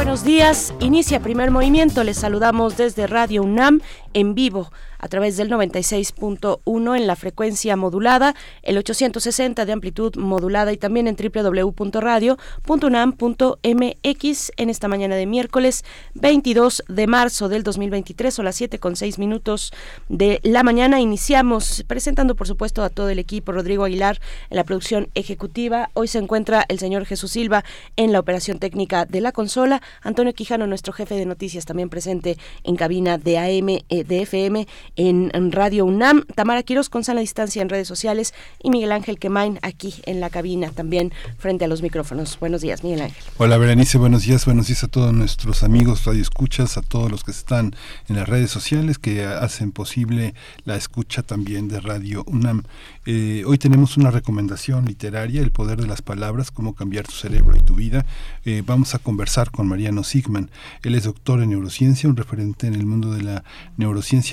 Buenos días. Inicia primer movimiento. Les saludamos desde Radio UNAM en vivo a través del 96.1 en la frecuencia modulada, el 860 de amplitud modulada y también en www.radio.unam.mx en esta mañana de miércoles 22 de marzo del 2023 o las 7 con 6 minutos de la mañana. Iniciamos presentando por supuesto a todo el equipo, Rodrigo Aguilar en la producción ejecutiva. Hoy se encuentra el señor Jesús Silva en la operación técnica de la consola. Antonio Quijano, nuestro jefe de noticias, también presente en cabina de AM, eh, de FM en, Radio UNAM, Tamara Quiroz con sana distancia en redes sociales y Miguel Ángel Quemain aquí en la cabina también frente a los micrófonos. Buenos días, Miguel Ángel. Hola, Berenice, buenos días, buenos días a todos nuestros amigos radio escuchas, a todos los que están en las redes sociales que hacen posible la escucha también de Radio UNAM. Eh, hoy tenemos una recomendación literaria, El poder de las palabras, cómo cambiar tu cerebro y tu vida. Eh, vamos a conversar con Mariano Sigman. Él es doctor en neurociencia, un referente en el mundo de la neurociencia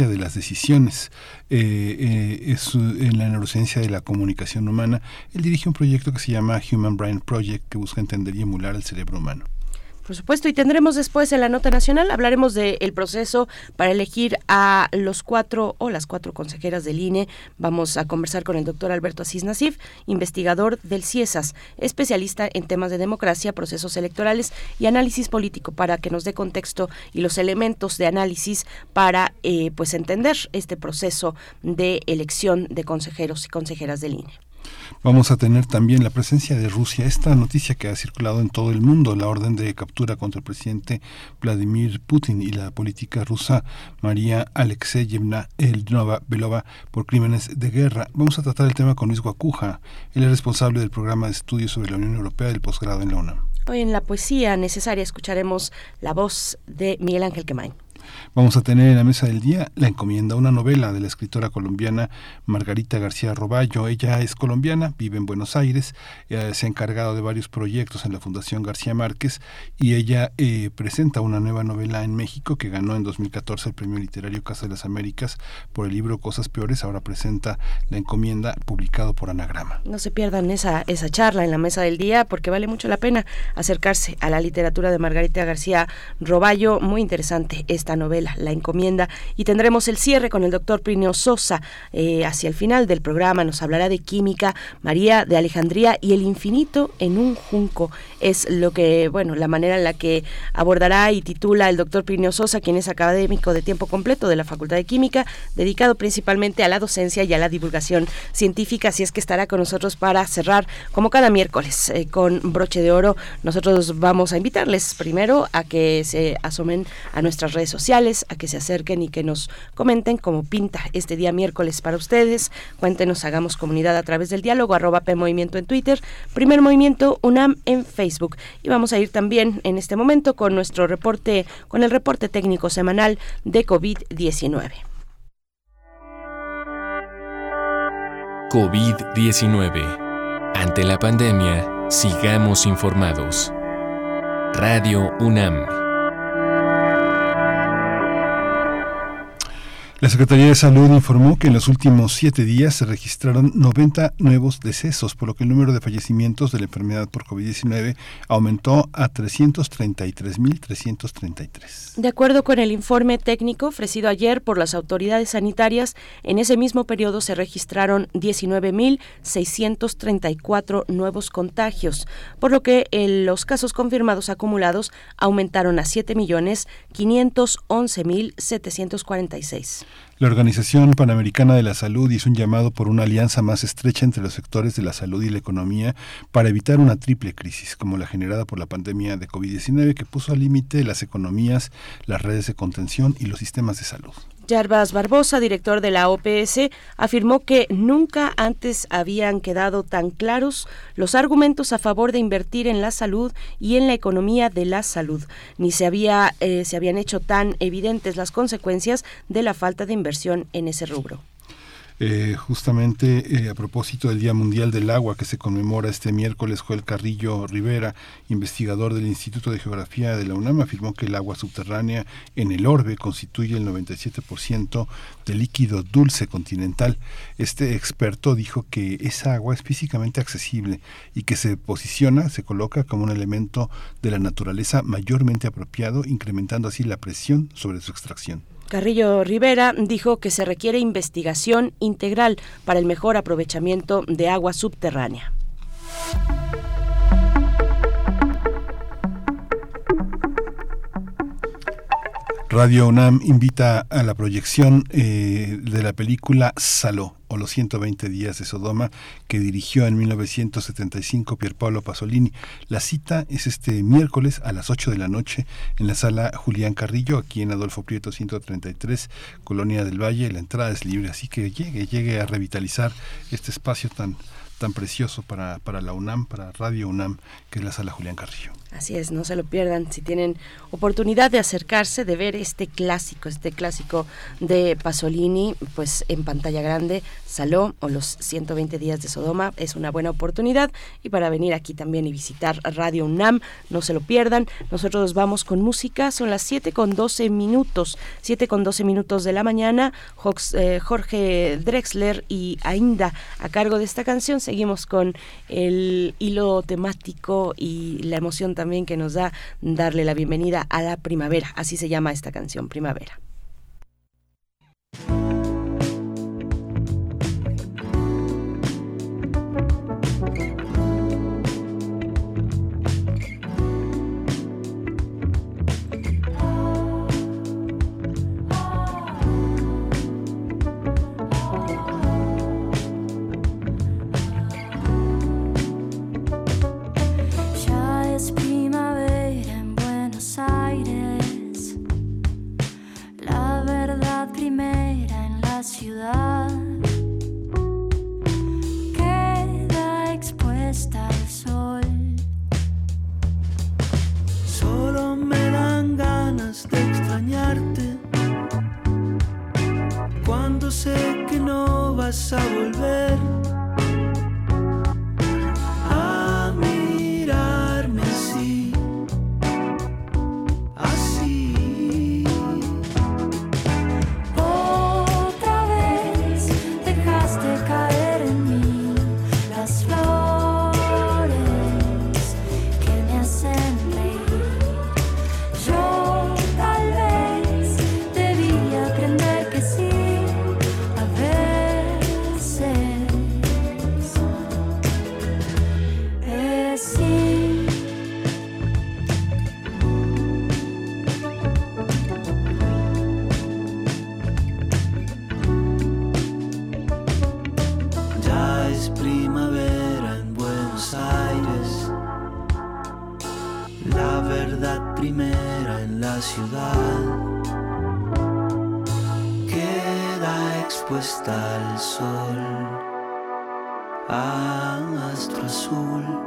de las decisiones. Eh, es en la neurociencia de la comunicación humana. Él dirige un proyecto que se llama Human Brain Project, que busca entender y emular el cerebro humano. Por supuesto, y tendremos después en la nota nacional, hablaremos del proceso para elegir a los cuatro o las cuatro consejeras del INE. Vamos a conversar con el doctor Alberto Asís Nasif, investigador del CIESAS, especialista en temas de democracia, procesos electorales y análisis político, para que nos dé contexto y los elementos de análisis para eh, pues entender este proceso de elección de consejeros y consejeras del INE. Vamos a tener también la presencia de Rusia, esta noticia que ha circulado en todo el mundo, la orden de captura contra el presidente Vladimir Putin y la política rusa María Alexeyevna Elnova Belova por crímenes de guerra. Vamos a tratar el tema con Luis Guacuja, él es responsable del programa de estudios sobre la Unión Europea del posgrado en la UNAM. Hoy en la poesía necesaria escucharemos la voz de Miguel Ángel Quemain. Vamos a tener en la mesa del día La encomienda, una novela de la escritora colombiana Margarita García Roballo. Ella es colombiana, vive en Buenos Aires, eh, se ha encargado de varios proyectos en la Fundación García Márquez y ella eh, presenta una nueva novela en México que ganó en 2014 el Premio Literario Casa de las Américas por el libro Cosas Peores. Ahora presenta La encomienda publicado por Anagrama. No se pierdan esa, esa charla en la mesa del día porque vale mucho la pena acercarse a la literatura de Margarita García Roballo. Muy interesante esta novela, La Encomienda, y tendremos el cierre con el doctor Plinio Sosa. Eh, hacia el final del programa nos hablará de química, María de Alejandría y el infinito en un junco. Es lo que, bueno, la manera en la que abordará y titula el doctor Plinio Sosa, quien es académico de tiempo completo de la Facultad de Química, dedicado principalmente a la docencia y a la divulgación científica, así es que estará con nosotros para cerrar, como cada miércoles, eh, con broche de oro. Nosotros vamos a invitarles primero a que se asomen a nuestras redes sociales a que se acerquen y que nos comenten cómo pinta este día miércoles para ustedes. Cuéntenos, hagamos comunidad a través del diálogo, arroba P Movimiento en Twitter, Primer Movimiento UNAM en Facebook. Y vamos a ir también en este momento con nuestro reporte, con el reporte técnico semanal de COVID-19. COVID-19. Ante la pandemia, sigamos informados. Radio UNAM. La Secretaría de Salud informó que en los últimos siete días se registraron 90 nuevos decesos, por lo que el número de fallecimientos de la enfermedad por COVID-19 aumentó a 333.333. De acuerdo con el informe técnico ofrecido ayer por las autoridades sanitarias, en ese mismo periodo se registraron 19.634 nuevos contagios, por lo que los casos confirmados acumulados aumentaron a 7.511.746. La Organización Panamericana de la Salud hizo un llamado por una alianza más estrecha entre los sectores de la salud y la economía para evitar una triple crisis como la generada por la pandemia de COVID-19 que puso al límite las economías, las redes de contención y los sistemas de salud. Jarbas Barbosa, director de la OPS, afirmó que nunca antes habían quedado tan claros los argumentos a favor de invertir en la salud y en la economía de la salud, ni se, había, eh, se habían hecho tan evidentes las consecuencias de la falta de inversión en ese rubro. Eh, justamente eh, a propósito del Día Mundial del Agua que se conmemora este miércoles, Joel Carrillo Rivera, investigador del Instituto de Geografía de la UNAM, afirmó que el agua subterránea en el orbe constituye el 97% del líquido dulce continental. Este experto dijo que esa agua es físicamente accesible y que se posiciona, se coloca como un elemento de la naturaleza mayormente apropiado, incrementando así la presión sobre su extracción. Carrillo Rivera dijo que se requiere investigación integral para el mejor aprovechamiento de agua subterránea. Radio UNAM invita a la proyección eh, de la película Saló o Los 120 días de Sodoma que dirigió en 1975 Pierpaolo Pasolini. La cita es este miércoles a las 8 de la noche en la sala Julián Carrillo, aquí en Adolfo Prieto 133, Colonia del Valle. La entrada es libre, así que llegue, llegue a revitalizar este espacio tan tan precioso para, para la UNAM, para Radio UNAM, que es la sala Julián Carrillo. Así es, no se lo pierdan. Si tienen oportunidad de acercarse, de ver este clásico, este clásico de Pasolini, pues en pantalla grande, Saló o los 120 días de Sodoma, es una buena oportunidad. Y para venir aquí también y visitar Radio UNAM, no se lo pierdan. Nosotros vamos con música, son las 7 con 12 minutos, 7 con 12 minutos de la mañana, eh, Jorge Drexler y Ainda a cargo de esta canción, seguimos con el hilo temático y la emoción también que nos da darle la bienvenida a la primavera. Así se llama esta canción, Primavera. Queda expuesta al sol. Solo me dan ganas de extrañarte cuando sé que no vas a volver. la ciudad queda expuesta al sol, a astro azul.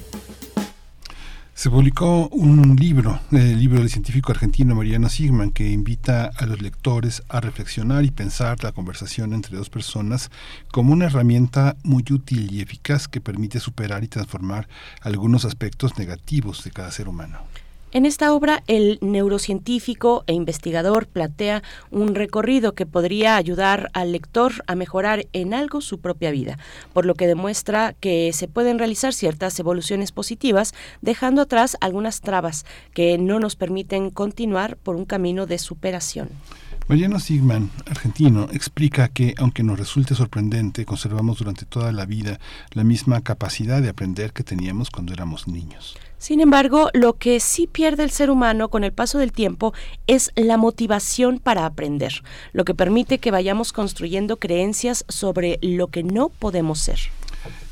Se publicó un libro, el libro del científico argentino Mariano Sigman, que invita a los lectores a reflexionar y pensar la conversación entre dos personas como una herramienta muy útil y eficaz que permite superar y transformar algunos aspectos negativos de cada ser humano. En esta obra, el neurocientífico e investigador plantea un recorrido que podría ayudar al lector a mejorar en algo su propia vida, por lo que demuestra que se pueden realizar ciertas evoluciones positivas, dejando atrás algunas trabas que no nos permiten continuar por un camino de superación. Mariano Sigman, argentino, explica que, aunque nos resulte sorprendente, conservamos durante toda la vida la misma capacidad de aprender que teníamos cuando éramos niños. Sin embargo, lo que sí pierde el ser humano con el paso del tiempo es la motivación para aprender, lo que permite que vayamos construyendo creencias sobre lo que no podemos ser.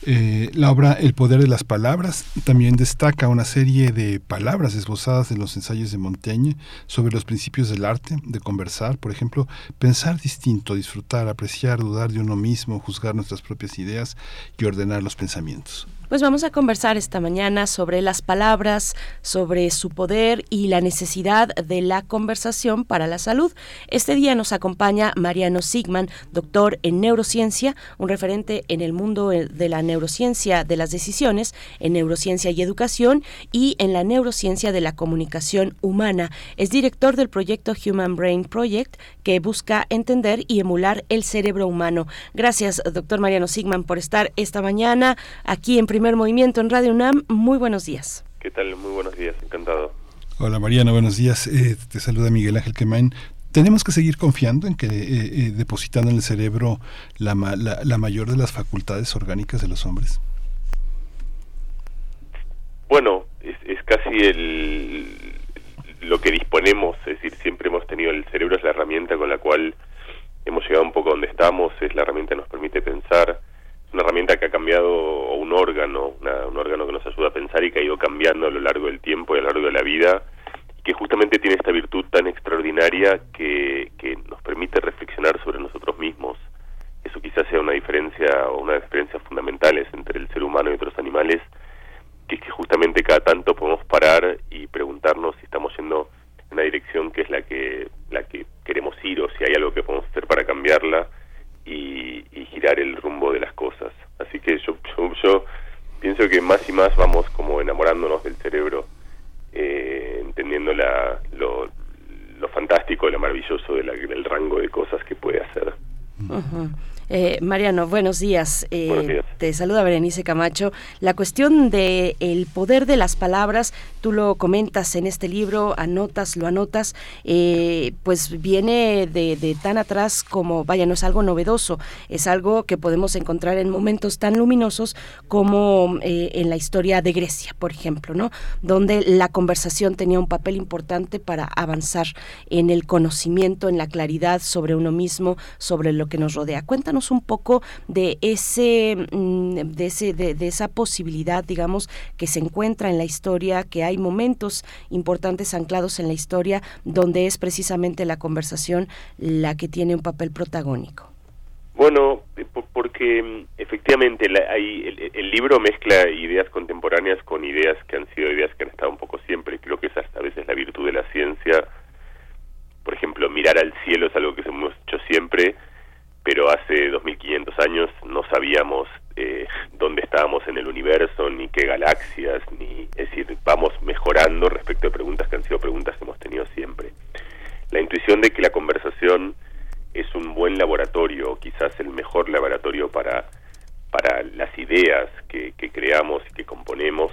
Eh, la obra El poder de las palabras también destaca una serie de palabras esbozadas en los ensayos de Montaigne sobre los principios del arte, de conversar, por ejemplo, pensar distinto, disfrutar, apreciar, dudar de uno mismo, juzgar nuestras propias ideas y ordenar los pensamientos. Pues vamos a conversar esta mañana sobre las palabras, sobre su poder y la necesidad de la conversación para la salud. Este día nos acompaña Mariano Sigman, doctor en neurociencia, un referente en el mundo de la neurociencia de las decisiones, en neurociencia y educación y en la neurociencia de la comunicación humana. Es director del proyecto Human Brain Project que busca entender y emular el cerebro humano. Gracias, doctor Mariano Sigman, por estar esta mañana aquí en Primer Movimiento en Radio UNAM. Muy buenos días. ¿Qué tal? Muy buenos días, encantado. Hola Mariano, buenos días. Eh, te saluda Miguel Ángel Quemain. ¿Tenemos que seguir confiando en que eh, eh, depositando en el cerebro la, la, la, mayor de las facultades orgánicas de los hombres? Bueno, es, es casi el, lo que disponemos, es decir, siempre hemos tenido el cerebro es la herramienta con la cual hemos llegado un poco donde estamos, es la herramienta que nos permite pensar, una herramienta que ha cambiado, un órgano, una, un órgano que nos ayuda a pensar y que ha ido cambiando a lo largo del tiempo y a lo largo de la vida, que justamente tiene esta virtud tan extraordinaria que, que nos permite reflexionar sobre nosotros mismos. Eso quizás sea una diferencia o una de las diferencias fundamentales entre el ser humano y otros animales, que es que justamente cada tanto podemos parar y preguntarnos si estamos yendo en una dirección que es la que, la que queremos ir o si hay algo que podemos hacer para cambiarla y, y girar el rumbo de las cosas. Así que yo, yo, yo, pienso que más y más vamos como enamorándonos del cerebro, eh, entendiendo la, lo, lo fantástico, lo maravilloso de la, del rango de cosas que puede hacer. Uh. Eh, Mariano, buenos días. Eh, buenos días. Te saluda Berenice Camacho. La cuestión de el poder de las palabras, tú lo comentas en este libro, anotas, lo anotas, eh, pues viene de, de, tan atrás como, vaya, no es algo novedoso, es algo que podemos encontrar en momentos tan luminosos como eh, en la historia de Grecia, por ejemplo, ¿no? Donde la conversación tenía un papel importante para avanzar en el conocimiento, en la claridad sobre uno mismo, sobre lo que nos rodea. Cuéntanos un poco de ese de ese de, esa posibilidad digamos que se encuentra en la historia que hay momentos importantes anclados en la historia donde es precisamente la conversación la que tiene un papel protagónico. Bueno porque efectivamente la, hay, el, el, libro mezcla ideas contemporáneas con ideas que han sido ideas que han estado un poco siempre creo que esa a veces la virtud de la ciencia. Por ejemplo mirar al cielo es algo que hemos hecho siempre pero hace 2500 años no sabíamos eh, dónde estábamos en el universo, ni qué galaxias, ni es decir, vamos mejorando respecto a preguntas que han sido preguntas que hemos tenido siempre. La intuición de que la conversación es un buen laboratorio, quizás el mejor laboratorio para, para las ideas que, que creamos y que componemos.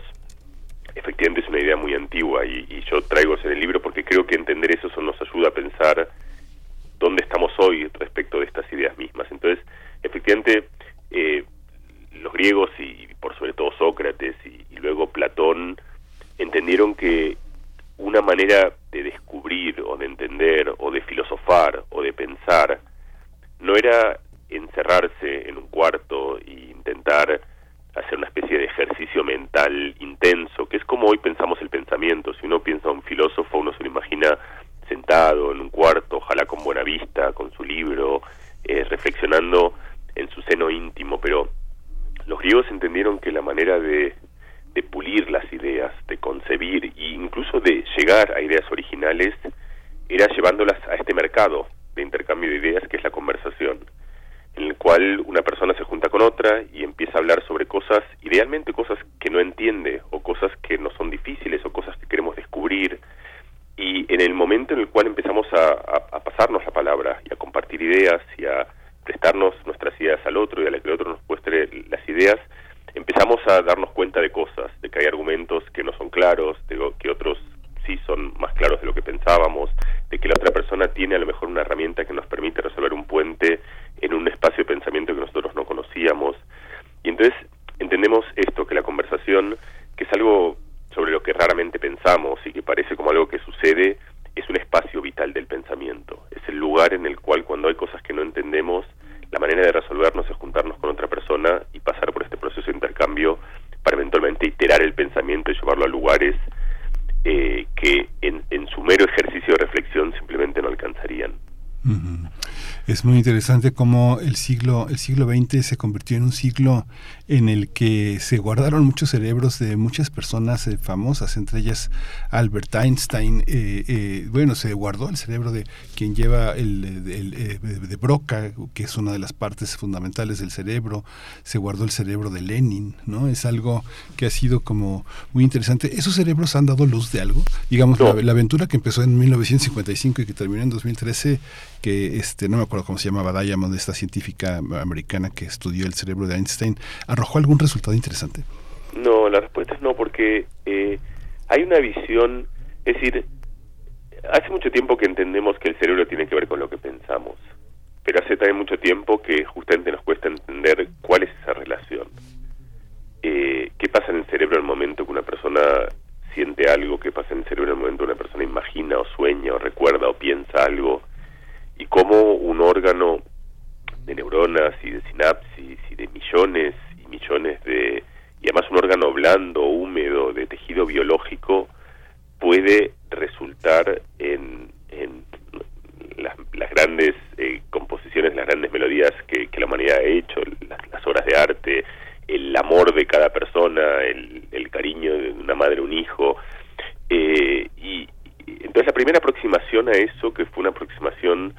Efectivamente es una idea muy antigua y, y yo traigo eso en el libro porque creo que entender eso, eso nos ayuda a pensar dónde estamos hoy respecto de estas ideas mismas. Entonces, efectivamente, eh, los griegos y por sobre todo Sócrates y, luego Platón entendieron que una manera de descubrir o de entender o de filosofar o de pensar no era encerrarse en un cuarto e intentar hacer una especie de ejercicio mental intenso, que es como hoy pensamos el pensamiento. Si uno piensa a un filósofo, uno se lo imagina sentado en un cuarto, ojalá con buena vista, con su libro, eh, reflexionando en su seno íntimo, pero los griegos entendieron que la manera de, de pulir las ideas, de concebir e incluso de llegar a ideas originales era llevándolas a este mercado de intercambio de ideas que es la conversación, en el cual una persona se junta con otra y empieza a hablar sobre cosas, idealmente cosas que no entiende o cosas que no son difíciles o cosas que queremos descubrir, y en el momento en el cual empezamos a, a, pasarnos la palabra y a compartir ideas y a prestarnos nuestras ideas al otro y a que el otro nos muestre las ideas, empezamos a darnos cuenta de cosas, de que hay argumentos que no son claros, de que otros sí son más claros de lo que pensábamos, de que la otra persona tiene a lo mejor una herramienta que nos permite resolver un puente en un espacio de pensamiento que nosotros no conocíamos. Y entonces entendemos esto, que la conversación, que es algo sobre lo que raramente pensamos y que parece como algo que sucede, es un espacio vital del pensamiento. Es el lugar en el cual cuando hay cosas que no entendemos, la manera de resolvernos es juntarnos con otra persona y pasar por este proceso de intercambio para eventualmente iterar el pensamiento y llevarlo a lugares eh, que en, en, su mero ejercicio de reflexión simplemente no alcanzarían. Uh -huh. Es muy interesante cómo el siglo, el siglo XX se convirtió en un siglo en el que se guardaron muchos cerebros de muchas personas eh, famosas, entre ellas Albert Einstein. Eh, eh, bueno, se guardó el cerebro de quien lleva el, el, el, de Broca, que es una de las partes fundamentales del cerebro. Se guardó el cerebro de Lenin, ¿no? Es algo que ha sido como muy interesante. ¿Esos cerebros han dado luz de algo? Digamos, no. la, la aventura que empezó en 1955 y que terminó en 2013 que este no me acuerdo cómo se llamaba Diamond, esta científica americana que estudió el cerebro de Einstein, ¿arrojó algún resultado interesante? No, la respuesta es no, porque eh, hay una visión, es decir, hace mucho tiempo que entendemos que el cerebro tiene que ver con lo que pensamos, pero hace también mucho tiempo que justamente nos cuesta entender cuál es esa relación. Eh, ¿Qué pasa en el cerebro el momento que una persona siente algo? ¿Qué pasa en el cerebro el momento que una persona imagina o sueña o recuerda o piensa algo? y cómo un órgano de neuronas y de sinapsis y de millones millones de y además un órgano blando, húmedo, de tejido biológico puede resultar en, en las, las grandes eh, composiciones, las grandes melodías que, la humanidad ha hecho, las, las, obras de arte, el amor de cada persona, el, el cariño de una madre, un hijo, eh, y, entonces la primera aproximación a eso, que fue una aproximación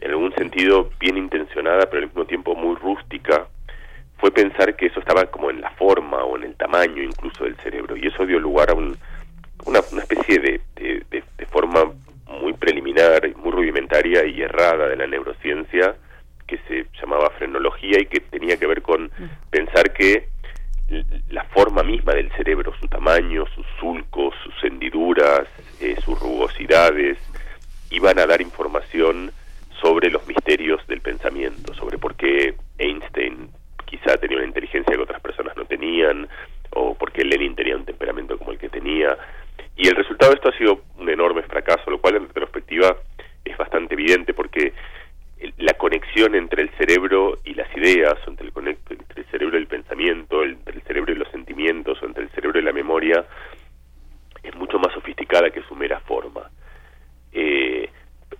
en algún sentido bien intencionada, pero al mismo tiempo muy rústica, fue pensar que eso estaba como en la forma o en el tamaño incluso del cerebro, y eso dio lugar a un, una, una, especie de, de, de, de forma muy preliminar, muy rudimentaria y errada de la neurociencia, que se llamaba frenología y que tenía que ver con pensar que la forma misma del cerebro, su tamaño, sus sulcos, sus hendiduras, eh, sus rugosidades, iban a dar información sobre los misterios del pensamiento, sobre por qué Einstein quizá tenía una inteligencia que otras personas no tenían, o por qué Lenin tenía un temperamento como el que tenía. Y el resultado de esto ha sido un enorme fracaso, lo cual en retrospectiva es bastante evidente porque la conexión entre el cerebro y las ideas, entre el, entre el cerebro y el pensamiento, entre el cerebro y los sentimientos, o entre el cerebro y la memoria, es mucho más sofisticada que su mera forma. Eh,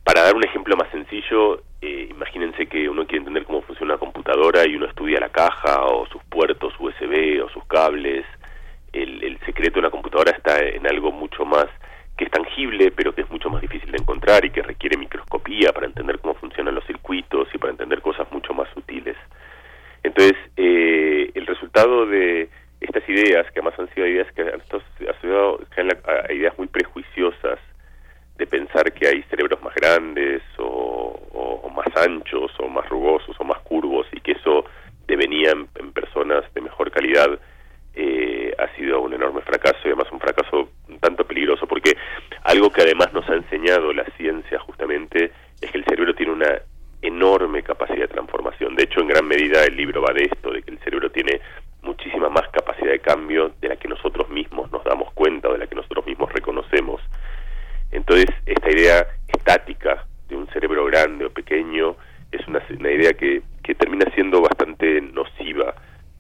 para dar un ejemplo más sencillo, eh, imagínense que uno quiere entender cómo funciona una computadora y uno estudia la caja o sus puertos USB o sus cables. El, el secreto de una computadora está en algo mucho más que es tangible, pero que es mucho más difícil de encontrar y que requiere microscopía para entender cómo funcionan los circuitos y para entender cosas mucho más sutiles. Entonces, eh, el resultado de estas ideas, que además han sido ideas que han a ideas muy prejuiciosas de pensar que hay cerebros más grandes o, más anchos o más rugosos o más curvos y que eso devenía en, en personas de mejor calidad eh, ha sido un enorme fracaso y además un fracaso un tanto peligroso porque algo que además nos ha enseñado la ciencia justamente es que el cerebro tiene una enorme capacidad de transformación. De hecho, en gran medida el libro va de esto, de que el cerebro tiene muchísima más capacidad de cambio de la que nosotros mismos nos damos cuenta o de la que nosotros mismos reconocemos. Entonces, esta idea estática de un cerebro grande o pequeño es una, una idea que, que termina siendo bastante nociva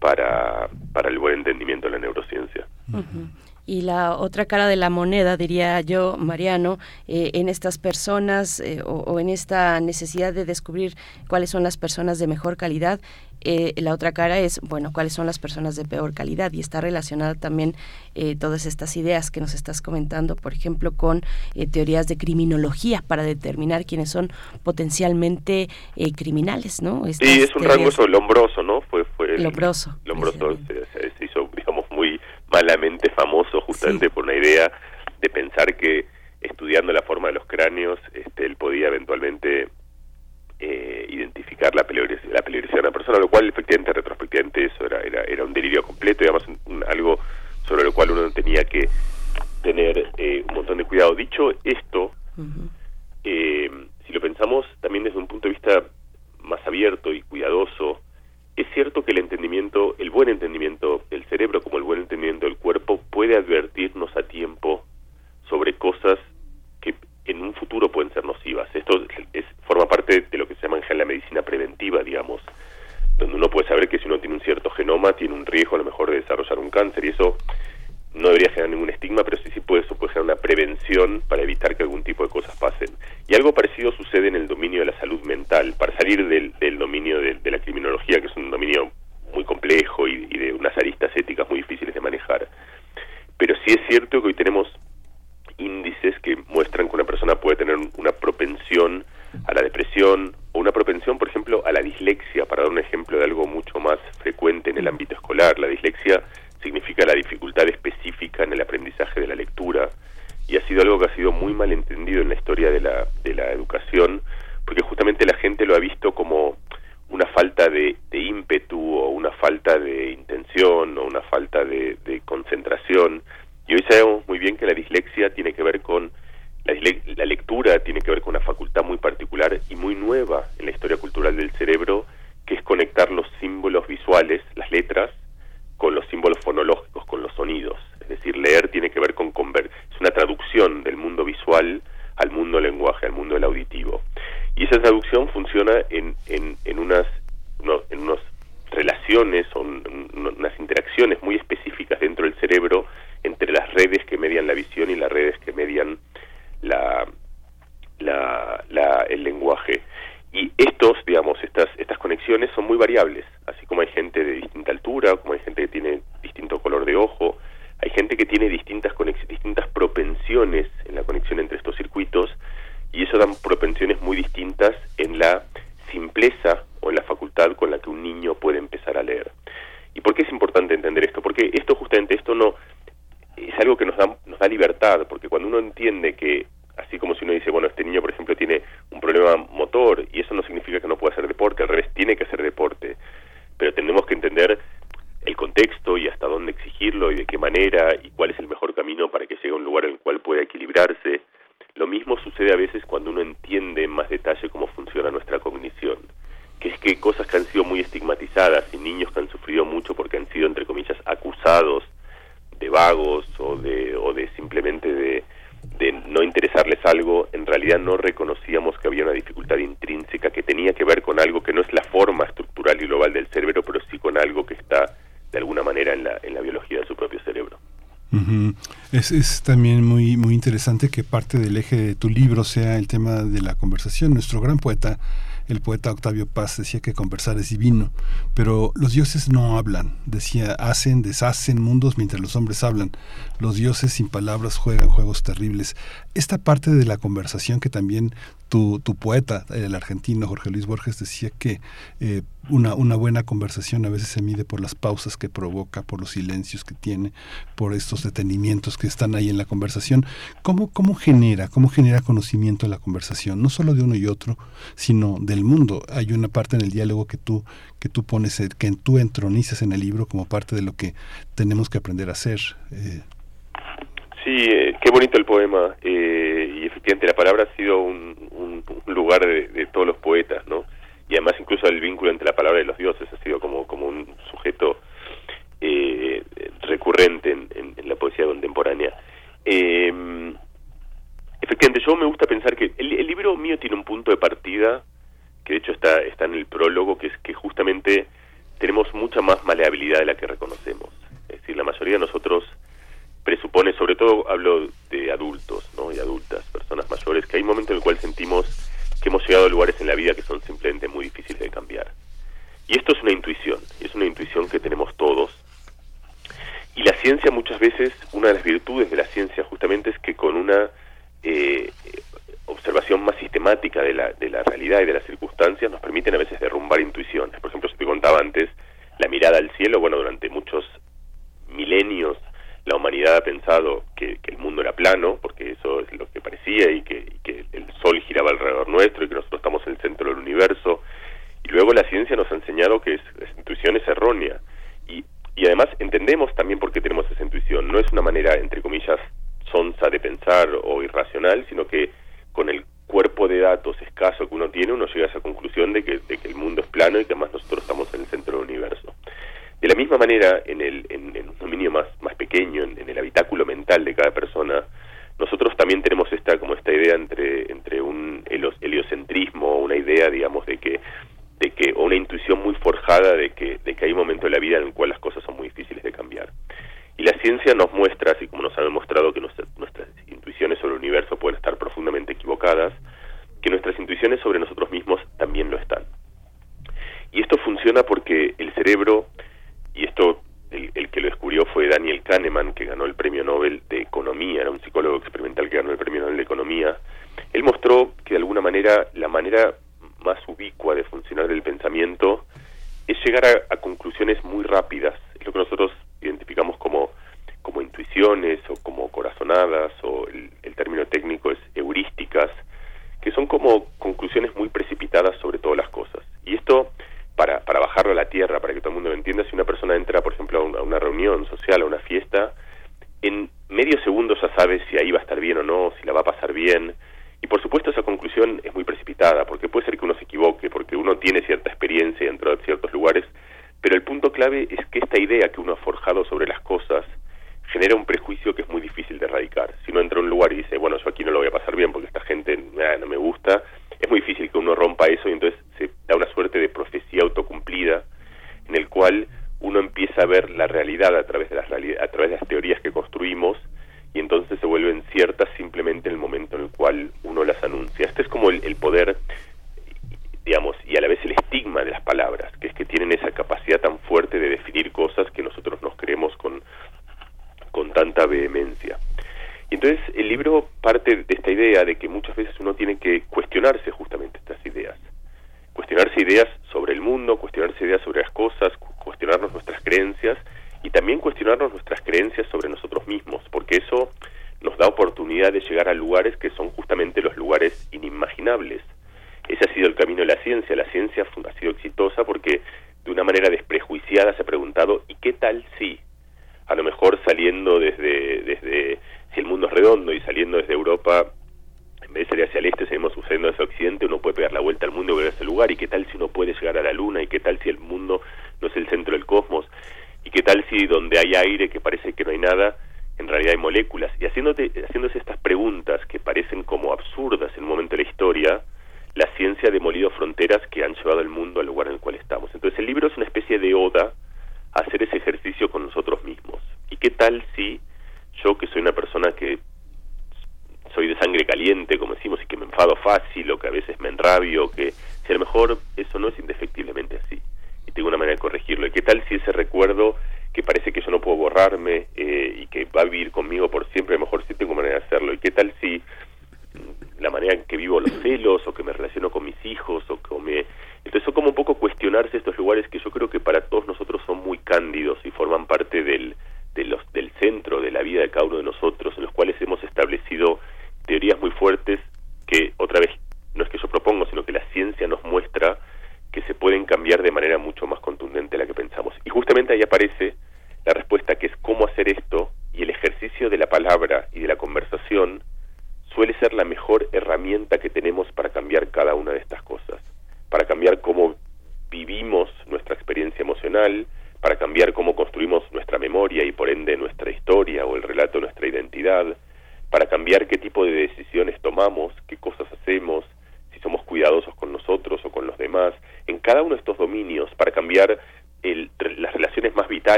para, para el buen entendimiento de la neurociencia. Y la otra cara de la moneda, diría yo, Mariano, eh, en estas personas eh, o, o, en esta necesidad de descubrir cuáles son las personas de mejor calidad, eh, la otra cara es, bueno, cuáles son las personas de peor calidad y está relacionada también eh, todas estas ideas que nos estás comentando, por ejemplo, con eh, teorías de criminología para determinar quiénes son potencialmente eh, criminales, ¿no? Estas sí, es un rango sobre lombroso, ¿no? Fue, fue el, lombroso. Lombroso se, se, se, hizo, digamos, muy malamente famoso justamente sí. por una idea de pensar que estudiando la forma de los cráneos, este, él podía eventualmente eh, identificar la peligrosidad, la peligrosidad de una persona, lo cual efectivamente retrospectivamente eso era, era, era un delirio completo, digamos, un, un, algo sobre lo cual uno tenía que tener eh, un montón de cuidado. Dicho esto, uh -huh. eh, si lo pensamos también desde un punto de vista más abierto y cuidadoso, es cierto que el entendimiento, el buen entendimiento del cerebro como el buen entendimiento del cuerpo puede advertirnos a tiempo sobre cosas que en un futuro pueden ser nocivas. Esto es, forma parte de lo que se llama en la medicina preventiva, digamos, donde uno puede saber que si uno tiene un cierto genoma tiene un riesgo a lo mejor de desarrollar un cáncer y eso no debería generar ningún estigma, pero sí, sí puede, eso generar una prevención para evitar que algún tipo de cosas pasen. Y algo parecido sucede en el dominio de la salud mental, para salir del, dominio de, la criminología, que es un dominio muy complejo y, y de unas aristas éticas muy difíciles de manejar. Pero sí es cierto que hoy tenemos índices que muestran que una persona puede tener una propensión a la depresión o una propensión, por ejemplo, a la dislexia, para dar un es, también muy, muy interesante que parte del eje de tu libro sea el tema de la conversación. Nuestro gran poeta el poeta Octavio Paz decía que conversar es divino, pero los dioses no hablan. Decía, hacen, deshacen mundos mientras los hombres hablan. Los dioses sin palabras juegan juegos terribles. Esta parte de la conversación que también tu, tu poeta, el argentino Jorge Luis Borges, decía que eh, una, una, buena conversación a veces se mide por las pausas que provoca, por los silencios que tiene, por estos detenimientos que están ahí en la conversación. ¿Cómo, cómo genera, cómo genera conocimiento la conversación, no solo de uno y otro, sino del mundo? Hay una parte en el diálogo que tú, que tú pones, eh, que tú entronizas en el libro como parte de lo que tenemos que aprender a hacer. Eh. Sí, eh, qué bonito el poema. Eh, y efectivamente la palabra ha sido un, un lugar de,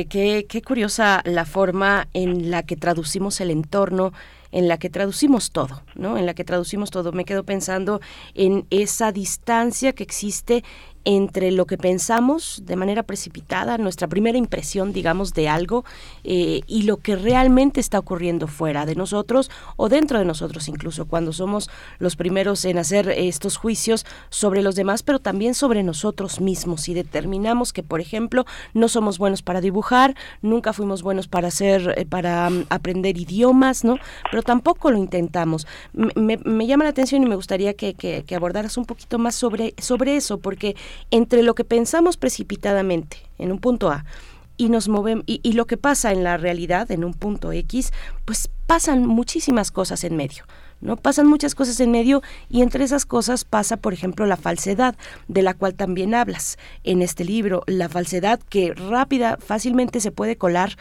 eh, qué, curiosa la forma en la que traducimos el entorno en la que traducimos todo, ¿no? En la que traducimos todo. Me quedo pensando en esa distancia que existe entre lo que pensamos de manera precipitada, nuestra primera impresión, digamos, de algo, eh, y lo que realmente está ocurriendo fuera de nosotros o dentro de nosotros, incluso cuando somos los primeros en hacer estos juicios sobre los demás, pero también sobre nosotros mismos. Y determinamos que, por ejemplo, no somos buenos para dibujar, nunca fuimos buenos para hacer, eh, para mm, aprender idiomas, ¿no? Pero tampoco lo intentamos. Me, llama la atención y me gustaría que, que, abordaras un poquito más sobre, sobre eso, porque entre lo que pensamos precipitadamente en un punto A y nos movemos y, lo que pasa en la realidad en un punto X, pasan muchísimas cosas en medio. ¿no? Pasan muchas cosas en medio y entre esas cosas pasa, por ejemplo, la falsedad, de la cual también hablas en este libro, la falsedad que rápida, fácilmente se puede colar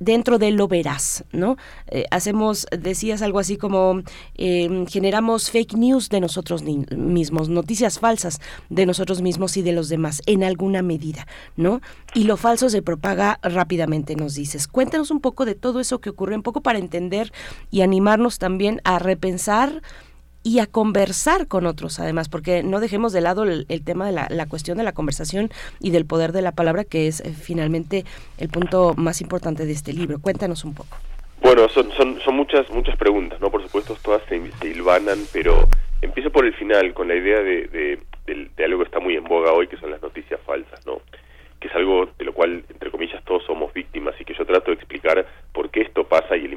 dentro de lo veraz, ¿no? Eh, hacemos, decías algo así como, em, generamos fake news de nosotros mismos, noticias falsas de nosotros mismos y de los demás, en alguna medida, ¿no? Y lo falso se propaga rápidamente, nos dices. Cuéntanos un poco de todo eso que ocurre, un poco para entender y animarnos también a repensar y a conversar con otros además, porque no dejemos de lado el, tema de la, cuestión de la conversación y del poder de la palabra, que es eh, finalmente el punto más importante de este libro. Cuéntanos un poco. Bueno, son, son, son muchas, muchas preguntas, ¿no? Por supuesto, todas se, se hilvanan, pero empiezo por el final, con la idea de, de, de, algo que está muy en boga hoy, que son las noticias falsas, ¿no? que es algo de lo cual, entre comillas, todos somos víctimas y que yo trato de explicar por qué esto pasa y el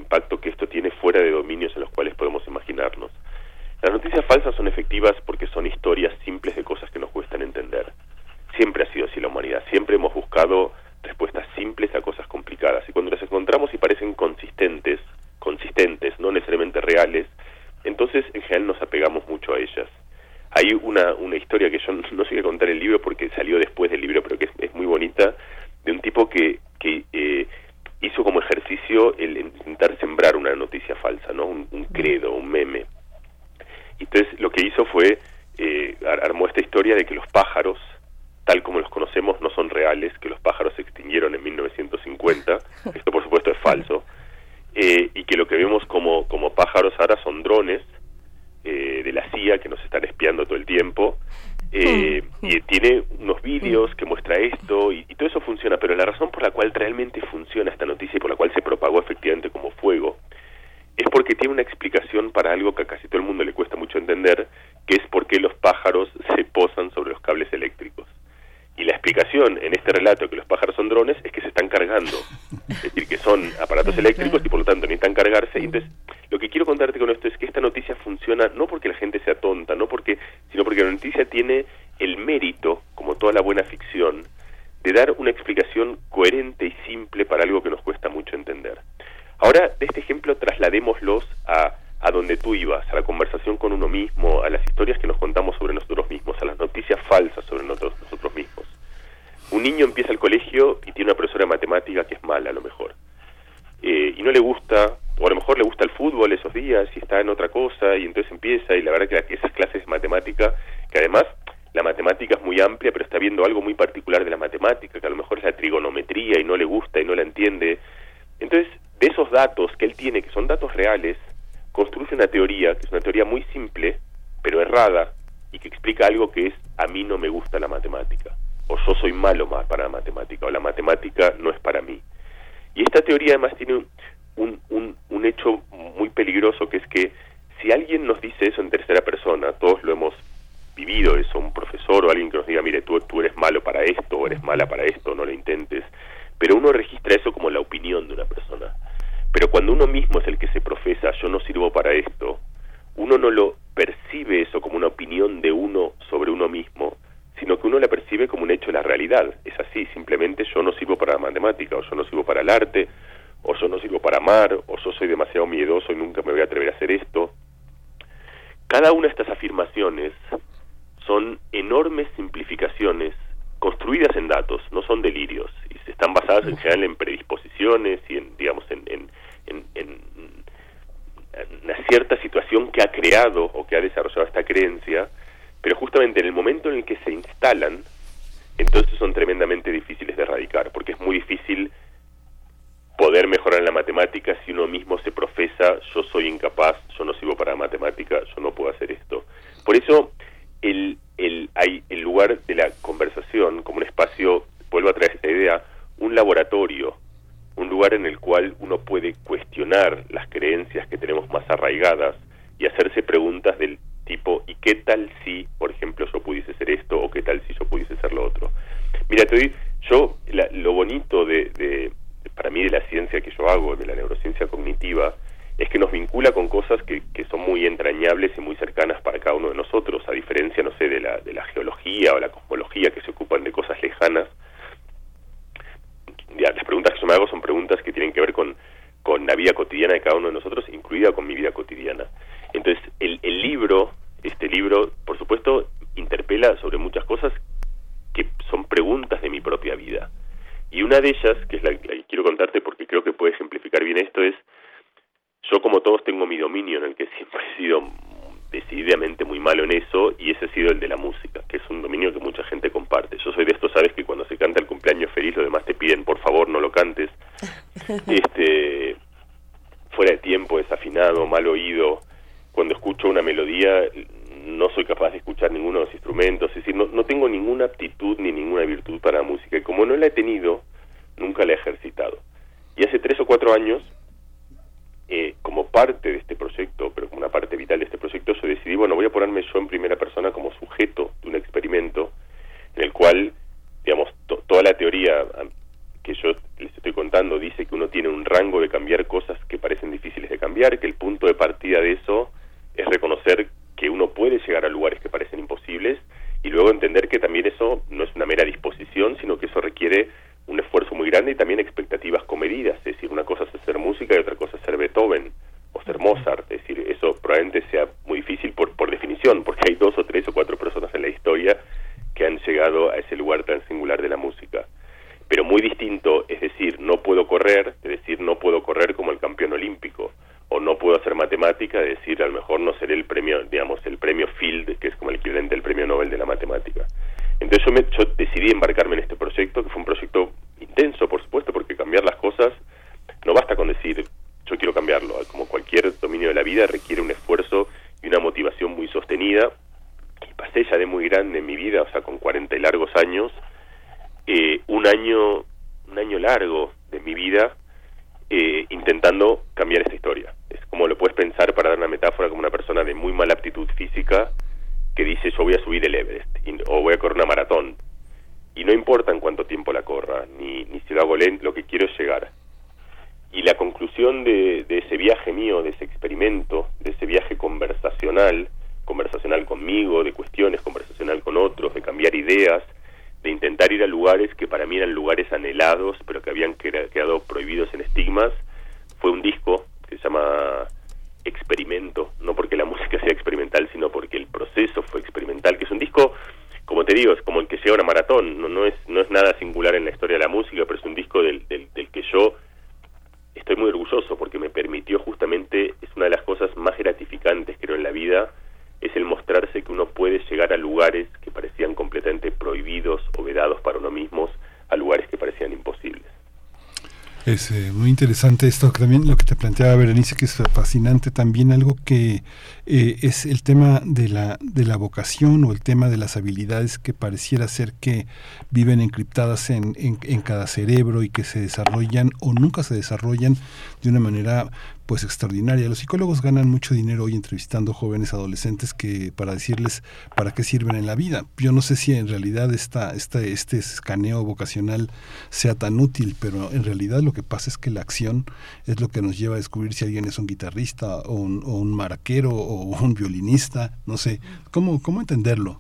interesante esto que también lo que te planteaba Berenice, que es fascinante también algo que eh, es el tema de la, de la vocación o el tema de las habilidades que pareciera ser que viven encriptadas en, en, en cada cerebro y que se desarrollan o nunca se desarrollan de una manera pues extraordinaria. Los psicólogos ganan mucho dinero hoy entrevistando jóvenes adolescentes que para decirles para qué sirven en la vida. Yo no sé si en realidad esta, esta, este escaneo vocacional sea tan útil, pero en realidad lo que pasa es que la acción es lo que nos lleva a descubrir si alguien es un guitarrista o un, o un marquero o un violinista, no sé. ¿Cómo, cómo entenderlo?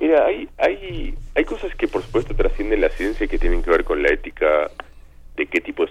Mira, hay, hay, hay cosas que por supuesto trascienden la ciencia y que tienen que ver con la ética de qué tipo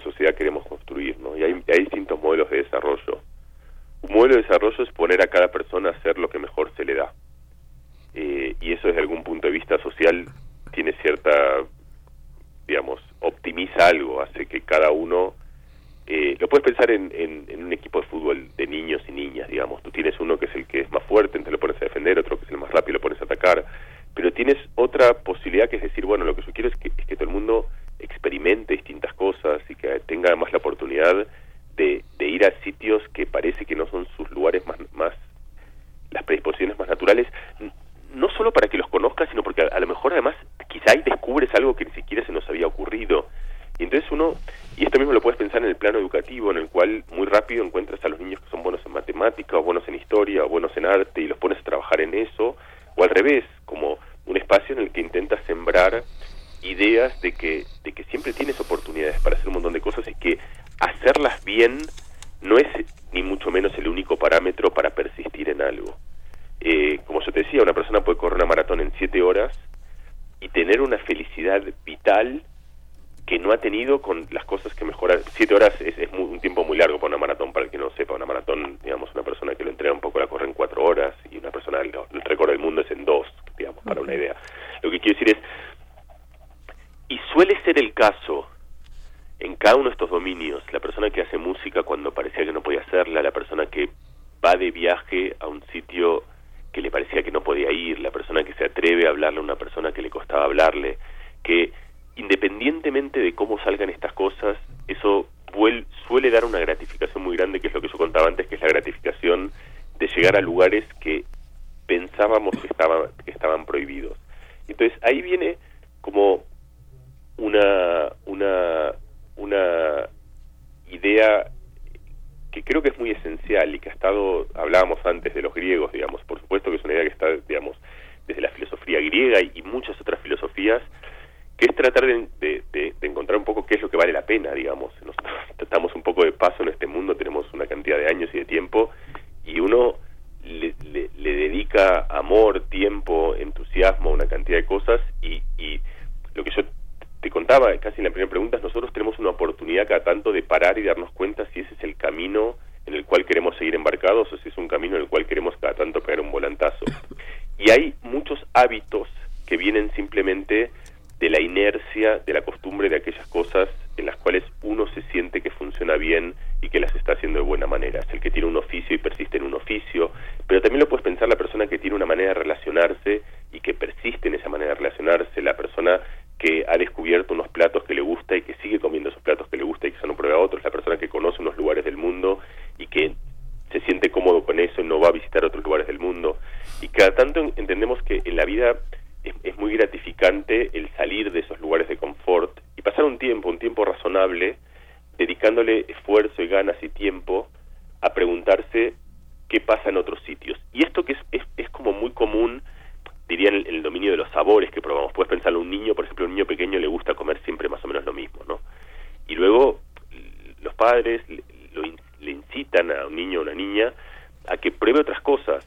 razonable, dedicándole esfuerzo y ganas y tiempo a preguntarse qué pasa en otros sitios. Y esto que es, es, como muy común, diría, en el, dominio de los sabores que probamos. Puedes pensarlo, un niño, por ejemplo, a un niño pequeño le gusta comer siempre más o menos lo mismo, ¿no? Y luego los padres lo le incitan a un niño o una niña a que pruebe otras cosas,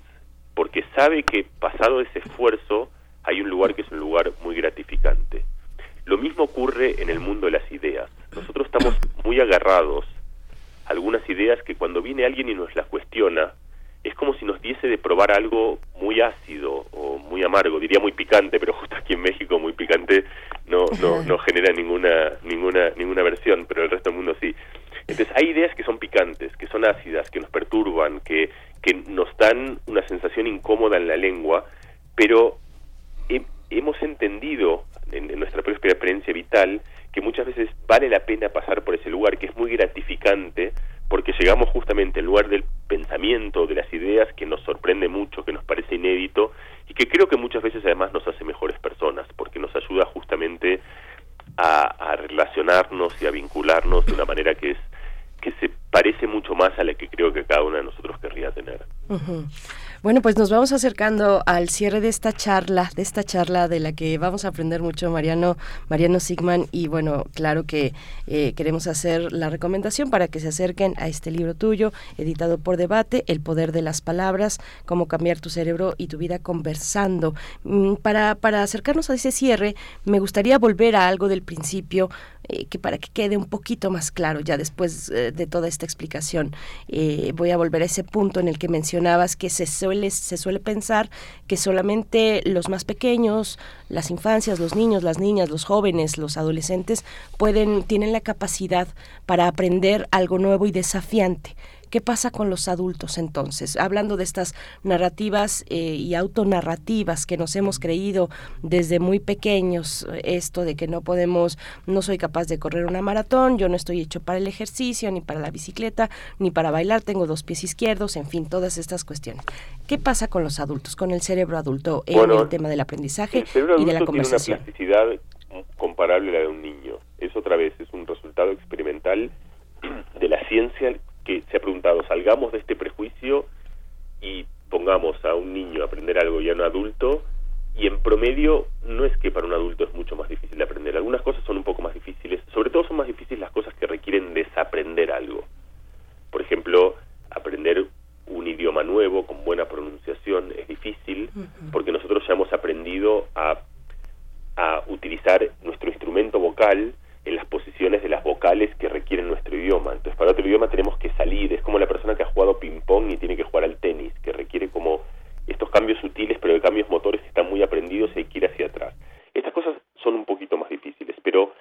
porque sabe que pasado ese esfuerzo hay un lugar que es un lugar muy gratificante. Lo mismo ocurre en el mundo de las ideas. Nosotros estamos muy agarrados a algunas ideas que cuando viene alguien y nos las cuestiona, es como si nos diese de probar algo muy ácido o muy amargo, diría muy picante, pero justo aquí en México muy picante no, no, no genera ninguna, ninguna, ninguna versión, pero el resto del mundo sí. Entonces hay ideas que son picantes, que son ácidas, que nos perturban, que, que nos dan una sensación incómoda en la lengua, pero eh, hemos entendido en, nuestra propia experiencia vital que muchas veces vale la pena pasar por ese lugar, que es muy gratificante, porque llegamos justamente al lugar del pensamiento, de las ideas, que nos sorprende mucho, que nos parece inédito, y que creo que muchas veces además nos hace mejores personas, porque nos ayuda justamente a, relacionarnos y a vincularnos de una manera que es que se parece mucho más a la que creo que cada uno de nosotros querría tener. Bueno, pues nos vamos acercando al cierre de esta charla, de esta charla de la que vamos a aprender mucho Mariano, Mariano Sigman y bueno, claro que eh, queremos hacer la recomendación para que se acerquen a este libro tuyo, editado por Debate, El poder de las palabras, cómo cambiar tu cerebro y tu vida conversando. Mm, Para, para acercarnos a ese cierre, me gustaría volver a algo del principio, eh, que para que quede un poquito más claro ya después eh, de toda esta explicación. Eh, voy a volver a ese punto en el que mencionabas que se suele, se suele pensar que solamente los más pequeños, las infancias, los niños, las niñas, los jóvenes, los adolescentes, pueden, tienen la capacidad para aprender algo nuevo y desafiante. ¿Qué pasa con los adultos entonces? Hablando de estas narrativas eh, y autonarrativas que nos hemos creído desde muy pequeños, esto de que no podemos, no soy capaz de correr una maratón, yo no estoy hecho para el ejercicio, ni para la bicicleta, ni para bailar, tengo dos pies izquierdos, en fin, todas estas cuestiones. ¿Qué pasa con los adultos, con el cerebro adulto en Bueno, el tema del aprendizaje El cerebro y de la adulto tiene una conversación? plasticidad comparable a la de un niño. Es otra vez, es un resultado experimental de la ciencia que se ha preguntado, salgamos de este prejuicio y pongamos a un niño a aprender algo y a un adulto, y en promedio no es que para un adulto es mucho más difícil de aprender. Algunas cosas son un poco más difíciles, sobre todo son más difíciles las cosas que requieren desaprender algo. Por ejemplo, aprender un idioma nuevo con buena pronunciación es difícil porque nosotros ya hemos aprendido a, a utilizar nuestro instrumento vocal en las posiciones de las vocales que requieren nuestro idioma. Entonces, para otro idioma tenemos que salir. Es como la persona que ha jugado ping-pong y tiene que jugar al tenis, que requiere como estos cambios sutiles, pero de cambios motores que están muy aprendidos y hay que ir hacia atrás. Estas cosas son un poquito más difíciles, pero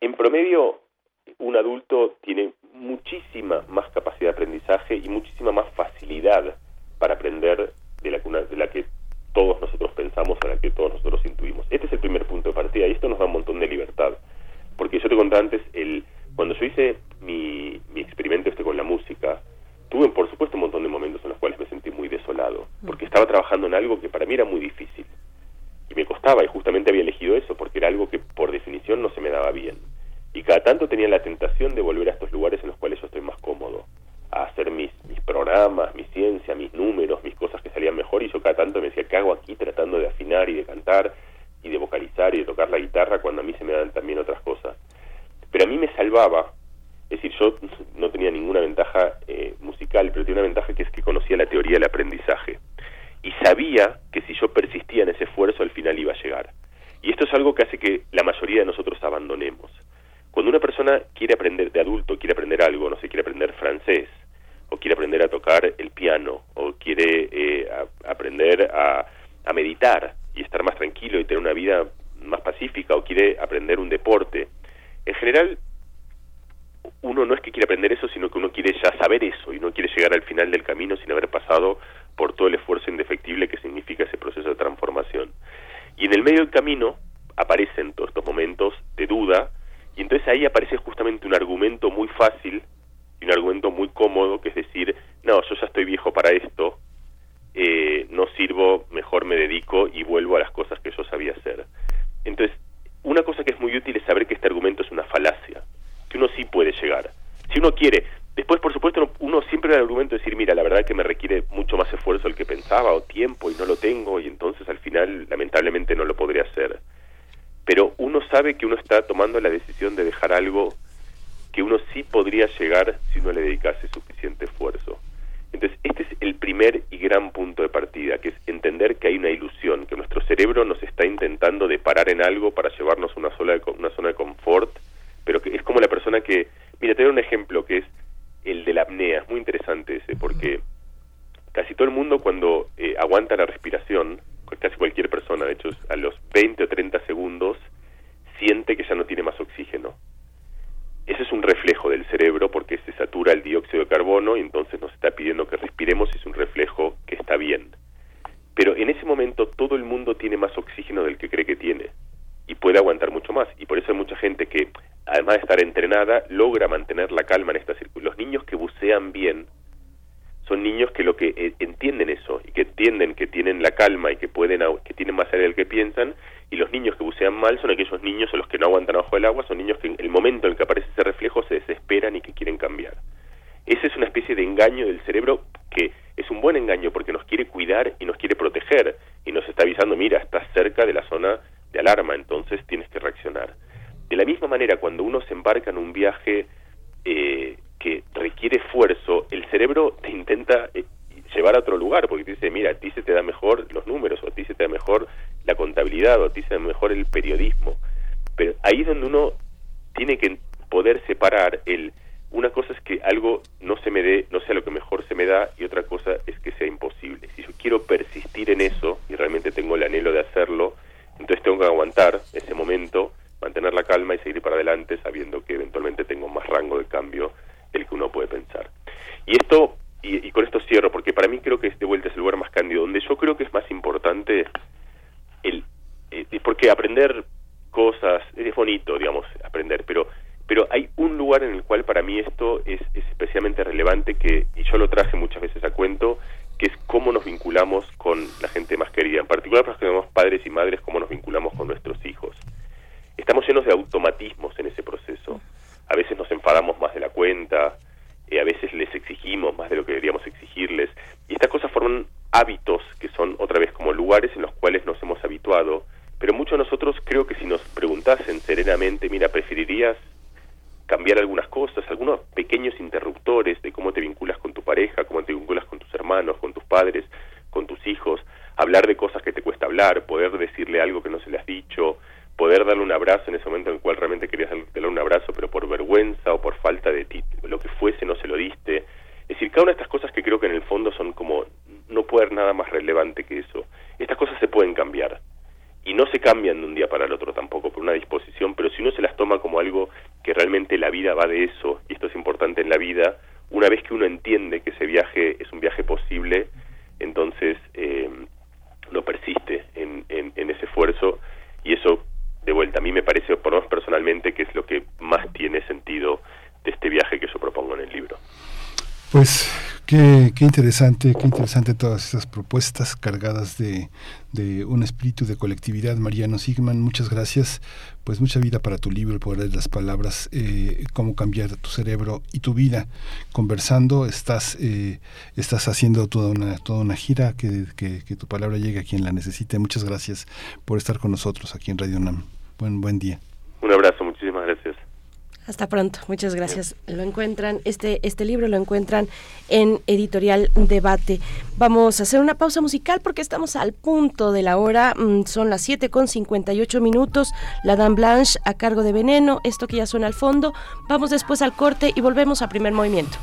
en promedio un adulto tiene muchísima más capacidad de aprendizaje y muchísima más facilidad para aprender de la, de la que todos nosotros pensamos, a la que todos nosotros intuimos. Este es el primer punto de partida y esto nos da un montón de libertad. Porque yo te conté antes, el, cuando yo hice mi, mi experimento este con la música, tuve por supuesto un montón de momentos en los cuales me sentí muy desolado, porque estaba trabajando en algo que para mí era muy difícil. Y me costaba, y justamente había elegido eso, porque era algo que por definición no se me daba bien. Y cada tanto tenía la tentación de volver a estos lugares en los cuales yo estoy más cómodo, a hacer mis, mis programas, mi ciencia, mis números, mis cosas que salían mejor, y yo cada tanto me decía, ¿qué hago aquí tratando de afinar y de cantar y de vocalizar y de tocar la guitarra cuando a mí se me dan también otras cosas? Pero a mí me salvaba, es decir, yo no tenía ninguna ventaja eh, musical, pero tenía una ventaja que es que conocía la teoría del aprendizaje. Y sabía que si yo persistía en ese esfuerzo, al final iba a llegar. Y esto es algo que hace que la mayoría de nosotros abandonemos. Cuando una persona quiere aprender de adulto, quiere aprender algo, no sé, quiere aprender francés, o quiere aprender a tocar el piano, o quiere eh, a- aprender a, a meditar y estar más tranquilo y tener una vida más pacífica, o quiere aprender un deporte, en general uno no es que quiere aprender eso, sino que uno quiere ya saber eso y no quiere llegar al final del camino sin haber pasado por todo el esfuerzo indefectible que significa ese proceso de transformación. Y en el medio del camino aparecen todos estos momentos de duda y entonces ahí aparece justamente un argumento muy fácil y un argumento muy cómodo que es decir, no, yo ya estoy viejo para esto, eh, no sirvo, mejor me dedico y vuelvo a las cosas que yo sabía hacer. Entonces, una cosa que es muy útil es saber que este argumento es una falacia, que uno sí puede llegar. Si uno quiere, después por supuesto uno- siempre da el argumento de decir, mira, la verdad que me requiere mucho más esfuerzo del que pensaba o tiempo y no lo tengo y entonces al final lamentablemente no lo podré hacer. Pero uno sabe que uno está tomando la decisión de dejar algo que uno sí podría llegar si uno le dedicase suficiente esfuerzo. Entonces, este es el primer y gran punto de partida, que es entender que hay una ilusión, que nuestro cerebro nos está intentando de parar en algo para llevarnos a una, sola una zona de confort, pero que es como la persona que... Mira, te un ejemplo que es interesante, qué interesante todas estas propuestas cargadas de, de un espíritu de colectividad. Mariano Sigman, muchas gracias. Pues mucha vida para tu libro, el poder de las palabras, eh, cómo cambiar tu cerebro y tu vida. Conversando, estás, eh, estás haciendo toda una, toda una gira, que, que, que, tu palabra llegue a quien la necesite. Muchas gracias por estar con nosotros aquí en Radio Nam Buen, buen día. Un abrazo, muchísimas gracias. Hasta pronto, muchas gracias. Lo encuentran, este, este libro lo encuentran en Editorial Debate. Vamos a hacer una pausa musical porque estamos al punto de la hora. Mm, son las 7 con 58 minutos. La Dame Blanche a cargo de Veneno. Esto que ya suena al fondo. Vamos después al corte y volvemos a primer movimiento.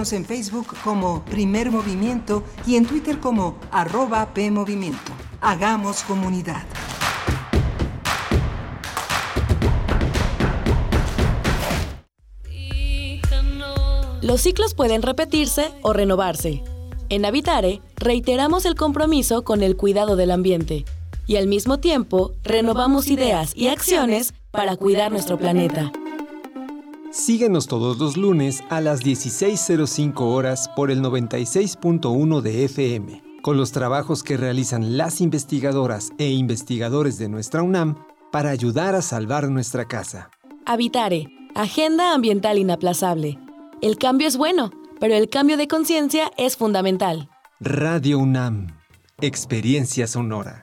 En Facebook como Primer Movimiento y en Twitter como arroba PMovimiento. Hagamos comunidad. Los ciclos pueden repetirse o renovarse. En Habitare reiteramos el compromiso con el cuidado del ambiente y al mismo tiempo renovamos ideas y acciones para cuidar nuestro planeta. Síguenos todos los lunes a las 16.05 horas por el 96.1 de FM, con los trabajos que realizan las investigadoras e investigadores de nuestra UNAM para ayudar a salvar nuestra casa. Habitare, Agenda Ambiental Inaplazable. El cambio es bueno, pero el cambio de conciencia es fundamental. Radio UNAM, Experiencia Sonora.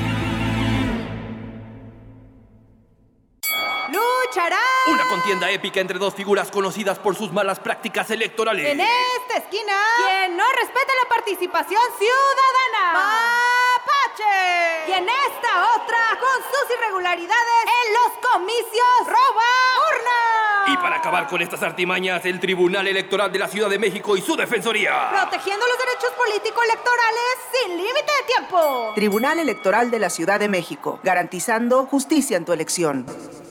Contienda épica entre dos figuras conocidas por sus malas prácticas electorales. En esta esquina, quien no respeta la participación ciudadana. ¡Mapache! Y en esta otra, con sus irregularidades en los comicios, roba urna. Y para acabar con estas artimañas, el Tribunal Electoral de la Ciudad de México y su Defensoría. Protegiendo los derechos político-electorales sin límite de tiempo. Tribunal Electoral de la Ciudad de México, garantizando justicia en tu elección.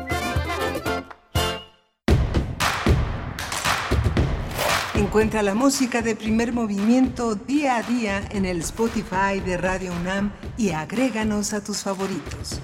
Encuentra la música de primer movimiento día a día en el Spotify de Radio UNAM y agréganos a tus favoritos.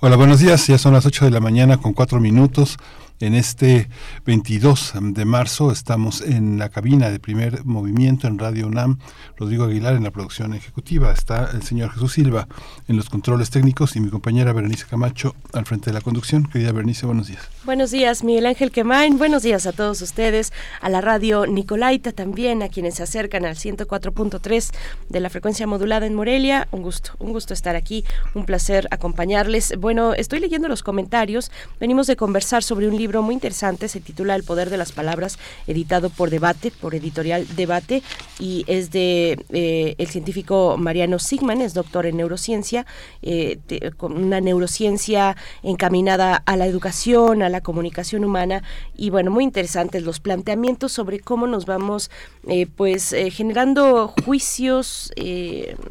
Hola, buenos días. Ya son las 8 de la mañana con 4 minutos. En este 22 de marzo estamos en la cabina de primer movimiento en Radio UNAM. Rodrigo Aguilar en la producción ejecutiva. Está el señor Jesús Silva en los controles técnicos y mi compañera Berenice Camacho al frente de la conducción. Querida Berenice, buenos días. Buenos días, Miguel Ángel Quemain. Buenos días a todos ustedes, a la radio Nicolaita también, a quienes se acercan al 104.3 de la frecuencia modulada en Morelia. Un gusto, un gusto estar aquí, un placer acompañarles. Bueno, estoy leyendo los comentarios. Venimos de conversar sobre un libro muy interesante, se titula El poder de las palabras, editado por Debate, por editorial Debate, y es de eh, el científico Mariano Sigman, es doctor en neurociencia, eh, con una neurociencia encaminada a la educación, a la comunicación humana, y bueno, muy interesantes los planteamientos sobre cómo nos vamos eh, pues generando juicios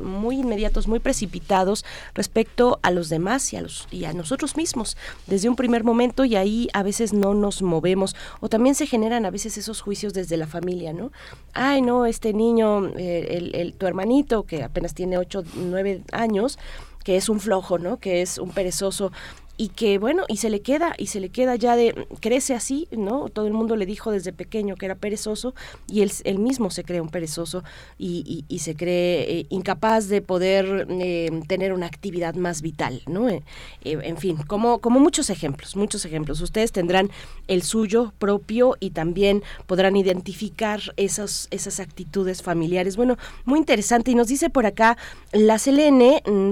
muy inmediatos, muy precipitados respecto a los demás y a los y a nosotros mismos desde un primer momento y ahí a veces no nos movemos o también se generan a veces esos juicios desde la familia, ¿no? Ay, no, este niño, eh, el, el, tu hermanito que apenas tiene 8, 9 años, que es un flojo, ¿no? Que es un perezoso y que bueno, y se le queda, y se le queda ya de, crece así, ¿no? Todo el mundo le dijo desde pequeño que era perezoso y él, mismo se cree un perezoso y, se cree eh, incapaz de poder eh, tener una actividad más vital, ¿no? Eh, en fin, como, como muchos ejemplos, muchos ejemplos. Ustedes tendrán el suyo propio y también podrán identificar esas, esas actitudes familiares. Bueno, muy interesante. Y nos dice por acá, la Selene, mm,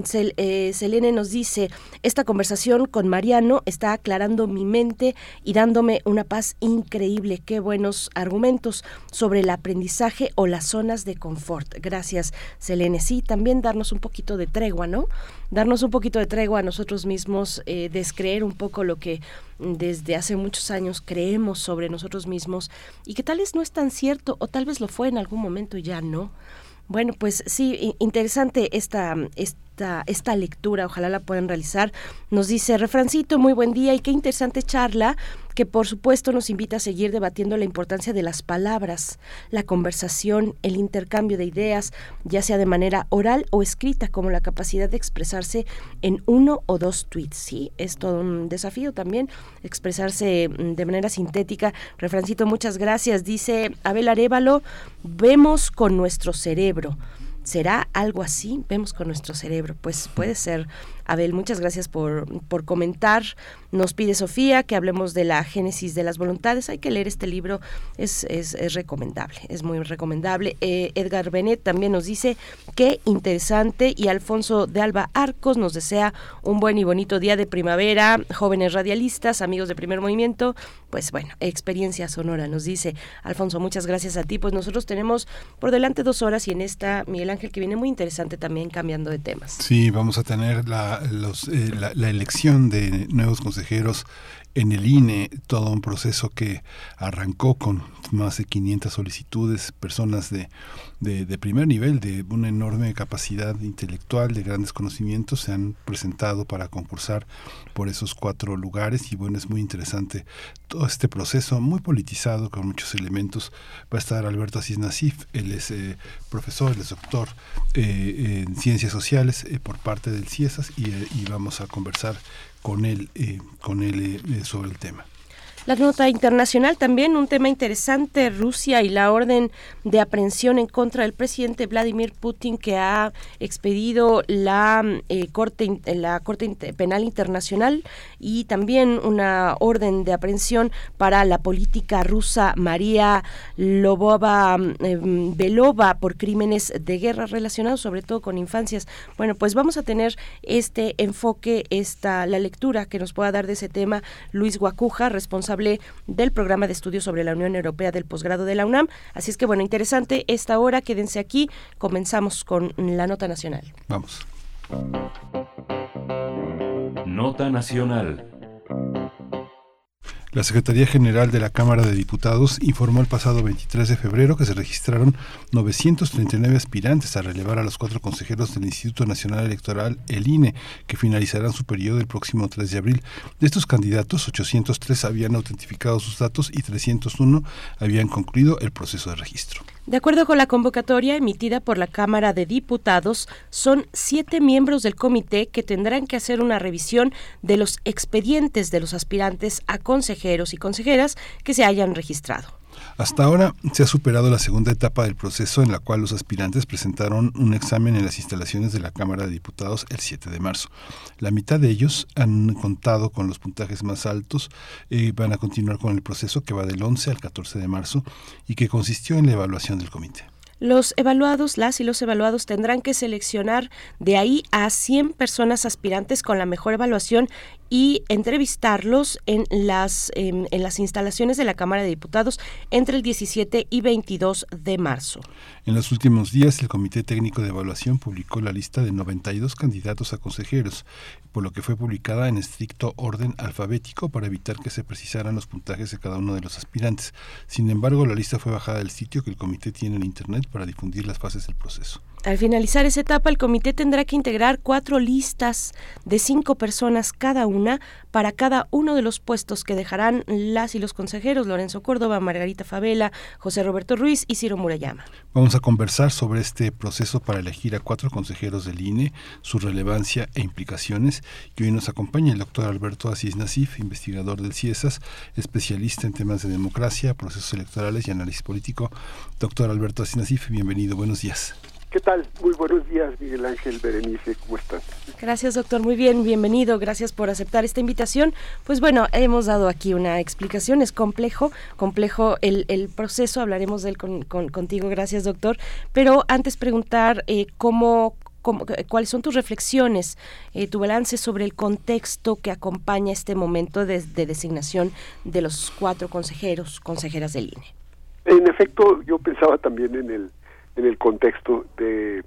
Selene nos dice, esta conversación con Mariano está aclarando mi mente y dándome una paz increíble. Qué buenos argumentos sobre el aprendizaje o las zonas de confort. Gracias, Selene. Sí, también darnos un poquito de tregua, ¿no? Darnos un poquito de tregua a nosotros mismos, eh, descreer un poco lo que desde hace muchos años creemos sobre nosotros mismos y que tal vez no es tan cierto o tal vez lo fue en algún momento y ya no. Bueno, pues sí, interesante esta, esta, lectura, ojalá la puedan realizar. Nos dice, refrancito, muy buen día y qué interesante charla que por supuesto nos invita a seguir debatiendo la importancia de las palabras, la conversación, el intercambio de ideas, ya sea de manera oral o escrita, como la capacidad de expresarse en uno o dos tweets. Sí, es todo un desafío también expresarse mm, de manera sintética. Refrancito, muchas gracias. Dice Abel Arevalo, vemos con nuestro cerebro. ¿Será algo así? Vemos con nuestro cerebro. Pues puede ser. Abel, muchas gracias por, por comentar. Nos pide Sofía que hablemos de la génesis de las voluntades. Hay que leer este libro, es, es, es recomendable, es muy recomendable. Eh, Edgar Benet también nos dice qué interesante y Alfonso de Alba Arcos nos desea un buen y bonito día de primavera. Jóvenes radialistas, amigos de primer movimiento, pues bueno, experiencia sonora nos dice Alfonso, muchas gracias a ti. Pues nosotros tenemos por delante dos horas y en esta Miguel Ángel que viene muy interesante también cambiando de temas. Sí, vamos a tener la eh, la, elección de nuevos consejeros en el INE, todo un proceso que arrancó con más de 500 solicitudes, personas de, de, primer nivel, de una enorme capacidad intelectual, de grandes conocimientos, se han presentado para concursar por esos cuatro lugares y bueno, es muy interesante todo este proceso, muy politizado, con muchos elementos. Va a estar Alberto Asís Nasif, él es eh, profesor, él es doctor eh, en ciencias sociales eh, por parte del CIESAS y vamos a conversar con él, eh, con él eh, sobre el tema. La nota internacional también, un tema interesante, Rusia y la orden de aprehensión en contra del presidente Vladimir Putin que ha expedido la eh, Corte la Corte Penal Internacional y también una orden de aprehensión para la política rusa María Lobova em, Belova por crímenes de guerra relacionados sobre todo con infancias. Bueno, pues vamos a tener este enfoque, esta la lectura que nos pueda dar de ese tema Luis Guacuja, responsable del programa de estudios sobre la Unión Europea del posgrado de la UNAM. Así es que bueno, interesante esta hora, quédense aquí, comenzamos con la nota nacional. Vamos. Nota nacional. La Secretaría General de la Cámara de Diputados informó el pasado 23 de febrero que se registraron 939 aspirantes a relevar a los cuatro consejeros del Instituto Nacional Electoral, el INE, que finalizarán su periodo el próximo 3 de abril. De estos candidatos, 803 habían autentificado sus datos y 301 habían concluido el proceso de registro. De acuerdo con la convocatoria emitida por la Cámara de Diputados, son siete miembros del comité que tendrán que hacer una revisión de los expedientes de los aspirantes a consejeros y consejeras que se hayan registrado. Hasta ahora se ha superado la segunda etapa del proceso en la cual los aspirantes presentaron un examen en las instalaciones de la Cámara de Diputados el 7 de marzo. La mitad de ellos han contado con los puntajes más altos y van a continuar con el proceso que va del 11 al 14 de marzo y que consistió en la evaluación del comité. Los evaluados, las y los evaluados tendrán que seleccionar de ahí a 100 personas aspirantes con la mejor evaluación y entrevistarlos en las, en, las instalaciones de la Cámara de Diputados entre el 17 y 22 de marzo. En los últimos días, el Comité Técnico de Evaluación publicó la lista de 92 candidatos a consejeros, por lo que fue publicada en estricto orden alfabético para evitar que se precisaran los puntajes de cada uno de los aspirantes. Sin embargo, la lista fue bajada del sitio que el comité tiene en Internet para difundir las fases del proceso. Al finalizar esa etapa, el comité tendrá que integrar cuatro listas de cinco personas cada una para cada uno de los puestos que dejarán las y los consejeros Lorenzo Córdoba, Margarita Favela, José Roberto Ruiz y Ciro Murayama. Vamos a conversar sobre este proceso para elegir a cuatro consejeros del INE, su relevancia e implicaciones. Y hoy nos acompaña el doctor Alberto Asís Nasif, investigador del CIESAS, especialista en temas de democracia, procesos electorales y análisis político. Doctor Alberto Asís Nasif, bienvenido, buenos días. ¿Qué tal? Muy buenos días, Miguel Ángel Berenice, ¿cómo están? Gracias, doctor. Muy bien, bienvenido. Gracias por aceptar esta invitación. Pues bueno, hemos dado aquí una explicación. Es complejo, complejo el, el proceso. Hablaremos de él con, con, contigo. Gracias, doctor. Pero antes preguntar eh, cómo, cómo, cuáles son tus reflexiones, eh, tu balance sobre el contexto que acompaña este momento de, de designación de los cuatro consejeros, consejeras del INE. En efecto, yo pensaba también en el en el contexto de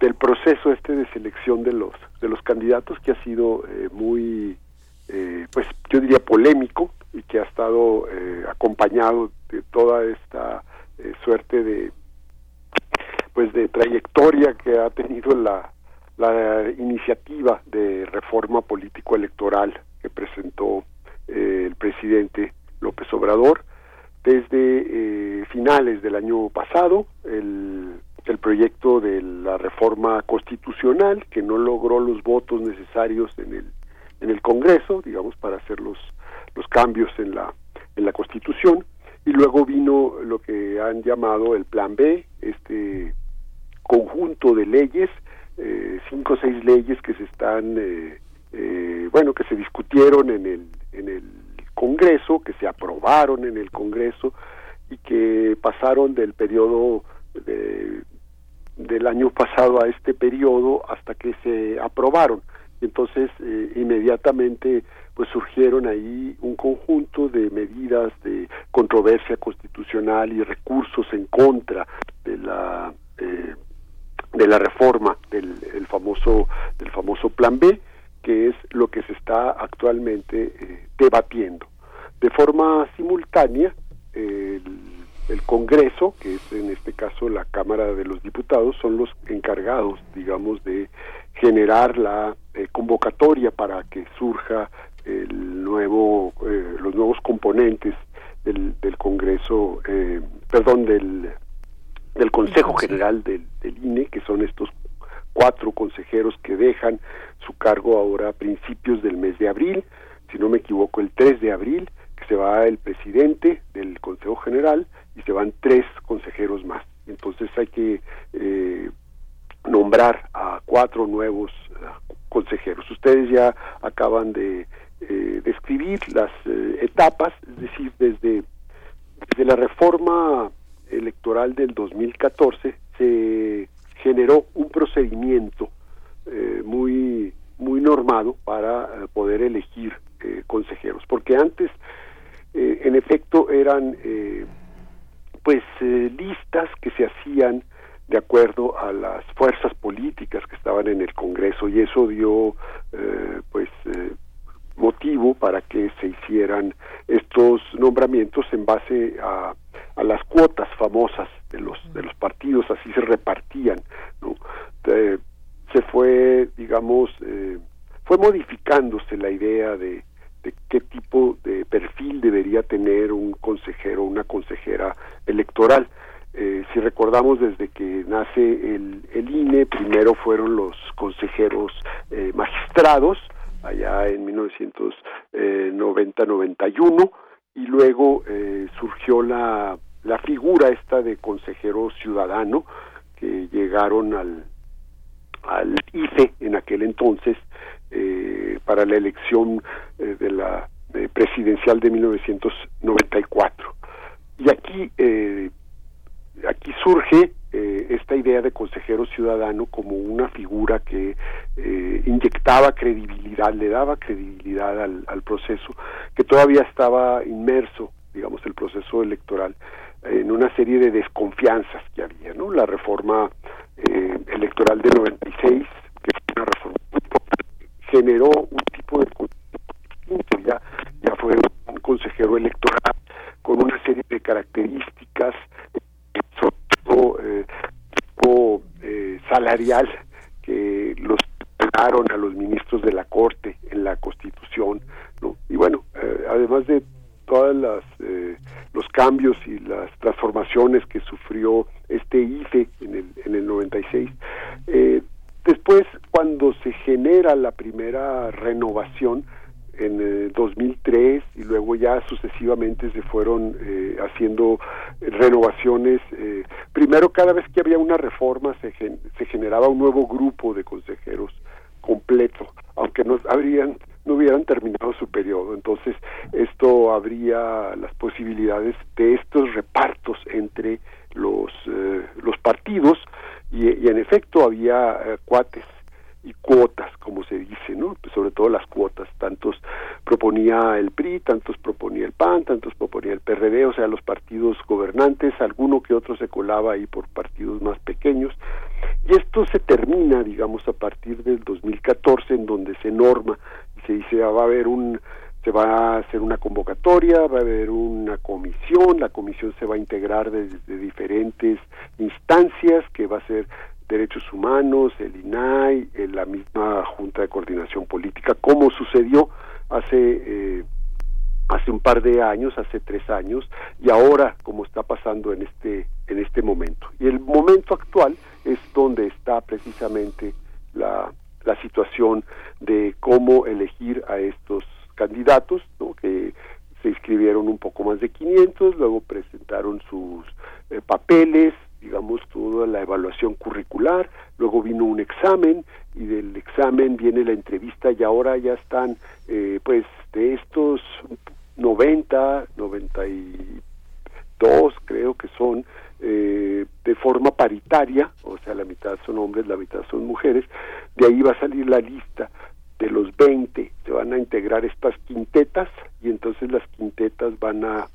del proceso este de selección de los de los candidatos que ha sido eh, muy eh, pues yo diría polémico y que ha estado eh, acompañado de toda esta eh, suerte de pues de trayectoria que ha tenido la la iniciativa de reforma político electoral que presentó eh, el presidente López Obrador desde eh, finales del año pasado el, el, proyecto de la reforma constitucional que no logró los votos necesarios en el en el Congreso digamos para hacer los los cambios en la en la Constitución. Y luego vino lo que han llamado el Plan B este conjunto de leyes eh, cinco o seis leyes que se están eh, eh, bueno que se discutieron en el en el Congreso, que se aprobaron en el Congreso y que pasaron del periodo de, del año pasado a este periodo hasta que se aprobaron. Entonces, eh, inmediatamente pues surgieron ahí un conjunto de medidas de controversia constitucional y recursos en contra de la eh, de la reforma del el famoso del famoso plan B que es lo que se está actualmente eh, debatiendo. De forma simultánea, el, el, Congreso, que es en este caso la Cámara de los Diputados, son los encargados, digamos, de generar la eh, convocatoria para que surja el nuevo, eh, los nuevos componentes del, del Congreso, perdón, del, del Consejo General del, del INE, que son estos cuatro consejeros que dejan su cargo ahora a principios del mes de abril, si no me equivoco el 3 de abril, que se va el presidente del Consejo General y se van tres consejeros más. Entonces hay que eh, nombrar a cuatro nuevos uh, consejeros. Ustedes ya acaban de eh, describir las eh, etapas, es decir, desde, desde la reforma electoral del 2014 se generó un procedimiento eh, muy muy normado para eh, poder elegir eh, consejeros porque antes eh, en efecto eran pues listas que se hacían de acuerdo a las fuerzas políticas que estaban en el Congreso y eso dio pues motivo para que se hicieran estos nombramientos en base a, a las cuotas famosas de los de los partidos así se repartían ¿no? Se fue digamos eh, fue modificándose la idea de, de qué tipo de perfil debería tener un consejero una consejera electoral. Eh, si recordamos desde que nace el, el INE primero fueron los consejeros eh, magistrados allá en 1990-91 y luego eh, surgió la, la figura esta de consejero ciudadano que llegaron al, al IFE en aquel entonces eh, para la elección eh, de la eh, presidencial de 1994 y aquí eh, aquí surge eh, esta idea de consejero ciudadano como una figura que eh, inyectaba credibilidad, le daba credibilidad al, al, proceso, que todavía estaba inmerso, digamos, el proceso electoral en una serie de desconfianzas que había, ¿no? La reforma eh, electoral de 96, que fue una reforma generó un tipo de ya, ya fue un consejero electoral con una serie de características sobre todo eh, eh, salarial que los a los ministros de la Corte en la Constitución, ¿no? Y bueno, eh, además de todas las eh, los cambios y las transformaciones que sufrió este IFE en el en el 96 eh, después cuando se genera la primera renovación en el 2003 y luego ya sucesivamente se fueron eh, haciendo renovaciones. Eh, primero, cada vez que había una reforma se, se generaba un nuevo grupo de consejeros completo, aunque no habrían no hubieran terminado su periodo. Entonces, esto habría las posibilidades de estos repartos entre los, eh, los partidos y, en efecto había cuates y cuotas, como se dice, ¿no? Pues sobre todo las cuotas, tantos proponía el PRI, tantos proponía el PAN, tantos proponía el PRD, o sea, los partidos gobernantes, alguno que otro se colaba ahí por partidos más pequeños, y esto se termina, digamos, a partir del 2014, en donde se norma se dice, ah, va a haber un se va a hacer una convocatoria, va a haber una comisión, la comisión se va a integrar desde diferentes instancias, que va a ser Derechos Humanos, el INAI, eh, la misma Junta de Coordinación Política, como sucedió hace eh, hace un par de años, hace tres años, y ahora como está pasando en este en este momento. Y el momento actual es donde está precisamente la, la situación de cómo elegir a estos candidatos, ¿no? que se inscribieron un poco más de 500, luego presentaron sus eh, papeles, digamos, toda la evaluación curricular, luego vino un examen y del examen viene la entrevista y ahora ya están, eh, pues, de estos 90, 92 creo que son, eh, de forma paritaria, o sea, la mitad son hombres, la mitad son mujeres, de ahí va a salir la lista de los 20, se van a integrar estas quintetas y entonces las quintetas van a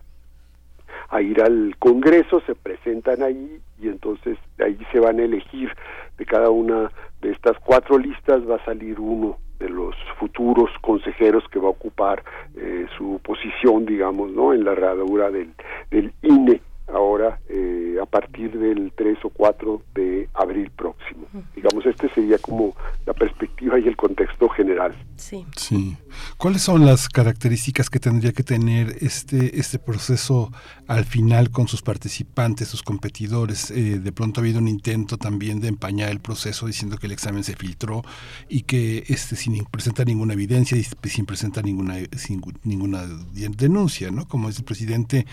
a ir al Congreso, se presentan ahí y entonces de ahí se van a elegir de cada una de estas cuatro listas va a salir uno de los futuros consejeros que va a ocupar eh, su posición, digamos, ¿no? En la radura del, del INE ahora eh, a partir del 3 o 4 de abril próximo. Digamos, este sería como la perspectiva y el contexto general. Sí. Sí. ¿Cuáles son las características que tendría que tener este, este proceso al final con sus participantes, sus competidores? Eh, de pronto ha habido un intento también de empañar el proceso diciendo que el examen se filtró y que este sin presentar ninguna evidencia y sin presentar ninguna, sin, ninguna denuncia, ¿no? Como dice el presidente,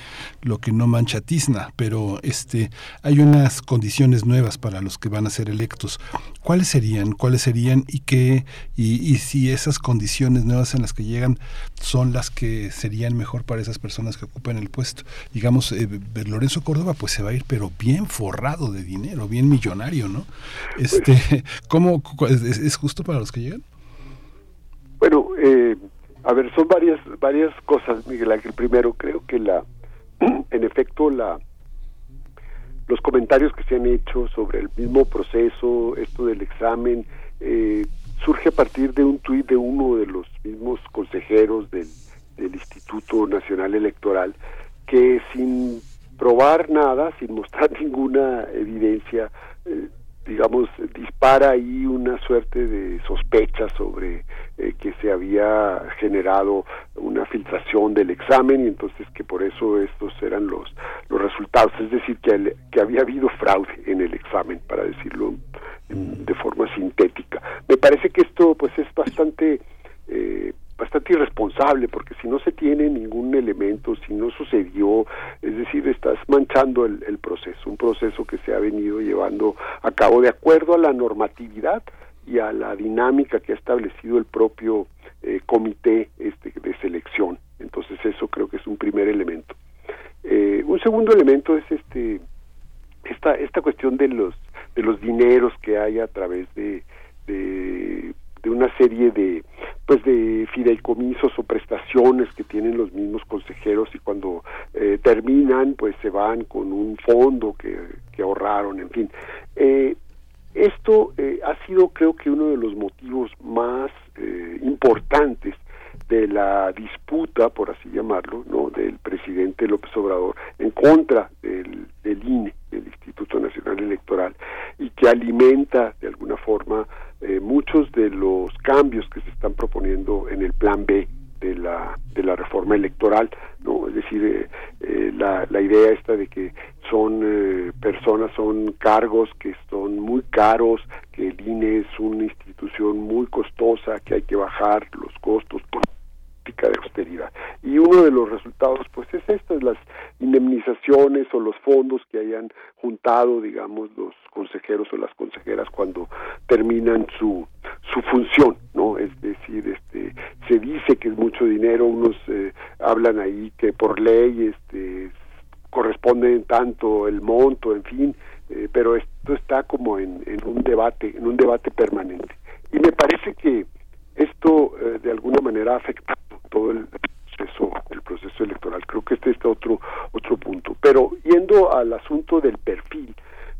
lo que no mancha pero este hay unas condiciones nuevas para los que van a ser electos. ¿Cuáles serían? ¿Cuáles serían y qué y, y si esas condiciones nuevas en las que llegan son las que serían mejor para esas personas que ocupan el puesto? Digamos, eh, Lorenzo Córdoba pues se va a ir pero bien forrado de dinero, bien millonario, ¿no? Este, ¿cómo es, es justo para los que llegan? Bueno, eh, a ver, son varias varias cosas, Miguel Ángel. Primero, creo que la, en efecto, la los comentarios que se han hecho sobre el mismo proceso, esto del examen, eh, surge a partir de un tuit de uno de los mismos consejeros del, del Instituto Nacional Electoral, que sin probar nada, sin mostrar ninguna evidencia, eh, digamos, dispara ahí una suerte de sospecha sobre eh, que se había generado una filtración del examen y entonces que por eso estos eran los los resultados, es decir, que, que había habido fraude en el examen, para decirlo de forma sintética. Me parece que esto pues es bastante eh, bastante irresponsable porque si no se tiene ningún elemento, si no sucedió, es decir, estás manchando el, el, proceso, un proceso que se ha venido llevando a cabo de acuerdo a la normatividad y a la dinámica que ha establecido el propio eh, comité este, de selección. Entonces eso creo que es un primer elemento. Eh, un segundo elemento es este esta esta cuestión de los de los dineros que hay a través de, de de una serie de pues de fideicomisos o prestaciones que tienen los mismos consejeros y cuando eh, terminan pues se van con un fondo que, ahorraron en fin. Eh, esto eh, ha sido creo que uno de los motivos más eh, importantes de la disputa, por así llamarlo, no del presidente López Obrador en contra del, del INE, del Instituto Nacional Electoral, y que alimenta de alguna forma eh, muchos de los cambios que se están proponiendo en el plan B de la de la reforma electoral no es decir eh, eh, la, la idea esta de que son eh, personas son cargos que son muy caros que el INE es una institución muy costosa que hay que bajar los costos de austeridad. Y uno de los resultados pues es estas las indemnizaciones o los fondos que hayan juntado digamos los consejeros o las consejeras cuando terminan su su función no es decir este se dice que es mucho dinero unos eh, hablan ahí que por ley este corresponde tanto el monto en fin eh, pero esto está como en, en un debate en un debate permanente. Y me parece que esto eh, de alguna manera ha afectado todo el proceso el proceso electoral. Creo que este es otro otro punto. Pero yendo al asunto del perfil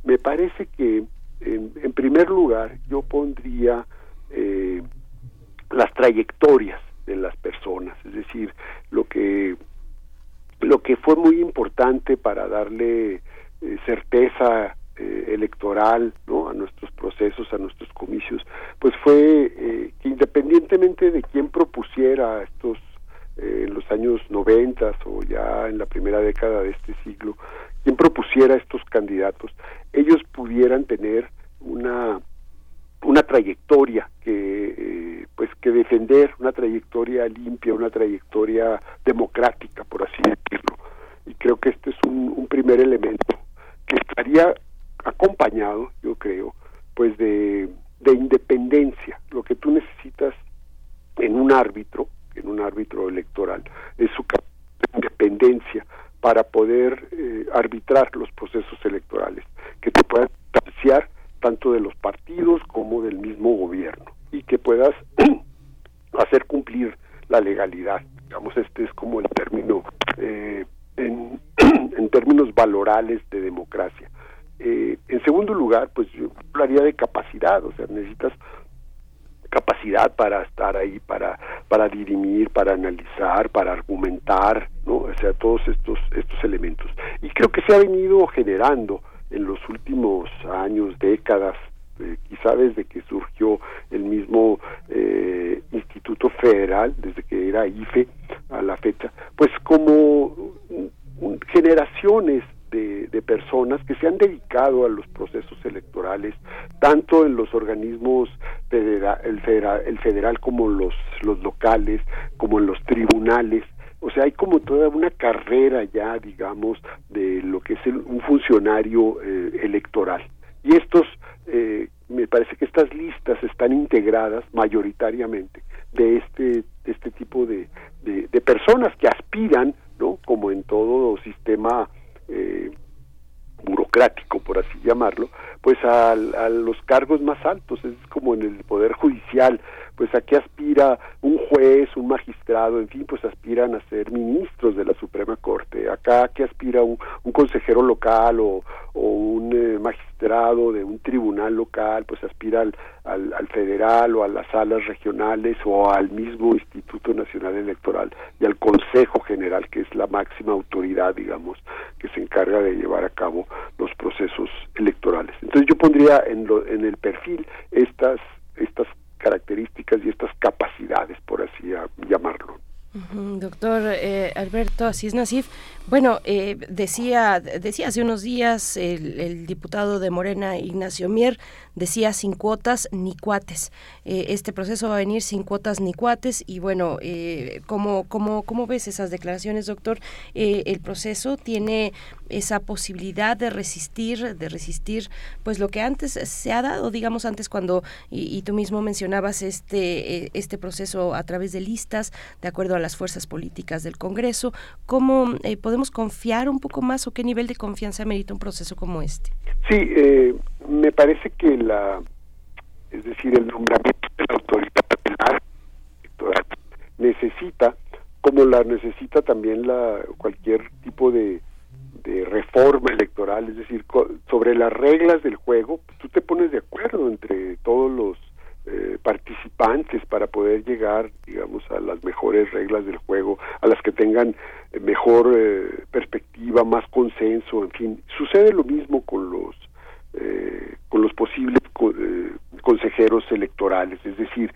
me parece que en, primer lugar yo pondría eh, las trayectorias de las personas. Es decir lo que lo que fue muy importante para darle eh, certeza eh, electoral ¿no? a nuestros procesos, a nuestros comicios, pues fue eh, que independientemente de quién propusiera estos eh, en los años noventas o ya en la primera década de este siglo, quien propusiera estos candidatos, ellos pudieran tener una una trayectoria que eh, pues que defender una trayectoria limpia una trayectoria democrática por así decirlo y creo que este es un, un primer elemento que estaría acompañado yo creo pues de, de independencia lo que tú necesitas en un árbitro en un árbitro electoral es su independencia para poder eh, arbitrar los procesos electorales que te puedan distanciar tanto de los partidos como del mismo gobierno y que puedas hacer cumplir la legalidad. Digamos, este es como el término eh, en, en, términos valorales de democracia. Eh, en segundo lugar, pues yo hablaría de capacidad, o sea, necesitas capacidad para estar ahí, para para dirimir, para analizar, para argumentar, ¿no? O sea, todos estos estos elementos. Y creo que se ha venido generando en los últimos años, décadas, eh, quizá desde que surgió el mismo eh, Instituto Federal, desde que era IFE a la fecha, pues como un, generaciones de, personas que se han dedicado a los procesos electorales, tanto en los organismos federal, el, federal, el federal como los, los locales, como en los tribunales, o sea, hay como toda una carrera ya, digamos, de lo que es el, un funcionario eh, electoral. Y estos, eh, me parece que estas listas están integradas mayoritariamente de este, de este tipo de, de, de, personas que aspiran, ¿no? Como en todo sistema eh, burocrático, por así llamarlo, pues a, a, los cargos más altos, es como en el Poder Judicial, pues a qué aspira un juez, un magistrado, en fin, pues aspiran a ser ministros de la Suprema Corte, acá qué aspira un, un consejero local o, o un eh, magistrado de un tribunal local, pues aspira al, al, al, federal o a las salas regionales o al mismo Instituto Nacional Electoral y al Consejo General, que es la máxima autoridad, digamos, que se encarga de llevar a cabo los procesos electorales. Entonces yo pondría en, lo, en el perfil estas estas características y estas capacidades, por así llamarlo. Doctor eh, Alberto Asís Nasif, bueno, eh, decía, decía hace unos días el, el, diputado de Morena, Ignacio Mier, decía sin cuotas ni cuates. Eh, este proceso va a venir sin cuotas ni cuates y bueno, eh, ¿cómo, cómo, ¿cómo ves esas declaraciones, doctor? Eh, el proceso tiene esa posibilidad de resistir, de resistir pues lo que antes se ha dado, digamos antes cuando, y, tú mismo mencionabas este, este proceso a través de listas, de acuerdo a las fuerzas políticas del Congreso, ¿cómo podemos confiar un poco más o qué nivel de confianza merita un proceso como este? Sí, eh, me parece que la, es decir, el nombramiento de la autoridad electoral necesita, como la necesita también la cualquier tipo de, de reforma electoral, es decir, sobre las reglas del juego, pues, tú te pones de acuerdo entre todos los eh, participantes para poder llegar, digamos, a las mejores reglas del juego, a las que tengan mejor eh, perspectiva, más consenso, en fin. Sucede lo mismo con los con los posibles consejeros electorales. Es decir,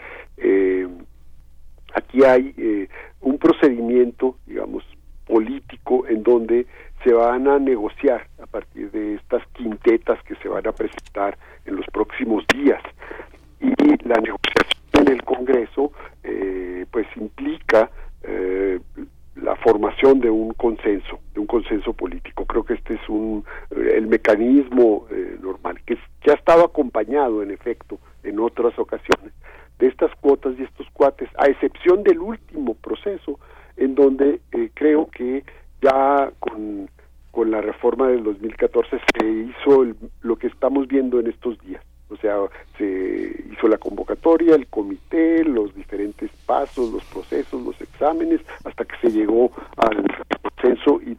aquí hay un procedimiento, digamos, político en donde se van a negociar a partir de estas quintetas que se van a presentar en los próximos días. Y la negociación en el Congreso eh, pues implica eh, la formación de un consenso, de un consenso político. Creo que este es un eh, el mecanismo normal, que, que ha estado acompañado en efecto en otras ocasiones de estas cuotas y estos cuates, a excepción del último proceso, en donde creo que ya con, con la reforma del 2014 se hizo lo que estamos viendo en estos días. O sea, se hizo la convocatoria, el comité, los diferentes pasos, los procesos, los exámenes, hasta que se llegó al consenso y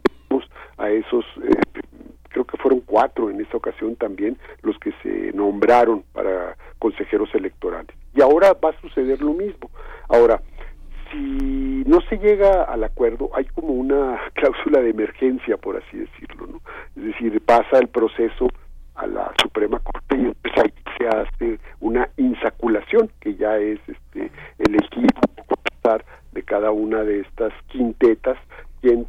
a esos, eh, creo que fueron cuatro en esta ocasión también, los que se nombraron para consejeros electorales. Y ahora va a suceder lo mismo. Ahora, si no se llega al acuerdo, hay como una cláusula de emergencia, por así decirlo, ¿no? Es decir, pasa el proceso a la Suprema Corte y entonces ahí se hace una insaculación que ya es este elegir de cada una de estas quintetas quién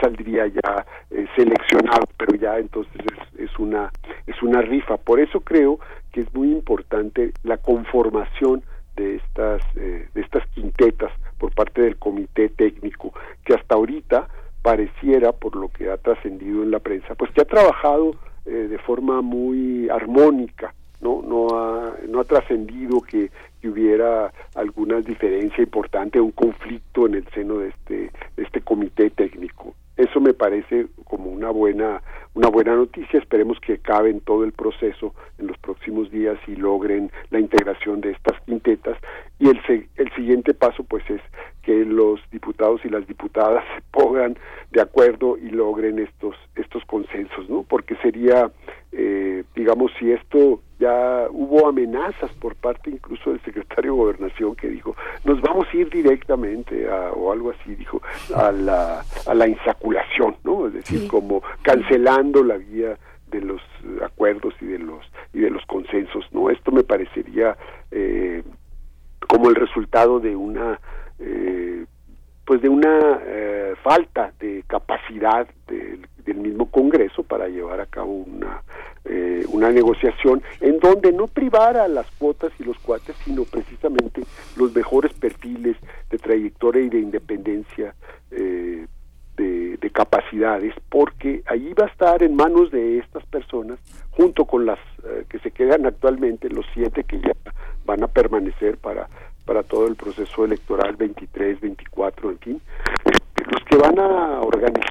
saldría ya eh, seleccionado pero ya entonces es, es una es una rifa. Por eso creo que es muy importante la conformación de estas eh, de estas quintetas por parte del comité técnico que hasta ahorita pareciera por lo que ha trascendido en la prensa pues que ha trabajado eh, de forma muy armónica no no ha no ha trascendido que, hubiera alguna diferencia importante un conflicto en el seno de este de este comité técnico eso me parece como una buena una buena noticia. Esperemos que acaben todo el proceso en los próximos días y logren la integración de estas quintetas. Y el, el siguiente paso, pues, es que los diputados y las diputadas se pongan de acuerdo y logren estos estos consensos, ¿no? Porque sería, eh, digamos, si esto ya hubo amenazas por parte incluso del secretario de Gobernación que dijo, nos vamos a ir directamente a, o algo así, dijo, a la, a la insaculación, ¿no? Es decir, como cancelando la vía de los acuerdos y de los y de los consensos, ¿no? Esto me parecería eh, como el resultado de una eh, pues de una eh, falta de capacidad del, mismo Congreso para llevar a cabo una eh, una negociación en donde no privara las cuotas y los cuates sino precisamente los mejores perfiles de trayectoria y de independencia de, de, capacidades porque ahí va a estar en manos de estas personas junto con las que se quedan actualmente los siete que ya van a permanecer para para todo el proceso electoral 23, 24, en fin, este, los que van a organizar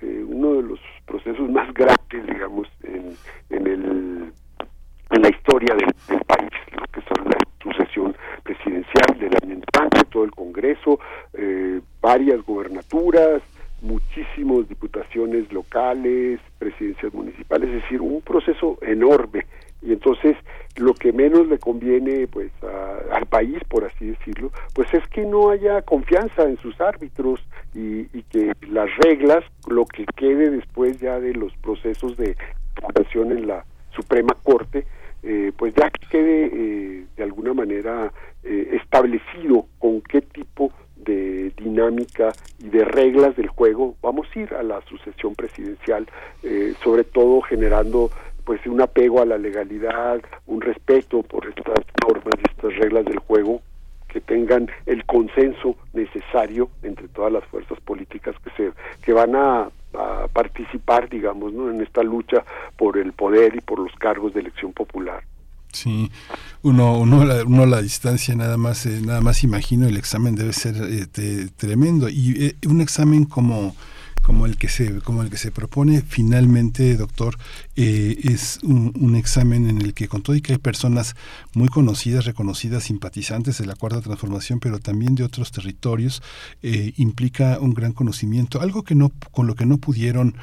eh, uno de los procesos más grandes, digamos, en, en, el, en la historia del, país, lo que son la sucesión presidencial del año entrante, todo el Congreso, eh, varias gobernaturas, muchísimas diputaciones locales, presidencias municipales, es decir, un proceso enorme. Y entonces lo que menos le conviene pues al país por así decirlo pues es que no haya confianza en sus árbitros y, que las reglas lo que quede después ya de los procesos de votación en la Suprema Corte eh, pues ya quede eh, de alguna manera eh, establecido con qué tipo de dinámica y de reglas del juego vamos a ir a la sucesión presidencial sobre todo generando pues un apego a la legalidad, un respeto por estas normas y estas reglas del juego que tengan el consenso necesario entre todas las fuerzas políticas que se que van a, participar digamos ¿no? en esta lucha por el poder y por los cargos de elección popular Sí, uno, uno, la, uno la distancia nada más, eh, nada más imagino el examen debe ser eh, tremendo. Y eh, un examen como como el que se como el que se propone finalmente doctor eh, es un, examen en el que con todo y que hay personas muy conocidas reconocidas simpatizantes de la cuarta transformación pero también de otros territorios eh, implica un gran conocimiento. Algo que no con lo que no pudieron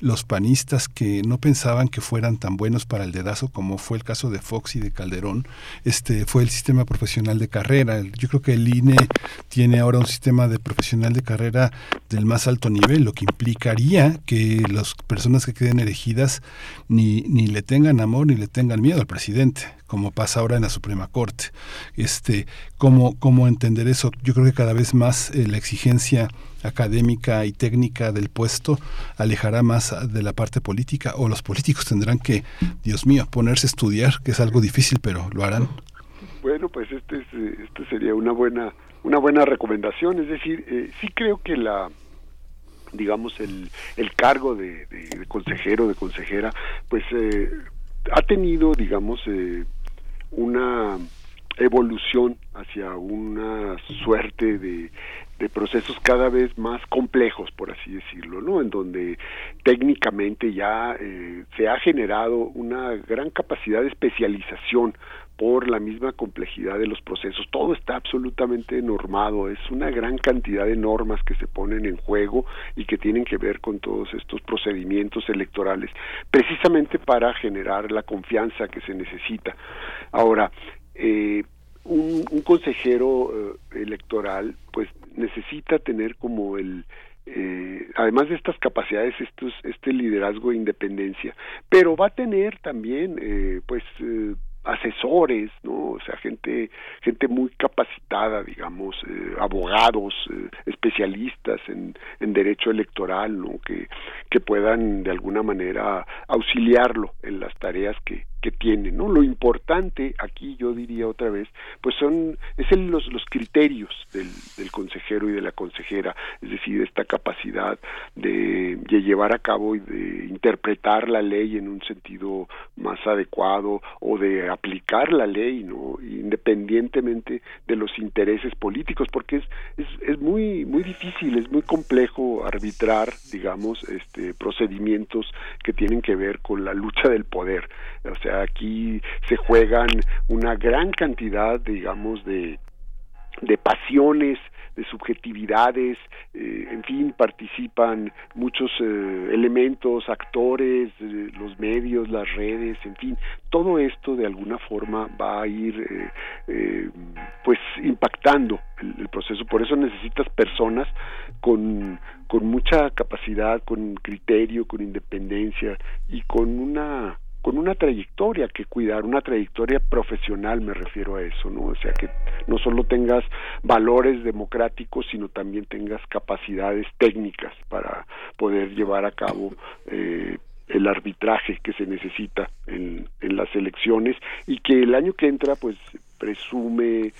los panistas que no pensaban que fueran tan buenos para el dedazo como fue el caso de Fox y de Calderón este fue el sistema profesional de carrera. Yo creo que el INE tiene ahora un sistema de profesional de carrera del más alto nivel lo que implicaría que las personas que queden elegidas ni, ni le tengan amor ni le tengan miedo al presidente, como pasa ahora en la Suprema Corte. Este, ¿cómo, cómo entender eso? Yo creo que cada vez más eh, la exigencia académica y técnica del puesto alejará más de la parte política o los políticos tendrán que, Dios mío, ponerse a estudiar, que es algo difícil, pero lo harán. Bueno, pues este, este sería una buena una buena recomendación, es decir, eh, sí creo que la digamos el, el cargo de, de, consejero de consejera pues eh, ha tenido digamos eh, una evolución hacia una suerte de, de procesos cada vez más complejos, por así decirlo, ¿no? En donde técnicamente ya eh, se ha generado una gran capacidad de especialización por la misma complejidad de los procesos. Todo está absolutamente normado, es una gran cantidad de normas que se ponen en juego y que tienen que ver con todos estos procedimientos electorales, precisamente para generar la confianza que se necesita. Ahora, eh, un, consejero eh, electoral pues necesita tener como el eh, además de estas capacidades estos, este liderazgo e independencia pero va a tener también eh, pues eh, asesores, ¿no? O sea, gente, gente muy capacitada, digamos, eh, abogados, eh, especialistas en, en derecho electoral, ¿no? Que, que puedan de alguna manera auxiliarlo en las tareas que, tiene, ¿no? Lo importante aquí, yo diría otra vez, pues son, es el, los, los criterios del, del consejero y de la consejera, es decir, esta capacidad de, de llevar a cabo y de interpretar la ley en un sentido más adecuado o de aplicar la ley, ¿no? Independientemente de los intereses políticos, porque es, es, es muy, muy difícil, es muy complejo arbitrar, digamos, este, procedimientos que tienen que ver con la lucha del poder. O sea, aquí se juegan una gran cantidad, digamos, de, de pasiones, de subjetividades, eh, en fin, participan muchos eh, elementos, actores, eh, los medios, las redes, en fin, todo esto de alguna forma va a ir pues impactando el, el, proceso, por eso necesitas personas con, con mucha capacidad, con criterio, con independencia y con una con una trayectoria que cuidar, una trayectoria profesional me refiero a eso, ¿no? O sea, que no solo tengas valores democráticos, sino también tengas capacidades técnicas para poder llevar a cabo eh, el arbitraje que se necesita en, en las elecciones y que el año que entra pues presume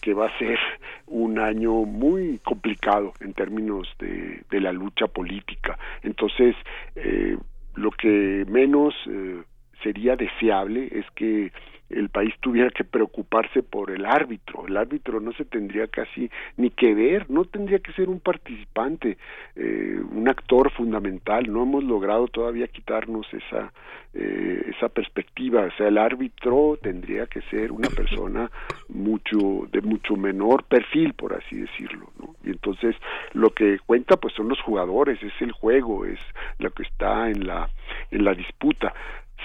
que va a ser un año muy complicado en términos de, de la lucha política. Entonces, eh, lo que menos eh, sería deseable es que el país tuviera que preocuparse por el árbitro. El árbitro no se tendría casi ni que ver, no tendría que ser un participante, eh, un actor fundamental. No hemos logrado todavía quitarnos esa eh, esa perspectiva. O sea, el árbitro tendría que ser una persona mucho de mucho menor perfil, por así decirlo. ¿no? Y entonces lo que cuenta pues son los jugadores, es el juego, es lo que está en la en la disputa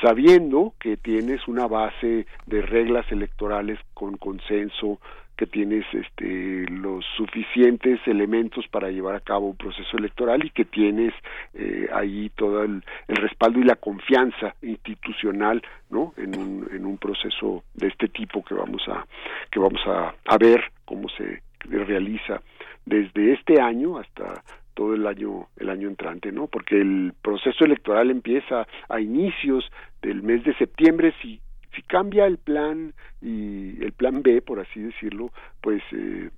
sabiendo que tienes una base de reglas electorales con consenso, que tienes este, los suficientes elementos para llevar a cabo un proceso electoral y que tienes eh, ahí todo el, el, respaldo y la confianza institucional no en un, en un proceso de este tipo que vamos a que vamos a, a ver cómo se realiza desde este año hasta todo el año el año entrante, ¿no? Porque el proceso electoral empieza a inicios del mes de septiembre si si cambia el plan y el plan B, por así decirlo, pues eh,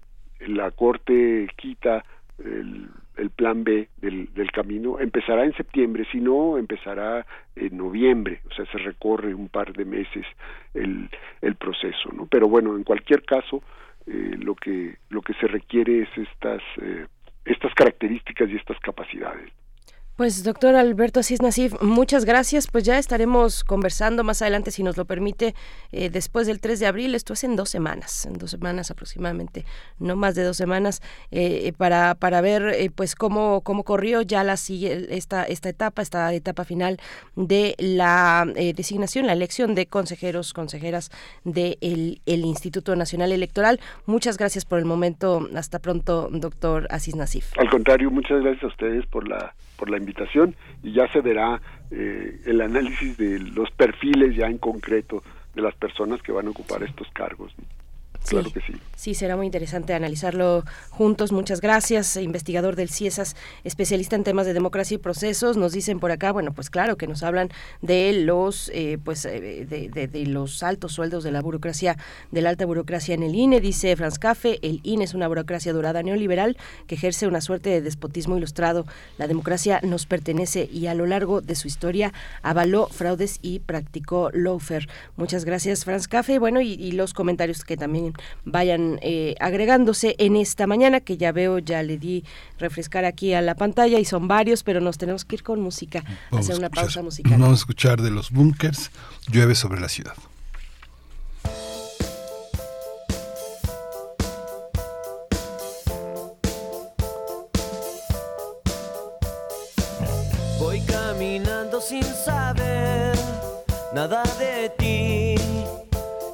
la corte quita el, el plan B del, del, camino, empezará en septiembre, si no, empezará en noviembre, o sea, se recorre un par de meses el, el proceso, ¿no? Pero bueno, en cualquier caso, eh, lo que lo que se requiere es estas eh, estas características y estas capacidades. Pues doctor Alberto Asís Nasif, muchas gracias. Pues ya estaremos conversando más adelante, si nos lo permite, eh, después del 3 de abril. Esto es en dos semanas, en dos semanas aproximadamente, no más de dos semanas, eh, para, para ver eh, pues cómo, cómo corrió ya la esta, esta etapa, esta etapa final de la designación, la elección de consejeros, consejeras del de el Instituto Nacional Electoral. Muchas gracias por el momento. Hasta pronto, doctor Asís Nasif. Al contrario, muchas gracias a ustedes por la, por la invitación invitación y ya se verá eh, el análisis de los perfiles ya en concreto de las personas que van a ocupar estos cargos. Claro que sí. Sí, será muy interesante analizarlo juntos. Muchas gracias. Investigador del CIESAS, especialista en temas de democracia y procesos. Nos dicen por acá, bueno, pues claro, que nos hablan de los, eh, pues, eh, de, los altos sueldos de la burocracia, de la alta burocracia en el INE. Dice Franz Café, el INE es una burocracia dorada neoliberal que ejerce una suerte de despotismo ilustrado. La democracia nos pertenece y a lo largo de su historia avaló fraudes y practicó lawfare. Muchas gracias, Franz Café. Bueno, y, y los comentarios que también vayan eh, agregándose en esta mañana, que ya veo, ya le di refrescar aquí a la pantalla y son varios, pero nos tenemos que ir con música, hacer una pausa musical. Vamos a escuchar de los bunkers, llueve sobre la ciudad. Voy caminando sin saber nada de ti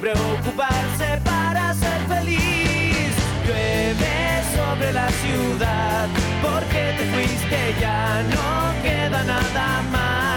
Preocuparse para ser feliz. Llueve sobre la ciudad, porque te fuiste ya no queda nada más.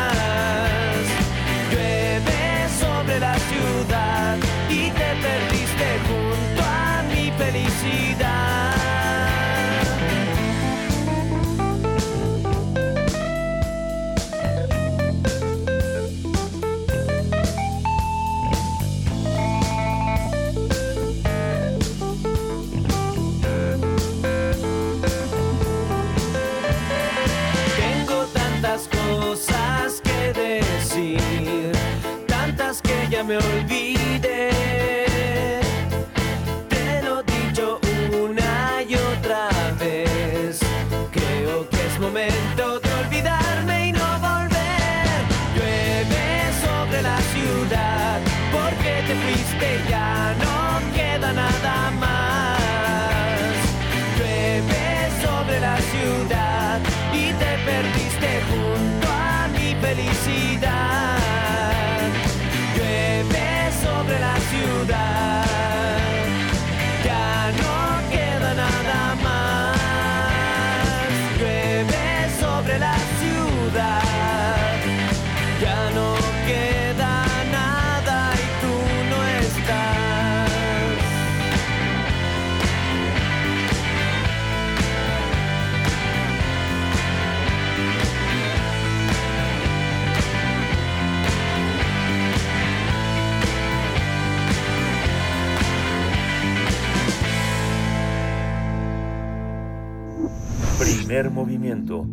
Primer movimiento.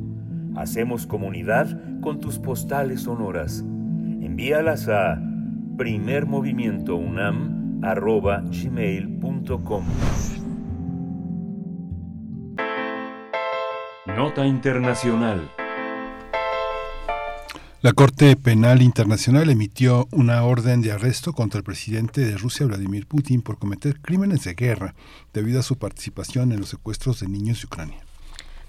Hacemos comunidad con tus postales sonoras. Envíalas a primermovimientounam.gmail.com Nota Internacional. La Corte Penal Internacional emitió una orden de arresto contra el presidente de Rusia, Vladimir Putin, por cometer crímenes de guerra debido a su participación en los secuestros de niños de Ucrania.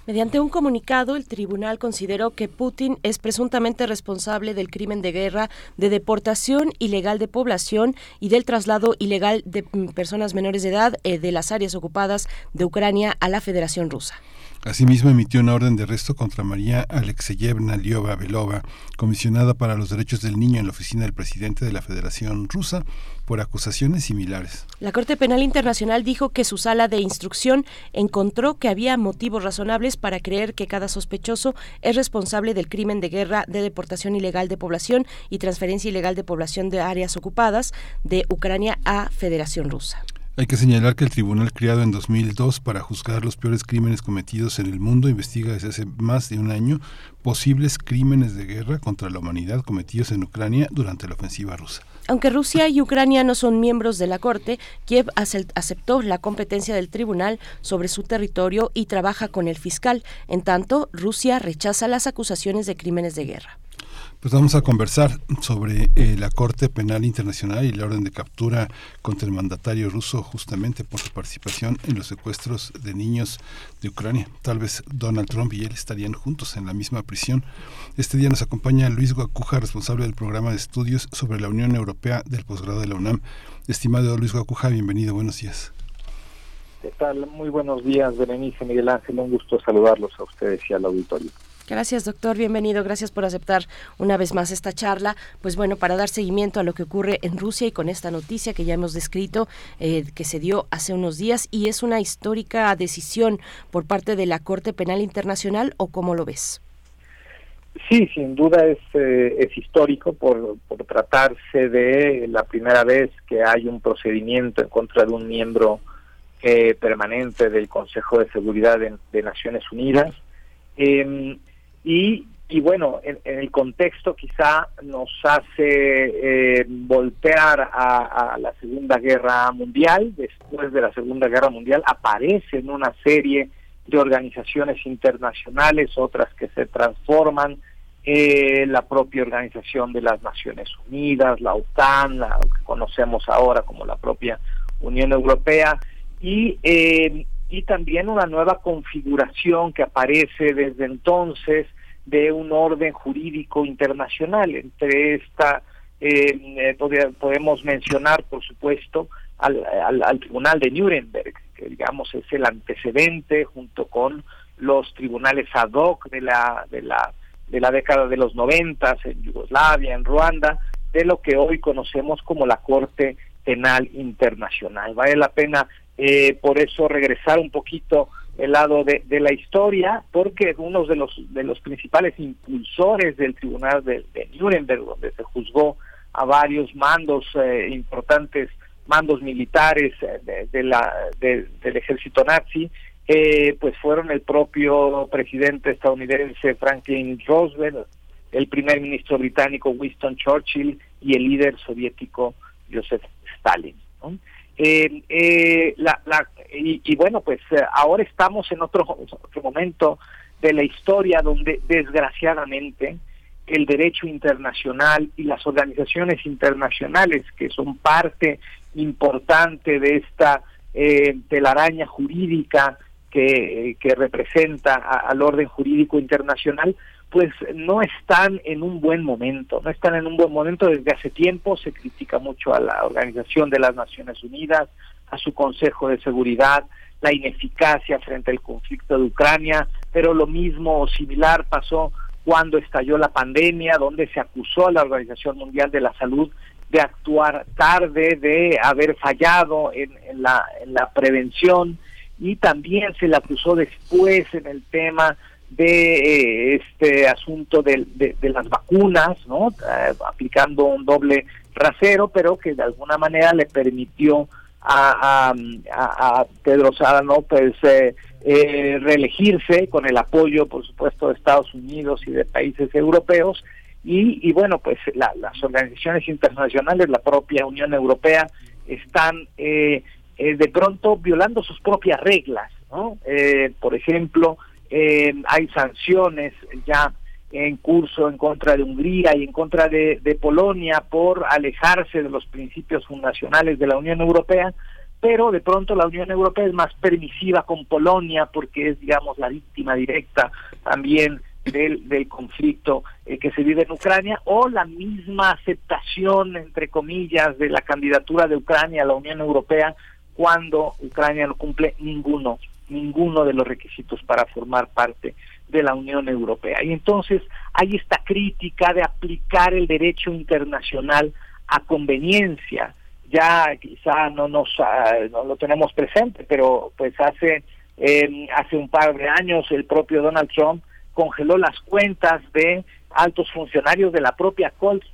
Mediante un comunicado, el tribunal consideró que Putin es presuntamente responsable del crimen de guerra, de deportación ilegal de población y del traslado ilegal de mm, personas menores de edad eh, de las áreas ocupadas de Ucrania a la Federación Rusa. Asimismo, emitió una orden de arresto contra María Alexeyevna Liova Belova, comisionada para los derechos del niño en la oficina del presidente de la Federación Rusa, por acusaciones similares. La Corte Penal Internacional dijo que su sala de instrucción encontró que había motivos razonables para creer que cada sospechoso es responsable del crimen de guerra, de deportación ilegal de población y transferencia ilegal de población de áreas ocupadas de Ucrania a Federación Rusa. Hay que señalar que el tribunal creado en 2002 para juzgar los peores crímenes cometidos en el mundo investiga desde hace más de un año posibles crímenes de guerra contra la humanidad cometidos en Ucrania durante la ofensiva rusa. Aunque Rusia y Ucrania no son miembros de la Corte, Kiev aceptó la competencia del tribunal sobre su territorio y trabaja con el fiscal. En tanto, Rusia rechaza las acusaciones de crímenes de guerra. Pues vamos a conversar sobre eh, la Corte Penal Internacional y la orden de captura contra el mandatario ruso justamente por su participación en los secuestros de niños de Ucrania. Tal vez Donald Trump y él estarían juntos en la misma prisión. Este día nos acompaña Luis Guacuja, responsable del programa de estudios sobre la Unión Europea del posgrado de la UNAM. Estimado Luis Guacuja, bienvenido, buenos días. ¿Qué tal? Muy buenos días, Berenice Miguel Ángel. Un gusto saludarlos a ustedes y al auditorio. Gracias, doctor. Bienvenido. Gracias por aceptar una vez más esta charla. Pues bueno, para dar seguimiento a lo que ocurre en Rusia y con esta noticia que ya hemos descrito, eh, que se dio hace unos días y es una histórica decisión por parte de la Corte Penal Internacional o cómo lo ves? Sí, sin duda es, eh, es histórico por, por tratarse de la primera vez que hay un procedimiento en contra de un miembro eh, permanente del Consejo de Seguridad de, de Naciones Unidas. Eh, y, y bueno, en, el contexto quizá nos hace eh, voltear a, la Segunda Guerra Mundial. Después de la Segunda Guerra Mundial aparecen una serie de organizaciones internacionales, otras que se transforman, eh, la propia Organización de las Naciones Unidas, la OTAN, la que conocemos ahora como la propia Unión Europea, y eh, y también una nueva configuración que aparece desde entonces de un orden jurídico internacional. Entre esta eh, podemos mencionar, por supuesto, al, al, Tribunal de Nuremberg, que digamos es el antecedente junto con los tribunales ad hoc de la de la de la década de los noventas en Yugoslavia, en Ruanda, de lo que hoy conocemos como la Corte Penal Internacional. Vale la pena eh, por eso regresar un poquito el lado de, de, la historia, porque uno de los de los principales impulsores del Tribunal de, Nuremberg, donde se juzgó a varios mandos eh, importantes, mandos militares eh, de, de del ejército nazi, eh, pues fueron el propio presidente estadounidense Franklin Roosevelt, el primer ministro británico Winston Churchill y el líder soviético Joseph Stalin. Eh, eh, la, la, y, y, bueno, pues eh, ahora estamos en otro, otro momento de la historia donde desgraciadamente el derecho internacional y las organizaciones internacionales que son parte importante de esta eh, telaraña jurídica que, que representa a, al orden jurídico internacional, pues no están en un buen momento, no están en un buen momento. Desde hace tiempo, se critica mucho a la Organización de las Naciones Unidas, a su Consejo de Seguridad, la ineficacia frente al conflicto de Ucrania, pero lo mismo o similar pasó cuando estalló la pandemia, donde se acusó a la Organización Mundial de la Salud de actuar tarde, de haber fallado en, la, en la prevención y también se le acusó después en el tema de eh, este asunto de, de, las vacunas, ¿no? Eh, aplicando un doble rasero, pero que de alguna manera le permitió a, a, a Pedro Sárano pues eh, eh, reelegirse con el apoyo, por supuesto, de Estados Unidos y de países europeos. Y, y bueno, pues la, las organizaciones internacionales, la propia Unión Europea, están eh, de pronto violando sus propias reglas, ¿no? por ejemplo, eh, hay sanciones ya en curso en contra de Hungría y en contra de, Polonia por alejarse de los principios fundacionales de la Unión Europea, pero de pronto la Unión Europea es más permisiva con Polonia porque es, digamos, la víctima directa también del, del conflicto eh, que se vive en Ucrania, o la misma aceptación, entre comillas, de la candidatura de Ucrania a la Unión Europea cuando Ucrania no cumple ninguno, ninguno de los requisitos para formar parte de la Unión Europea. Y entonces hay esta crítica de aplicar el derecho internacional a conveniencia. Ya quizá no nos ah, no lo tenemos presente, pero pues hace eh, hace un par de años el propio Donald Trump congeló las cuentas de altos funcionarios de la propia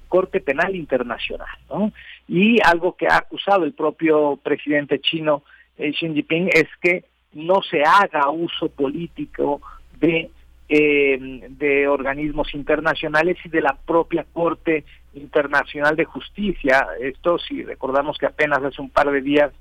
Corte Penal Internacional, ¿no? Y algo que ha acusado el propio presidente chino eh, Xi Jinping es que no se haga uso político de eh, de organismos internacionales y de la propia Corte Internacional de Justicia. Esto, si recordamos que apenas hace un par de días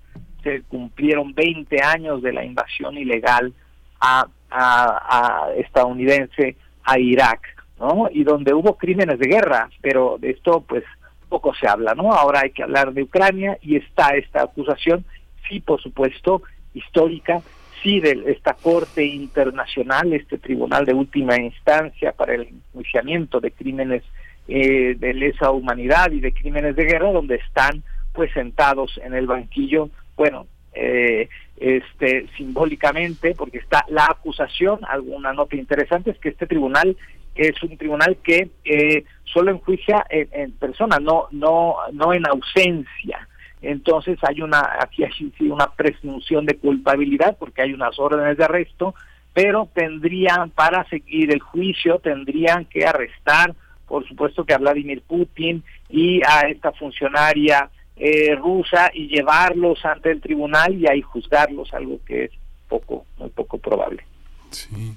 se cumplieron 20 años de la invasión ilegal a, a, a estadounidense a Irak, ¿no? Y donde hubo crímenes de guerra, pero de esto pues poco se habla, ¿no? Ahora hay que hablar de Ucrania y está esta acusación, sí, por supuesto, histórica, sí, de esta Corte Internacional, este Tribunal de Última Instancia para el enjuiciamiento de crímenes eh, de lesa humanidad y de crímenes de guerra, donde están pues sentados en el banquillo, bueno, eh, este simbólicamente, porque está la acusación, alguna nota interesante es que este tribunal es un tribunal que eh, solo enjuicia en, en, persona, no, no, no en ausencia. Entonces hay una, aquí hay una presunción de culpabilidad porque hay unas órdenes de arresto, pero tendrían, para seguir el juicio, tendrían que arrestar, por supuesto que a Vladimir Putin y a esta funcionaria eh, rusa y llevarlos ante el tribunal y ahí juzgarlos, algo que es poco, muy poco probable. Sí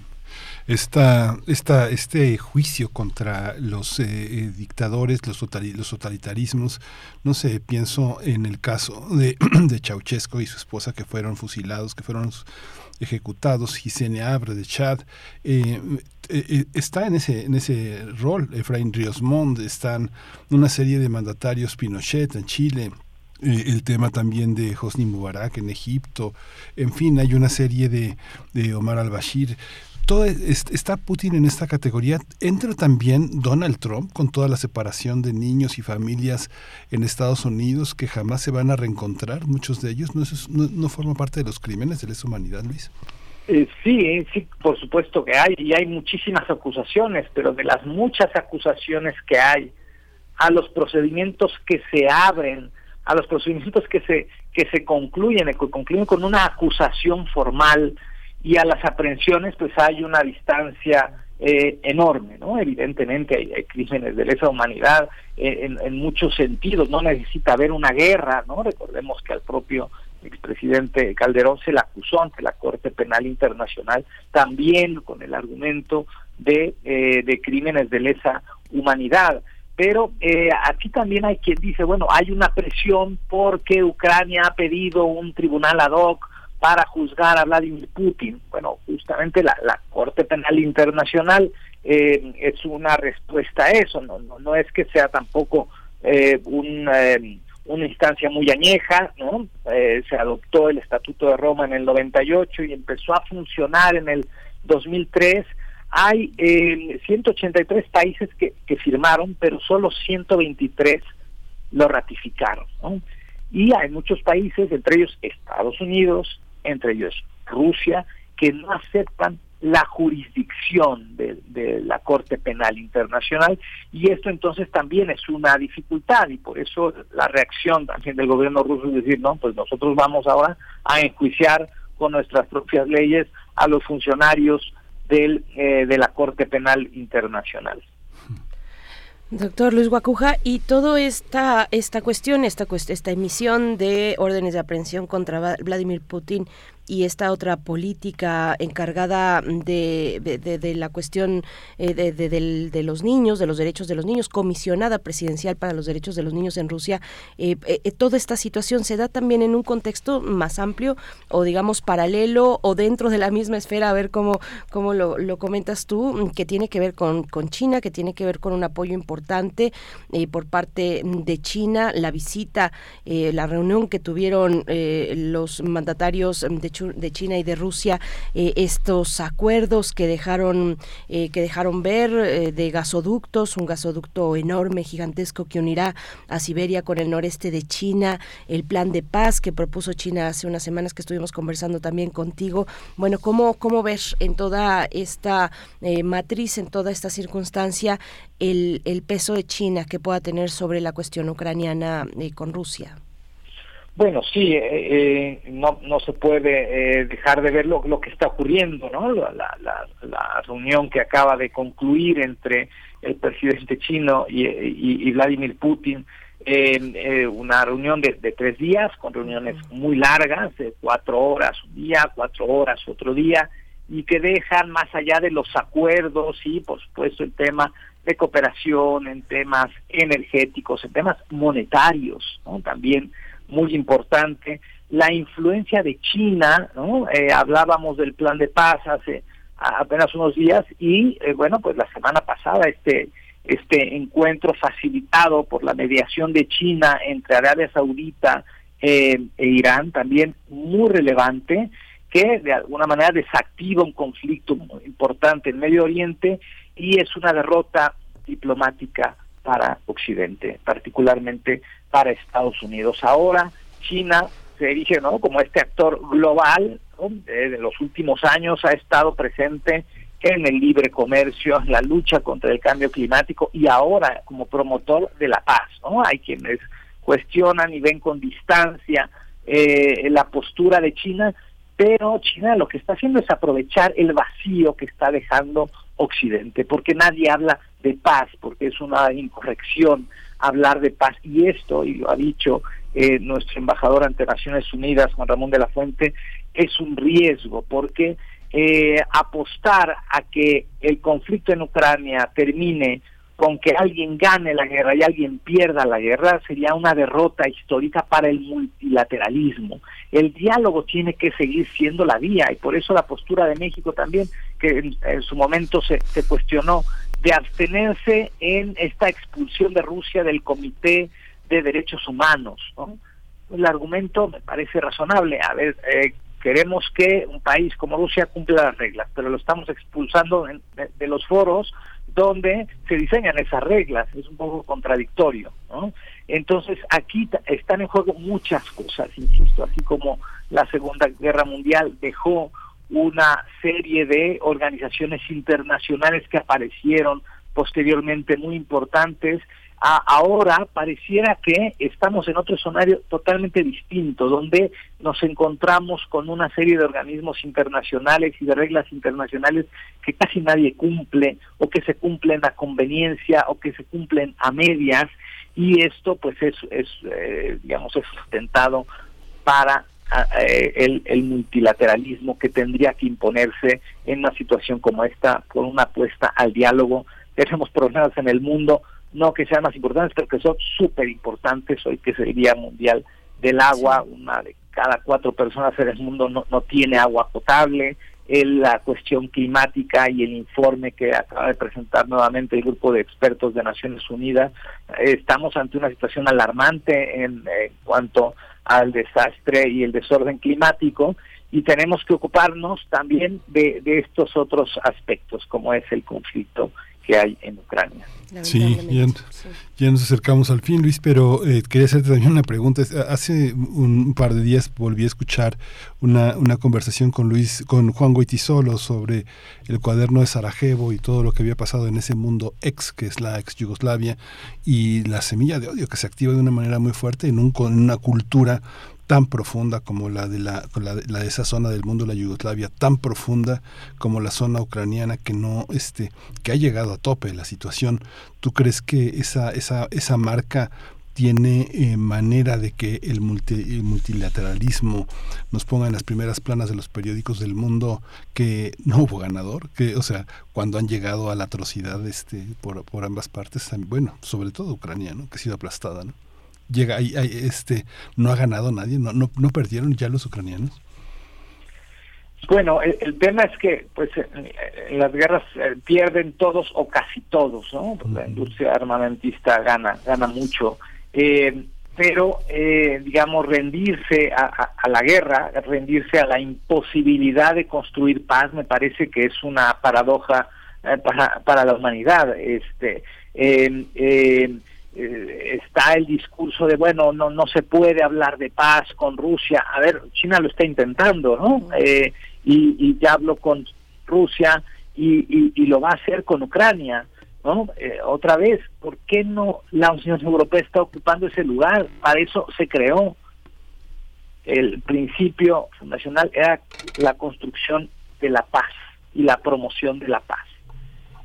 esta, esta, este juicio contra los eh, eh, dictadores, los, los totalitarismos, no sé, pienso en el caso de, de Ceausescu y su esposa que fueron fusilados, que fueron ejecutados, Gisene Abre de Chad, eh, está en ese, en ese rol, Efraín Ríos Montt, están una serie de mandatarios Pinochet en Chile, el tema también de Hosni Mubarak en Egipto, en fin, hay una serie de, de Omar al-Bashir todo está Putin en esta categoría. Entra también Donald Trump con toda la separación de niños y familias en Estados Unidos que jamás se van a reencontrar, muchos de ellos. ¿No, no forma parte de los crímenes de lesa humanidad, Luis? Eh, sí, sí, por supuesto que hay, y hay muchísimas acusaciones, pero de las muchas acusaciones que hay, a los procedimientos que se abren, a los procedimientos que se que se concluyen, que concluyen con una acusación formal, y a las aprehensiones pues hay una distancia eh, enorme, ¿no? Evidentemente hay, crímenes de lesa humanidad eh, en, muchos sentidos, no necesita haber una guerra, ¿no? Recordemos que al propio expresidente Calderón se le acusó ante la Corte Penal Internacional también con el argumento de, eh, de crímenes de lesa humanidad. Pero aquí también hay quien dice, bueno, hay una presión porque Ucrania ha pedido un tribunal ad hoc para juzgar a Vladimir Putin. Bueno, justamente la, Corte Penal Internacional eh, es una respuesta a eso, no, no, es que sea tampoco eh, un, eh, una instancia muy añeja, ¿no? se adoptó el Estatuto de Roma en el 98 y empezó a funcionar en el 2003. Hay 183 países que, que firmaron, pero solo 123 lo ratificaron. ¿no? Y hay muchos países, entre ellos Estados Unidos, entre ellos Rusia, que no aceptan la jurisdicción de, la Corte Penal Internacional y esto entonces también es una dificultad y por eso la reacción también del gobierno ruso es decir, no, pues nosotros vamos ahora a enjuiciar con nuestras propias leyes a los funcionarios del, eh, de la Corte Penal Internacional. Doctor Luis Guacuja, y toda esta, esta cuestión, esta, esta emisión de órdenes de aprehensión contra Vladimir Putin, y esta otra política encargada de, de, la cuestión eh, de, de, los niños, de los derechos de los niños, comisionada presidencial para los derechos de los niños en Rusia, eh, eh, toda esta situación se da también en un contexto más amplio o digamos paralelo o dentro de la misma esfera, a ver cómo, cómo lo, lo comentas tú, que tiene que ver con, con China, que tiene que ver con un apoyo importante por parte de China, la visita, la reunión que tuvieron los mandatarios de de China y de Rusia eh, estos acuerdos que dejaron eh, que dejaron ver eh, de gasoductos, un gasoducto enorme, gigantesco que unirá a Siberia con el noreste de China, el plan de paz que propuso China hace unas semanas que estuvimos conversando también contigo. Bueno, ¿cómo, cómo ver en toda esta matriz, en toda esta circunstancia, el, el peso de China que pueda tener sobre la cuestión ucraniana con Rusia? Bueno, sí, eh, eh, no, no se puede eh, dejar de ver lo, lo, que está ocurriendo, ¿no? La, la, la, reunión que acaba de concluir entre el presidente chino y, y, Vladimir Putin, una reunión de, de, tres días, con reuniones muy largas, de cuatro horas un día, cuatro horas otro día, y que dejan más allá de los acuerdos y, por supuesto, el tema de cooperación, en temas energéticos, en temas monetarios, ¿no? También muy importante, la influencia de China, ¿no? Eh, hablábamos del plan de paz hace apenas unos días y eh, bueno, pues la semana pasada este este encuentro facilitado por la mediación de China entre Arabia Saudita eh, e Irán también muy relevante que de alguna manera desactiva un conflicto importante en Medio Oriente y es una derrota diplomática para Occidente, particularmente para Estados Unidos. Ahora China se erige ¿no? como este actor global, de los últimos años ha estado presente en el libre comercio, en la lucha contra el cambio climático y ahora como promotor de la paz. ¿no? Hay quienes cuestionan y ven con distancia eh, la postura de China, pero China lo que está haciendo es aprovechar el vacío que está dejando Occidente, porque nadie habla de paz, porque es una incorrección hablar de paz. Y esto, y lo ha dicho eh, nuestro embajador ante Naciones Unidas, Juan Ramón de la Fuente, es un riesgo, porque eh, apostar a que el conflicto en Ucrania termine con que alguien gane la guerra y alguien pierda la guerra sería una derrota histórica para el multilateralismo. El diálogo tiene que seguir siendo la vía y por eso la postura de México también, que en, su momento se, se cuestionó, de abstenerse en esta expulsión de Rusia del Comité de Derechos Humanos. El argumento me parece razonable. A ver, eh, queremos que un país como Rusia cumpla las reglas, pero lo estamos expulsando de, los foros donde se diseñan esas reglas. Es un poco contradictorio. ¿no? Entonces, aquí están en juego muchas cosas, insisto, así como la Segunda Guerra Mundial dejó una serie de organizaciones internacionales que aparecieron posteriormente muy importantes. ahora pareciera que estamos en otro escenario totalmente distinto, donde nos encontramos con una serie de organismos internacionales y de reglas internacionales que casi nadie cumple o que se cumplen a conveniencia o que se cumplen a medias y esto pues es, es eh, digamos es sustentado para eh, el, multilateralismo que tendría que imponerse en una situación como esta con una apuesta al diálogo. Tenemos problemas en el mundo, no que sean más importantes, pero que son súper importantes hoy que es el Día Mundial del Agua, una de cada cuatro personas en el mundo no, no tiene agua potable, la cuestión climática y el informe que acaba de presentar nuevamente el grupo de expertos de Naciones Unidas, estamos ante una situación alarmante en, en cuanto al desastre y el desorden climático y tenemos que ocuparnos también de, de estos otros aspectos como es el conflicto que hay en Ucrania. Sí, ya, nos acercamos al fin, Luis, pero eh, quería hacerte también una pregunta. Hace un par de días volví a escuchar una, una conversación con Luis, con Juan Goitisolo sobre el cuaderno de Sarajevo y todo lo que había pasado en ese mundo ex, que es la ex Yugoslavia, y la semilla de odio que se activa de una manera muy fuerte en, un, en una cultura tan profunda como la de la, la, de esa zona del mundo, la Yugoslavia, tan profunda como la zona ucraniana que no este que ha llegado a tope la situación. ¿Tú crees que esa esa esa marca tiene eh, manera de que el, multilateralismo nos ponga en las primeras planas de los periódicos del mundo que no hubo ganador, que o sea, cuando han llegado a la atrocidad este por, por ambas partes, bueno, sobre todo Ucrania, ¿no? que ha sido aplastada, ¿no? Llega ahí, este no ha ganado nadie, no no, no perdieron ya los ucranianos. Bueno, el, tema es que pues en, las guerras eh, pierden todos o casi todos, ¿no? Pues, la industria armamentista gana, gana mucho. Eh, pero, eh, digamos, rendirse a, la guerra, rendirse a la imposibilidad de construir paz, me parece que es una paradoja para, para, la humanidad. Este, está el discurso de, bueno, no, no se puede hablar de paz con Rusia. A ver, China lo está intentando, ¿no? y, ya habló con Rusia y, y, lo va a hacer con Ucrania. ¿no? Eh, otra vez, ¿por qué no la Unión Europea está ocupando ese lugar? Para eso se creó. El principio fundacional era la construcción de la paz y la promoción de la paz.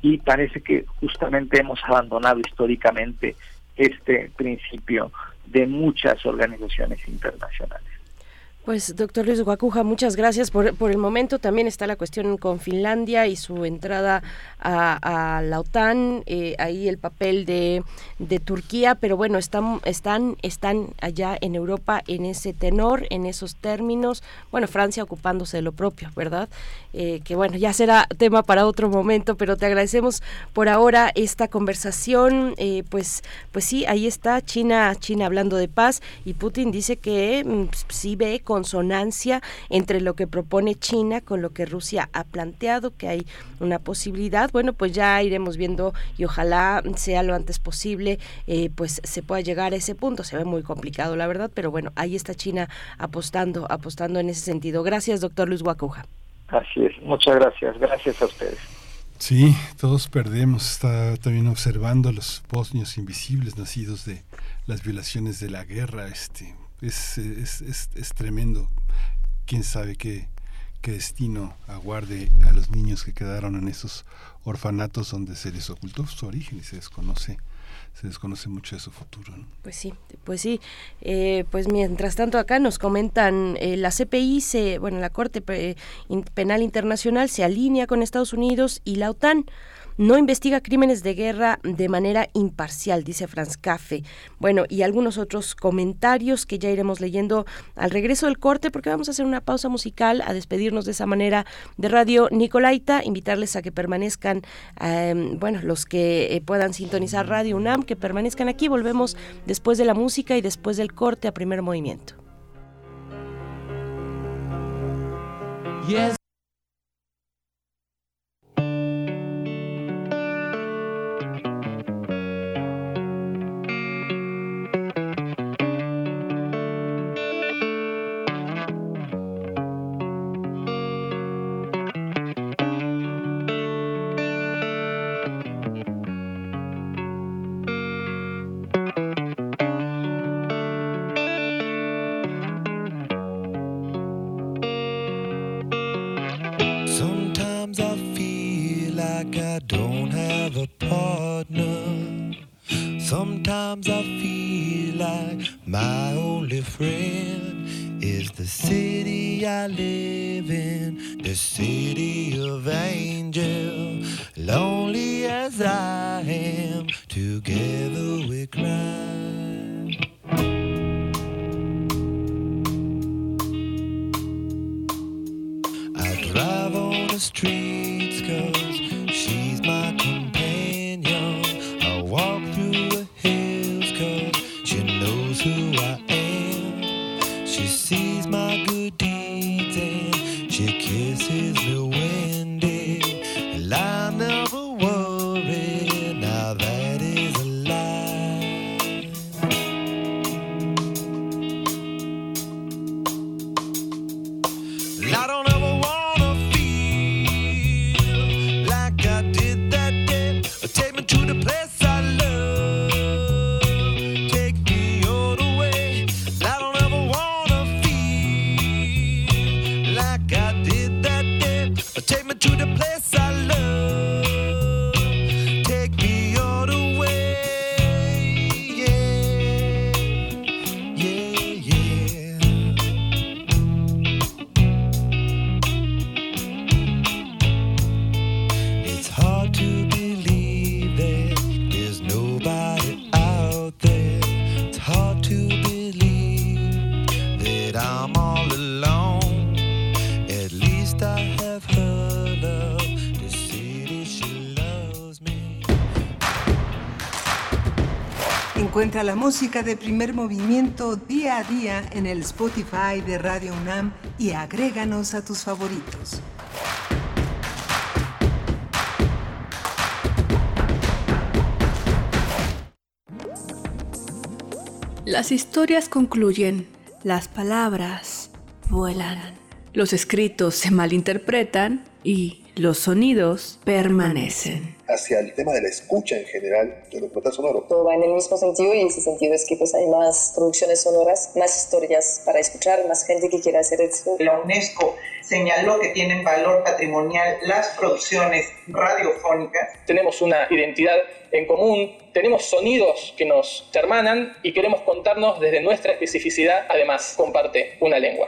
Y parece que justamente hemos abandonado históricamente este principio de muchas organizaciones internacionales. Pues, doctor Luis Guacuja, muchas gracias por, por, el momento. También está la cuestión con Finlandia y su entrada a, la OTAN, eh, ahí el papel de, de, Turquía, pero bueno, están, están, están allá en Europa en ese tenor, en esos términos. Bueno, Francia ocupándose de lo propio, ¿verdad? Eh, que bueno, ya será tema para otro momento, pero te agradecemos por ahora esta conversación. Eh, pues, pues sí, ahí está China, China hablando de paz y Putin dice que mm, sí ve consonancia entre lo que propone China con lo que Rusia ha planteado, que hay una posibilidad. Bueno, pues ya iremos viendo y ojalá sea lo antes posible, eh, pues se pueda llegar a ese punto. Se ve muy complicado, la verdad, pero bueno, ahí está China apostando, apostando en ese sentido. Gracias, doctor Luis Guacuja. Así es, muchas gracias, gracias a ustedes. Sí, todos perdemos. Está también observando a los bosnios invisibles nacidos de las violaciones de la guerra. Este, es, es, es, tremendo. Quién sabe qué, qué destino aguarde a los niños que quedaron en esos orfanatos donde se les ocultó su origen y se desconoce se desconoce mucho de su futuro. Pues sí, pues sí. Eh, pues mientras tanto acá nos comentan, eh, la CPI, se, bueno, la Corte Penal Internacional se alinea con Estados Unidos y la OTAN no investiga crímenes de guerra de manera imparcial, dice Franz Café. Bueno, y algunos otros comentarios que ya iremos leyendo al regreso del corte, porque vamos a hacer una pausa musical, a despedirnos de esa manera de Radio Nicolaita, invitarles a que permanezcan, em, bueno, los que eh, puedan sintonizar Radio UNAM, que permanezcan aquí. Volvemos después de la música y después del corte a primer movimiento. Música de primer movimiento día a día en el Spotify de Radio UNAM y agréganos a tus favoritos. Las historias concluyen, las palabras vuelan, los escritos se malinterpretan y los sonidos permanecen. hacia el tema de la escucha en general del documental sonoro. Todo va en el mismo sentido y ese sentido es que pues hay más producciones sonoras, más historias para escuchar, más gente que quiera hacer esto. La UNESCO señaló que tienen valor patrimonial las producciones radiofónicas. Tenemos una identidad en común, tenemos sonidos que nos hermanan y queremos contarnos desde nuestra especificidad, además comparte una lengua.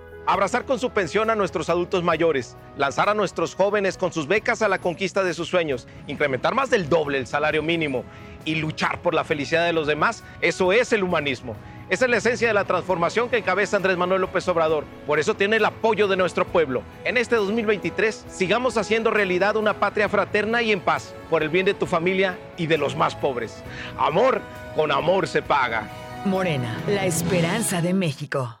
Abrazar con su pensión a nuestros adultos mayores, lanzar a nuestros jóvenes con sus becas a la conquista de sus sueños, incrementar más del doble el salario mínimo y luchar por la felicidad de los demás, eso es el humanismo. Esa es la esencia de la transformación que encabeza Andrés Manuel López Obrador. Por eso tiene el apoyo de nuestro pueblo. En este 2023 sigamos haciendo realidad una patria fraterna y en paz, por el bien de tu familia y de los más pobres. Amor, con amor se paga. Morena, la esperanza de México.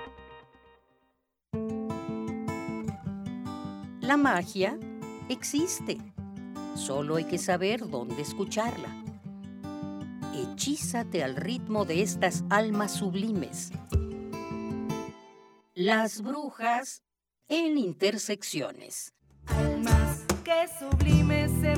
La magia existe. Solo hay que saber dónde escucharla. Hechízate al ritmo de estas almas sublimes. Las brujas en intersecciones. Almas que sublimes se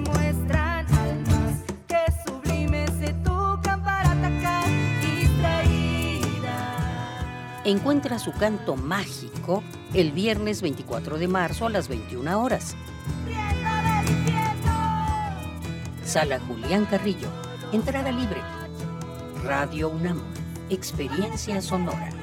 Encuentra su canto mágico el viernes 24 de marzo a las 21 horas. Sala Julián Carrillo. Entrada libre. Radio UNAM. Experiencia sonora.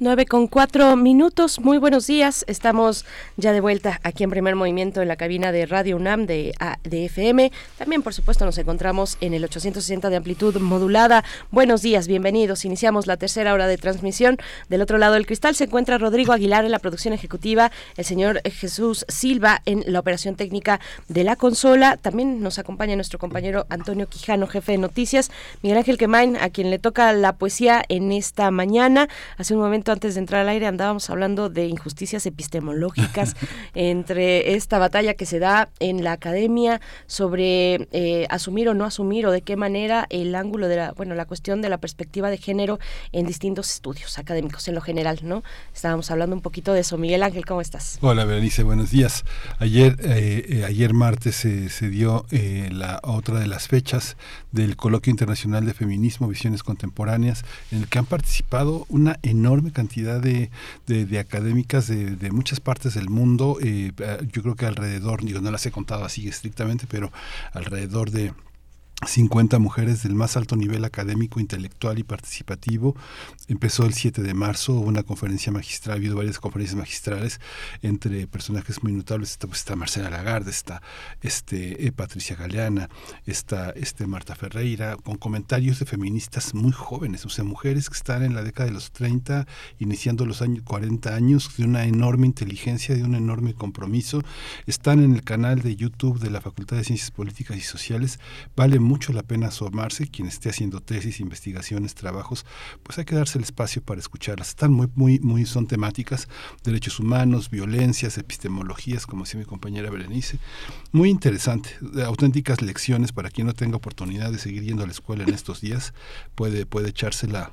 9 con 4 minutos. Muy buenos días. Estamos ya de vuelta aquí en primer movimiento en la cabina de Radio UNAM de, A- de FM. También, por supuesto, nos encontramos en el 860 de amplitud modulada. Buenos días, bienvenidos. Iniciamos la tercera hora de transmisión. Del otro lado del cristal se encuentra Rodrigo Aguilar en la producción ejecutiva, el señor Jesús Silva en la operación técnica de la consola. También nos acompaña nuestro compañero Antonio Quijano, jefe de noticias. Miguel Ángel Quemain, a quien le toca la poesía en esta mañana. Hace un momento momento antes de entrar al aire andábamos hablando de injusticias epistemológicas entre esta batalla que se da en la academia sobre eh, asumir o no asumir o de qué manera el ángulo de la, bueno, la cuestión de la perspectiva de género en distintos estudios académicos en lo general, ¿no? Estábamos hablando un poquito de eso. Miguel Ángel, ¿cómo estás? Hola, Berenice, buenos días. Ayer, eh, eh, ayer martes se, se dio eh, la otra de las fechas del Coloquio Internacional de Feminismo, Visiones Contemporáneas, en el que han participado una enorme cantidad de, de, académicas de, de, muchas partes del mundo. Eh, yo creo que alrededor, digo, no las he contado así estrictamente, pero alrededor de 50 mujeres del más alto nivel académico, intelectual y participativo. Empezó el 7 de marzo una conferencia magistral, ha habido varias conferencias magistrales entre personajes muy notables. Está, pues, Marcela Lagarde, está este, eh, Patricia Galeana, está este, Marta Ferreira, con comentarios de feministas muy jóvenes, o sea, mujeres que están en la década de los 30, iniciando los años 40 años, de una enorme inteligencia, de un enorme compromiso. Están en el canal de YouTube de la Facultad de Ciencias Políticas y Sociales. Vale mucho la pena asomarse, quien esté haciendo tesis, investigaciones, trabajos, pues hay que darse el espacio para escucharlas. Están muy, muy, muy, son temáticas, derechos humanos, violencias, epistemologías, como decía mi compañera Berenice. Muy interesante, auténticas lecciones para quien no tenga oportunidad de seguir yendo a la escuela en estos días, puede, puede echársela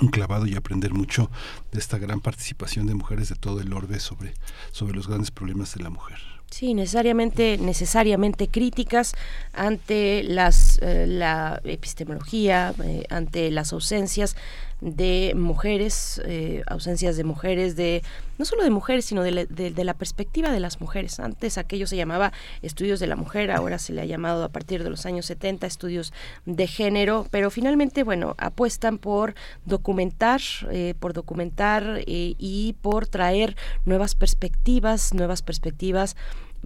un clavado y aprender mucho de esta gran participación de mujeres de todo el orbe sobre, sobre los grandes problemas de la mujer. Sí, necesariamente, necesariamente críticas ante las, eh, la epistemología, eh, ante las ausencias de mujeres, eh, ausencias de mujeres, de no solo de mujeres, sino de la, perspectiva de las mujeres. Antes aquello se llamaba estudios de la mujer, ahora se le ha llamado a partir de los años 70 estudios de género, pero finalmente, bueno, apuestan por documentar, eh, por documentar eh, y por traer nuevas perspectivas, nuevas perspectivas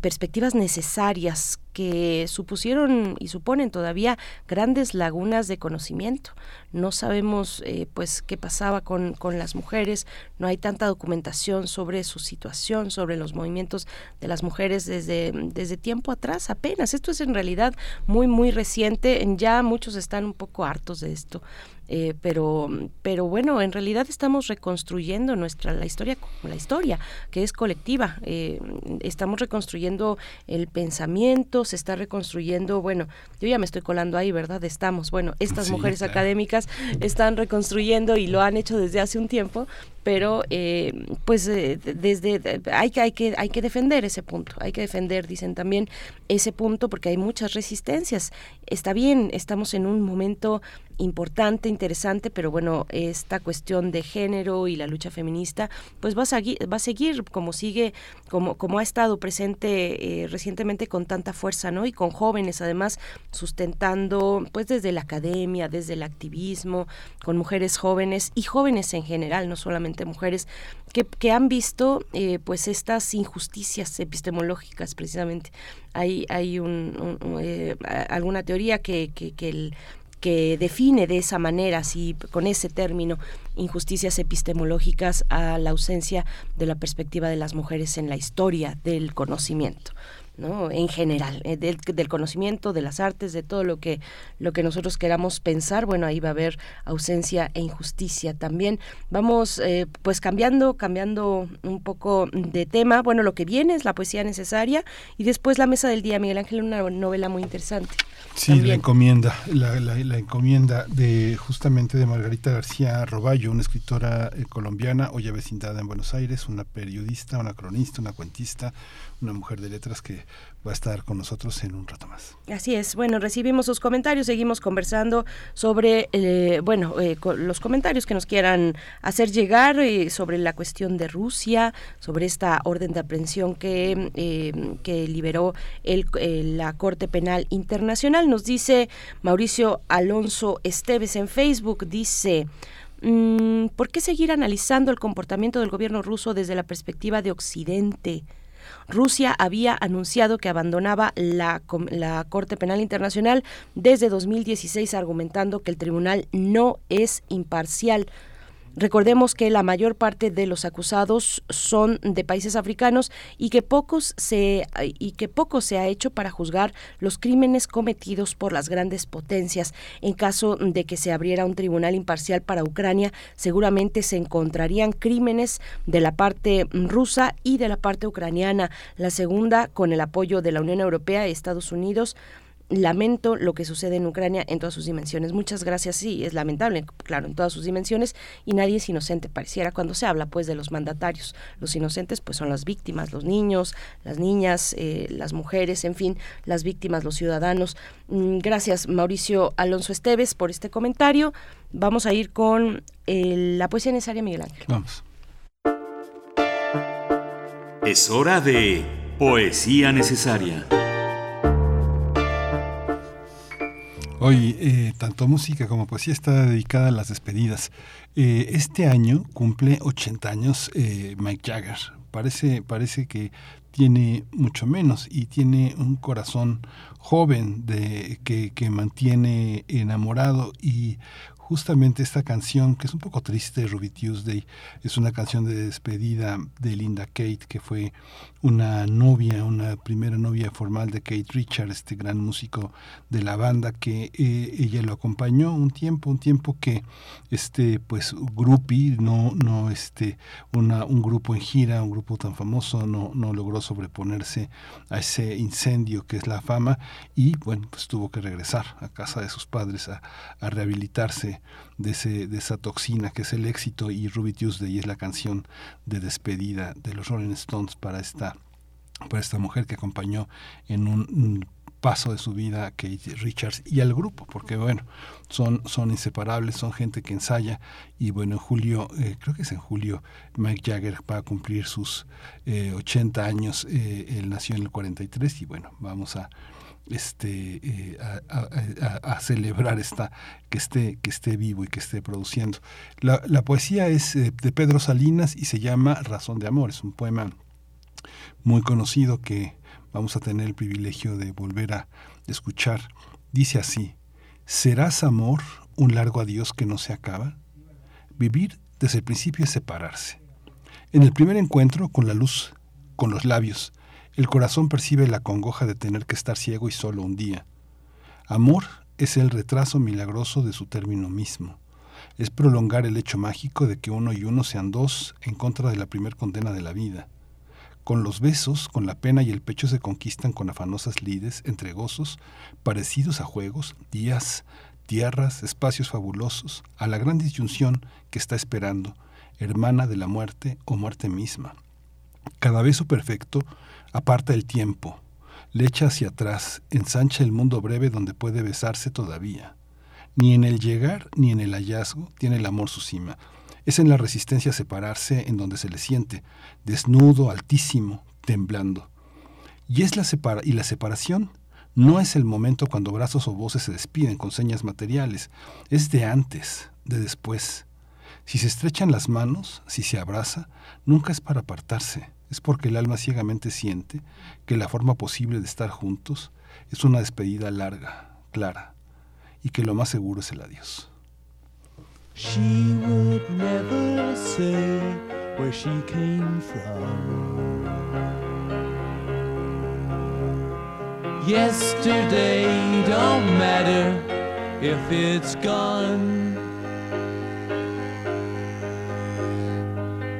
perspectivas necesarias que supusieron y suponen todavía grandes lagunas de conocimiento. No sabemos eh, pues qué pasaba con, con, las mujeres, no hay tanta documentación sobre su situación, sobre los movimientos de las mujeres desde, desde tiempo atrás apenas. Esto es en realidad muy muy reciente, ya muchos están un poco hartos de esto. Eh, pero pero bueno en realidad estamos reconstruyendo nuestra la historia la historia que es colectiva eh, estamos reconstruyendo el pensamiento se está reconstruyendo bueno yo ya me estoy colando ahí verdad estamos bueno estas sí, mujeres claro. académicas están reconstruyendo y lo han hecho desde hace un tiempo pero eh, pues eh, desde hay que hay que hay que defender ese punto hay que defender dicen también ese punto porque hay muchas resistencias. Está bien estamos en un momento importante interesante pero bueno esta cuestión de género y la lucha feminista pues va a seguir va a seguir como sigue como como ha estado presente eh, recientemente con tanta fuerza no y con jóvenes además sustentando pues desde la academia desde el activismo con mujeres jóvenes y jóvenes en general no solamente mujeres que, que han visto eh, pues estas injusticias epistemológicas precisamente hay hay un, eh, alguna teoría que, que, que define de esa manera, así con ese término, injusticias epistemológicas a la ausencia de la perspectiva de las mujeres en la historia del conocimiento. ¿No? en general, eh, del, del, conocimiento, de las artes, de todo lo que, lo que nosotros queramos pensar, bueno, ahí va a haber ausencia e injusticia también. Vamos eh, pues cambiando, cambiando un poco de tema, bueno, lo que viene es la poesía necesaria y después la mesa del día, Miguel Ángel, una novela muy interesante. Sí, también. la encomienda, la, la, la, encomienda de justamente de Margarita García Roballo, una escritora eh, colombiana, hoy vecindada en Buenos Aires, una periodista, una cronista, una cuentista, una mujer de letras que va a estar con nosotros en un rato más. Así es. Bueno, recibimos sus comentarios, seguimos conversando sobre, eh, bueno, eh, los comentarios que nos quieran hacer llegar eh, sobre la cuestión de Rusia, sobre esta orden de aprehensión que, que liberó el, la Corte Penal Internacional. Nos dice Mauricio Alonso Esteves en Facebook, dice... Mm, ¿Por qué seguir analizando el comportamiento del gobierno ruso desde la perspectiva de Occidente? Rusia había anunciado que abandonaba la, la, Corte Penal Internacional desde 2016 argumentando que el tribunal no es imparcial. Recordemos que la mayor parte de los acusados son de países africanos y que pocos se y que poco se ha hecho para juzgar los crímenes cometidos por las grandes potencias. En caso de que se abriera un tribunal imparcial para Ucrania, seguramente se encontrarían crímenes de la parte rusa y de la parte ucraniana. La segunda, con el apoyo de la Unión Europea y Estados Unidos, lamento lo que sucede en Ucrania en todas sus dimensiones. Muchas gracias, sí, es lamentable, claro, en todas sus dimensiones y nadie es inocente, pareciera cuando se habla pues de los mandatarios. Los inocentes pues son las víctimas, los niños, las niñas, eh, las mujeres, en fin, las víctimas, los ciudadanos. Mm, gracias Mauricio Alonso Esteves por este comentario. Vamos a ir con eh, la poesía necesaria Miguel Ángel. Vamos. Es hora de poesía necesaria. Hoy, eh, tanto música como poesía está dedicada a las despedidas. Eh, este año cumple 80 años eh, Mike Jagger. Parece, parece que tiene mucho menos y tiene un corazón joven de, que, que mantiene enamorado y justamente esta canción, que es un poco triste, Ruby Tuesday, es una canción de despedida de Linda Kate, que fue una novia, una primera novia formal de Kate Richard, este gran músico de la banda, que eh, ella lo acompañó un tiempo, un tiempo que este pues groupie, no, no este, una, un grupo en gira, un grupo tan famoso, no, no logró sobreponerse a ese incendio que es la fama y bueno, pues tuvo que regresar a casa de sus padres a, a rehabilitarse de, ese, de esa toxina que es el éxito y Ruby Tuesday es la canción de despedida de los Rolling Stones para esta, para esta mujer que acompañó en un paso de su vida a Kate Richards y al grupo, porque bueno, son, son inseparables, son gente que ensaya y bueno, en julio, eh, creo que es en julio, Mike Jagger va a cumplir sus eh, 80 años, eh, él nació en el 43 y bueno, vamos a este eh, a, celebrar esta que esté que esté vivo y que esté produciendo. La, la poesía es eh, de Pedro Salinas y se llama Razón de Amor. Es un poema muy conocido que vamos a tener el privilegio de volver a escuchar. Dice así serás amor un largo adiós que no se acaba vivir desde el principio es separarse. En el primer encuentro con la luz con los labios el corazón percibe la congoja de tener que estar ciego y solo un día. Amor es el retraso milagroso de su término mismo. Es prolongar el hecho mágico de que uno y uno sean dos en contra de la primer condena de la vida. Con los besos, con la pena y el pecho se conquistan con afanosas lides entre gozos, parecidos a juegos, días, tierras, espacios fabulosos, a la gran disyunción que está esperando, hermana de la muerte o muerte misma. Cada beso perfecto aparta el tiempo, le echa hacia atrás, ensancha el mundo breve donde puede besarse todavía. Ni en el llegar ni en el hallazgo tiene el amor su cima. Es en la resistencia a separarse en donde se le siente, desnudo, altísimo, temblando. Y es la separa y la separación no es el momento cuando brazos o voces se despiden con señas materiales, es de antes, de después. Si se estrechan las manos, si se abraza, nunca es para apartarse es porque el alma ciegamente siente que la forma posible de estar juntos es una despedida larga, clara, y que lo más seguro es el adiós. Yesterday don't matter if it's gone.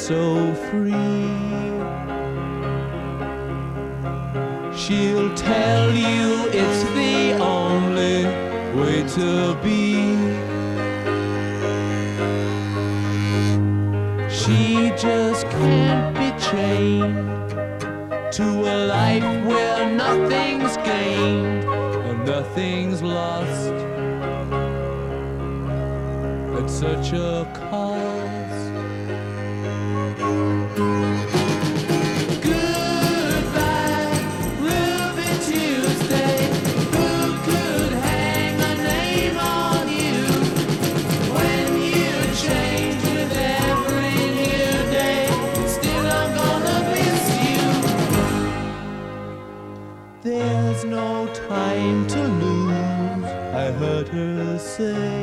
So free. She'll tell you it's the only way to be. She just can't be chained to a life where nothing's gained and nothing's lost at such a cost. There's no time to lose, I heard her say.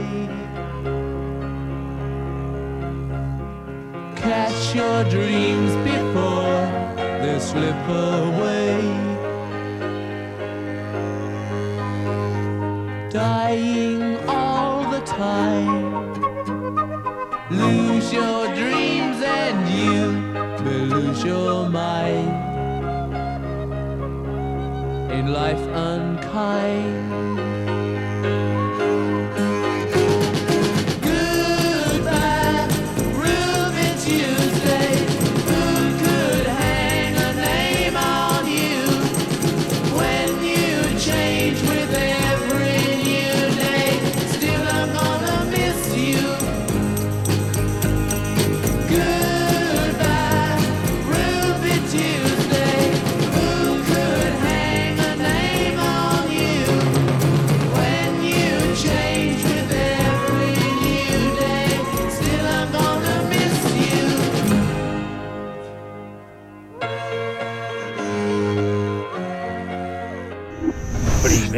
Your dreams before they slip away. Dying all the time. Lose your dreams and you may lose your mind. In life unkind.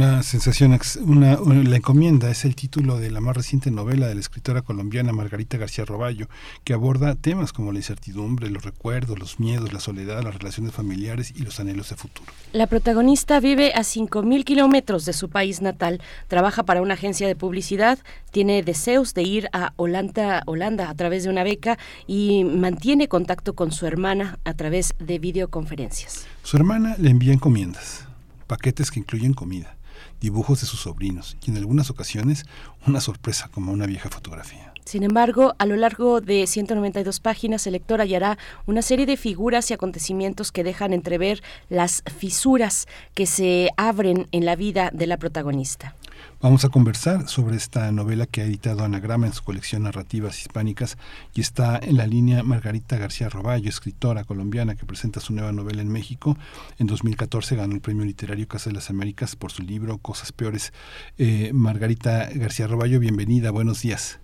Una sensación, una- La encomienda es el título de la más reciente novela de la escritora colombiana Margarita García Roballo, que aborda temas como la incertidumbre, los recuerdos, los miedos, la soledad, las relaciones familiares y los anhelos de futuro. La protagonista vive a 5.000 kilómetros de su país natal, trabaja para una agencia de publicidad, tiene deseos de ir a Holanda, Holanda a través de una beca y mantiene contacto con su hermana a través de videoconferencias. Su hermana le envía encomiendas, paquetes que incluyen comida, dibujos de sus sobrinos y en algunas ocasiones una sorpresa como una vieja fotografía. Sin embargo, a lo largo de 192 páginas, el lector hallará una serie de figuras y acontecimientos que dejan entrever las fisuras que se abren en la vida de la protagonista. Vamos a conversar sobre esta novela que ha editado Anagrama en su colección Narrativas Hispánicas y está en la línea Margarita García Roballo, escritora colombiana que presenta su nueva novela en México. En 2014 ganó el Premio Literario Casa de las Américas por su libro Cosas Peores. Eh, Margarita García Roballo, bienvenida, buenos días.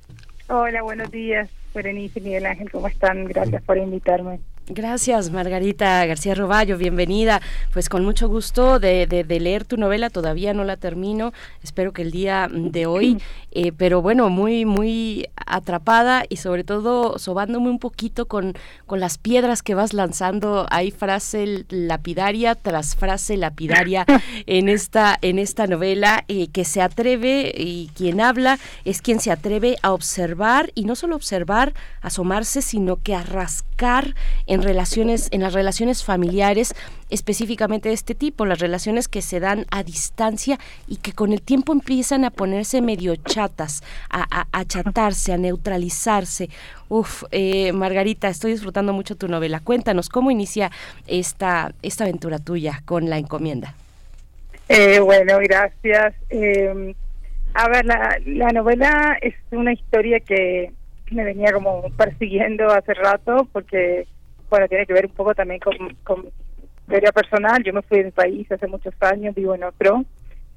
Hola, buenos días, Berenice Miguel Ángel, ¿cómo están? Gracias por invitarme. Gracias, Margarita García Roballo, bienvenida. Pues con mucho gusto de, de- de leer tu novela, todavía no la termino, espero que el día de hoy, eh, pero bueno, muy, muy atrapada y sobre todo sobándome un poquito con, con las piedras que vas lanzando. Hay frase lapidaria tras frase lapidaria en esta, en esta novela eh, que se atreve y quien habla es quien se atreve a observar y no solo observar, asomarse, sino que a rascar en relaciones, en las relaciones familiares, específicamente de este tipo, las relaciones que se dan a distancia y que con el tiempo empiezan a ponerse medio chatas, a, a, a achatarse, a neutralizarse. Uf, eh, Margarita, estoy disfrutando mucho tu novela. Cuéntanos cómo inicia esta, esta aventura tuya con la encomienda. Eh, bueno, gracias. Eh, a ver, la, la novela es una historia que me venía como persiguiendo hace rato porque, bueno, tiene que ver un poco también con, con historia personal. Yo me fui de mi país hace muchos años, vivo en otro.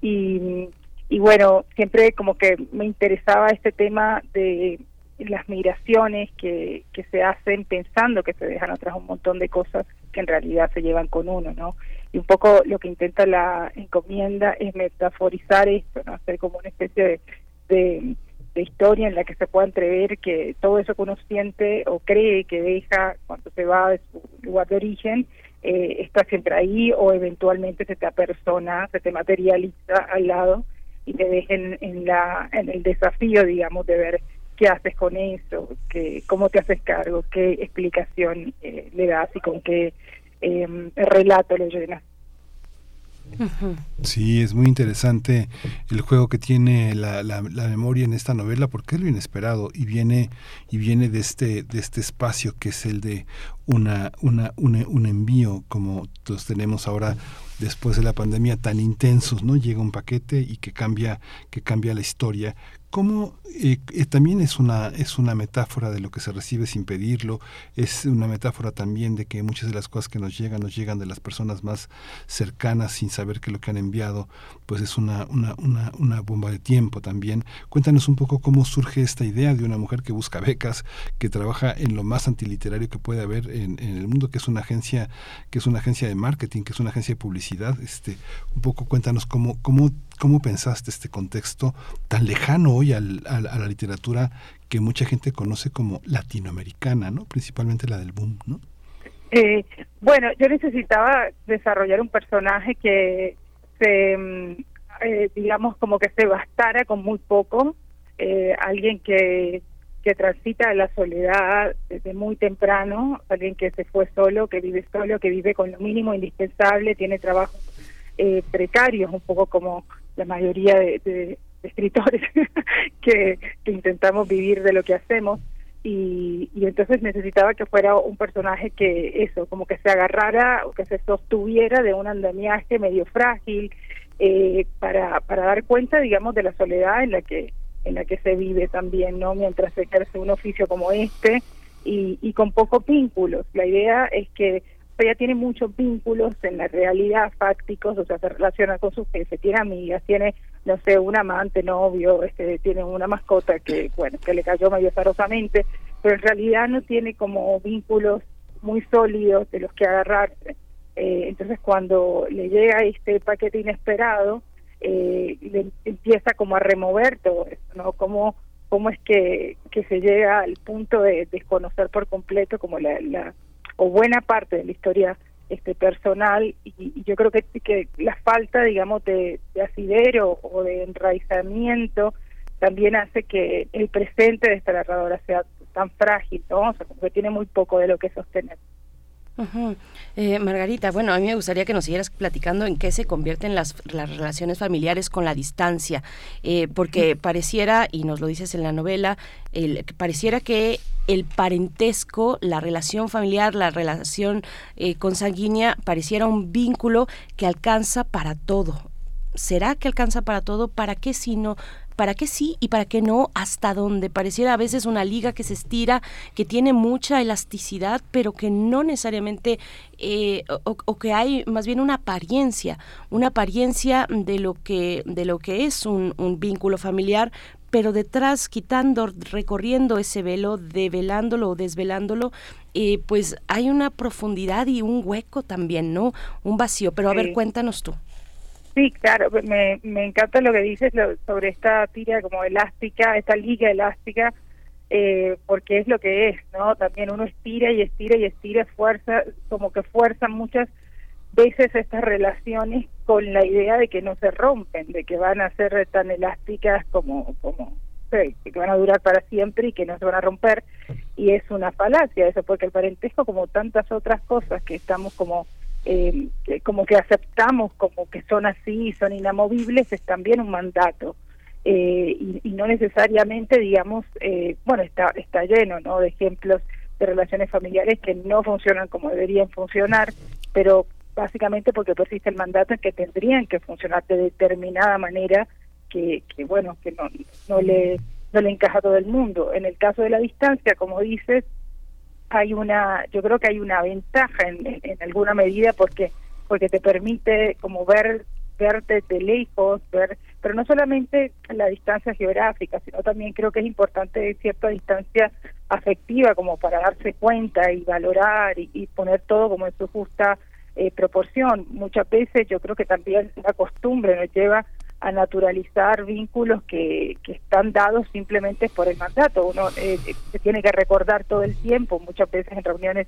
Y, y bueno, siempre como que me interesaba este tema de las migraciones que, que se hacen pensando que se dejan atrás un montón de cosas que en realidad se llevan con uno, ¿no? Y un poco lo que intenta la encomienda es metaforizar esto, ¿no? Hacer como una especie de, de, de historia en la que se pueda entrever que todo eso que uno siente o cree que deja cuando se va de su lugar de origen eh, está siempre ahí o eventualmente se te apersona, se te materializa al lado y te deja en, la, en el desafío, digamos, de ver qué haces con eso, qué, cómo te haces cargo, qué explicación eh, le das y con qué eh, relato lo llenas. Sí, es muy interesante el juego que tiene la, la, memoria en esta novela porque es lo inesperado y viene y viene de este de este espacio que es el de una, una un envío como los tenemos ahora después de la pandemia tan intensos, ¿no? Llega un paquete y que cambia que cambia la historia cómo eh, eh, también es una es una metáfora de lo que se recibe sin pedirlo es una metáfora también de que muchas de las cosas que nos llegan nos llegan de las personas más cercanas sin saber que lo que han enviado pues es una una, una, bomba de tiempo también cuéntanos un poco cómo surge esta idea de una mujer que busca becas que trabaja en lo más antiliterario que puede haber en, en el mundo que es una agencia que es una agencia de marketing que es una agencia de publicidad este un poco cuéntanos cómo cómo cómo pensaste este contexto tan lejano hoy al, al, a la literatura que mucha gente conoce como latinoamericana, ¿no? Principalmente la del boom, ¿no? Eh, bueno, yo necesitaba desarrollar un personaje que se, eh, digamos, como que se bastara con muy poco, eh, alguien que, que transita la soledad desde muy temprano, alguien que se fue solo, que vive solo, que vive con lo mínimo indispensable, tiene trabajo eh, precarios, un poco como la mayoría de, escritores que, intentamos vivir de lo que hacemos. Y, y, entonces necesitaba que fuera un personaje que eso, como que se agarrara o que se sostuviera de un andamiaje medio frágil eh, para, para dar cuenta, digamos, de la soledad en la que en la que se vive también, ¿no? Mientras se ejerce un oficio como este y, y con pocos vínculos. La idea es que ella tiene muchos vínculos en la realidad fácticos, o sea, se relaciona con sus jefes, tiene amigas, tiene, no sé, un amante, novio, este, tiene una mascota que, bueno, que le cayó medio zarosamente, pero en realidad no tiene como vínculos muy sólidos de los que agarrarse. Eh, entonces, cuando le llega este paquete inesperado, eh, le empieza como a remover todo eso, ¿no? Como cómo es que, que se llega al punto de desconocer por completo como la, la o buena parte de la historia este personal y, y yo creo que, que la falta digamos de, de asidero o de enraizamiento también hace que el presente de esta narradora sea tan frágil, ¿no? O sea, que tiene muy poco de lo que sostener. Uh -huh. eh, Margarita, bueno, a mí me gustaría que nos siguieras platicando en qué se convierten las, las relaciones familiares con la distancia, eh, porque pareciera, y nos lo dices en la novela, el, pareciera que el parentesco, la relación familiar, la relación eh, consanguínea, pareciera un vínculo que alcanza para todo. ¿Será que alcanza para todo? ¿Para qué si no? Para qué sí y para qué no, hasta donde pareciera a veces una liga que se estira, que tiene mucha elasticidad, pero que no necesariamente, eh, o, o, que hay más bien una apariencia, una apariencia de lo que, de lo que es un, un vínculo familiar, pero detrás, quitando, recorriendo ese velo, develándolo o desvelándolo, eh, pues hay una profundidad y un hueco también, ¿no? Un vacío. Pero a sí. ver, cuéntanos tú. Sí, claro, me, me encanta lo que dices lo, sobre esta tira como elástica, esta liga elástica, eh, porque es lo que es, ¿no? También uno estira y estira y estira, fuerza, como que fuerzan muchas veces estas relaciones con la idea de que no se rompen, de que van a ser tan elásticas como, como que van a durar para siempre y que no se van a romper. Y es una falacia eso, porque el parentesco, como tantas otras cosas que estamos como eh, como que aceptamos como que son así, son inamovibles, es también un mandato. Eh, y, y, no necesariamente, digamos, eh, bueno, está, está lleno ¿no? de ejemplos de relaciones familiares que no funcionan como deberían funcionar, pero básicamente porque persiste el mandato en que tendrían que funcionar de determinada manera que, que bueno, que no, no, le, no le encaja a todo el mundo. En el caso de la distancia, como dices, hay una yo creo que hay una ventaja en, en, alguna medida porque porque te permite como ver verte de lejos ver pero no solamente la distancia geográfica sino también creo que es importante cierta distancia afectiva como para darse cuenta y valorar y, y poner todo como en su justa eh, proporción. Muchas veces yo creo que también la costumbre nos lleva a naturalizar vínculos que, que están dados simplemente por el mandato. Uno eh, se tiene que recordar todo el tiempo, muchas veces en reuniones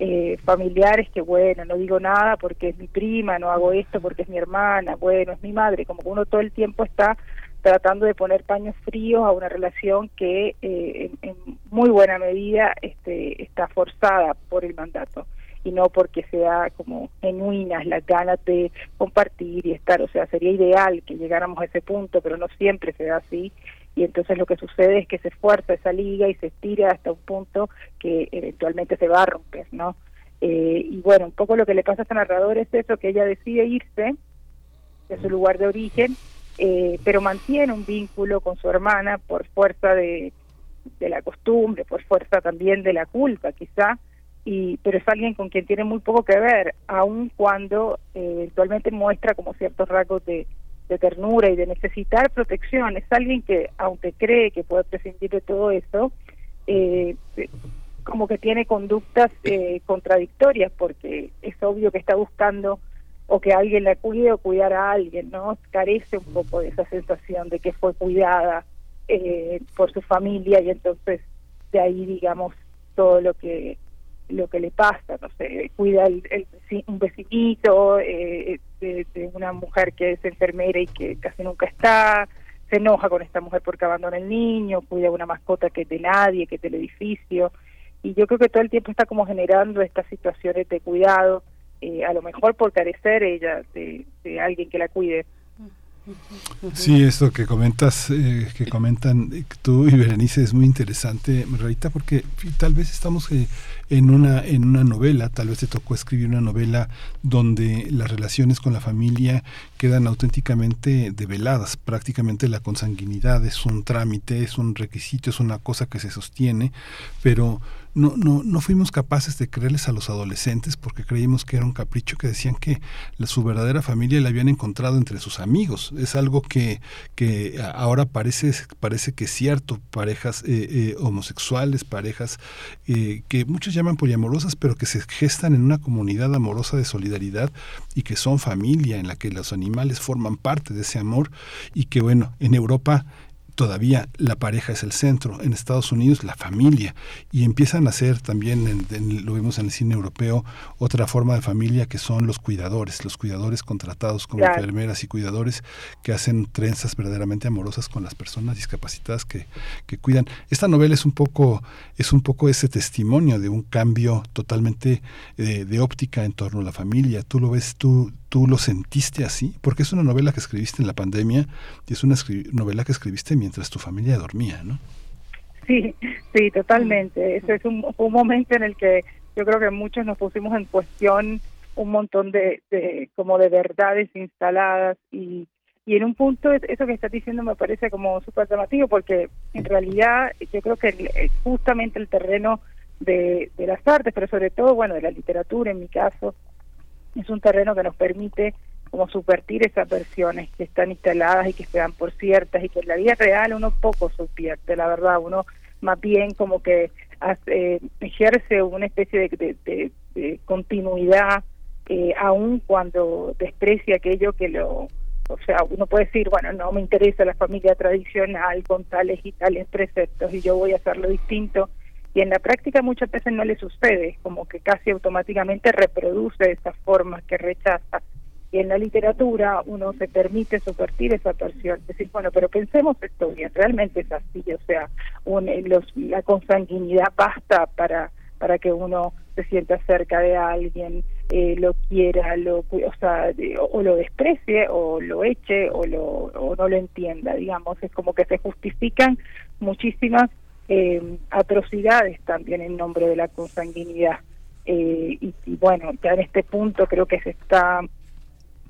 eh, familiares, que bueno, no digo nada porque es mi prima, no hago esto porque es mi hermana, bueno, es mi madre, como que uno todo el tiempo está tratando de poner paños fríos a una relación que eh, en, muy buena medida este, está forzada por el mandato y no porque sea como genuinas las ganas de compartir y estar. O sea, sería ideal que llegáramos a ese punto, pero no siempre se da así. Y entonces lo que sucede es que se esfuerza esa liga y se estira hasta un punto que eventualmente se va a romper, ¿no? Eh, y bueno, un poco lo que le pasa a esta narrador es eso, que ella decide irse de su lugar de origen, eh, pero mantiene un vínculo con su hermana por fuerza de, de la costumbre, por fuerza también de la culpa quizá, y, pero es alguien con quien tiene muy poco que ver, aun cuando eh, eventualmente muestra como ciertos rasgos de, ternura y de necesitar protección. Es alguien que, aunque cree que puede prescindir de todo eso, eh, como que tiene conductas eh, contradictorias, porque es obvio que está buscando o que alguien la cuide o cuidar a alguien, ¿no? Carece un poco de esa sensación de que fue cuidada eh, por su familia y entonces de ahí, digamos, todo lo que lo que le pasa, no sé, cuida el, el, un vecinito eh, de, de, una mujer que es enfermera y que casi nunca está, se enoja con esta mujer porque abandona el niño, cuida una mascota que es de nadie, que es del edificio, y yo creo que todo el tiempo está como generando estas situaciones de cuidado, eh, a lo mejor por carecer ella de, de alguien que la cuide. Sí, esto que comentas, eh, que comentan eh, tú y Berenice es muy interesante, Margarita, porque tal vez estamos eh, en una en una novela, tal vez te tocó escribir una novela donde las relaciones con la familia quedan auténticamente develadas, prácticamente la consanguinidad es un trámite, es un requisito, es una cosa que se sostiene, pero no, no, no fuimos capaces de creerles a los adolescentes porque creímos que era un capricho que decían que su verdadera familia la habían encontrado entre sus amigos. Es algo que, que ahora parece, parece que es cierto. Parejas eh, eh, homosexuales, parejas eh, que muchos llaman poliamorosas, pero que se gestan en una comunidad amorosa de solidaridad y que son familia, en la que los animales forman parte de ese amor y que bueno, en Europa todavía la pareja es el centro, en Estados Unidos la familia, y empiezan a ser también, en, en, lo vimos en el cine europeo, otra forma de familia que son los cuidadores, los cuidadores contratados como claro. enfermeras y cuidadores que hacen trenzas verdaderamente amorosas con las personas discapacitadas que, que cuidan. Esta novela es un poco, es un poco ese testimonio de un cambio totalmente eh, de óptica en torno a la familia. Tú lo ves, tú, tú lo sentiste así, porque es una novela que escribiste en la pandemia y es una novela que escribiste mientras tu familia dormía, ¿no? Sí, sí, totalmente. Ese es un, momento en el que yo creo que muchos nos pusimos en cuestión un montón de, de como de verdades instaladas y, y en un punto eso que estás diciendo me parece como súper llamativo porque en realidad yo creo que el, justamente el terreno de, de las artes, pero sobre todo, bueno, de la literatura en mi caso, es un terreno que nos permite como subvertir esas versiones que están instaladas y que se dan por ciertas y que en la vida real uno poco subvierte, la verdad, uno más bien como que hace, ejerce una especie de, de continuidad eh, aun cuando desprecia aquello que lo o sea, uno puede decir, bueno, no me interesa la familia tradicional con tales y tales preceptos y yo voy a hacerlo distinto, y en la práctica muchas veces no le sucede, como que casi automáticamente reproduce esas formas que rechaza. Y en la literatura uno se permite subvertir esa versión, decir, bueno, pero pensemos esto bien, realmente es así, o sea, un, los, la consanguinidad basta para, para que uno se sienta cerca de alguien, eh, lo quiera, lo, o sea, o lo desprecie, o lo eche, o, o no lo entienda, digamos, es como que se justifican muchísimas eh, atrocidades también en nombre de la consanguinidad. Eh, y, y, bueno, ya en este punto creo que se está,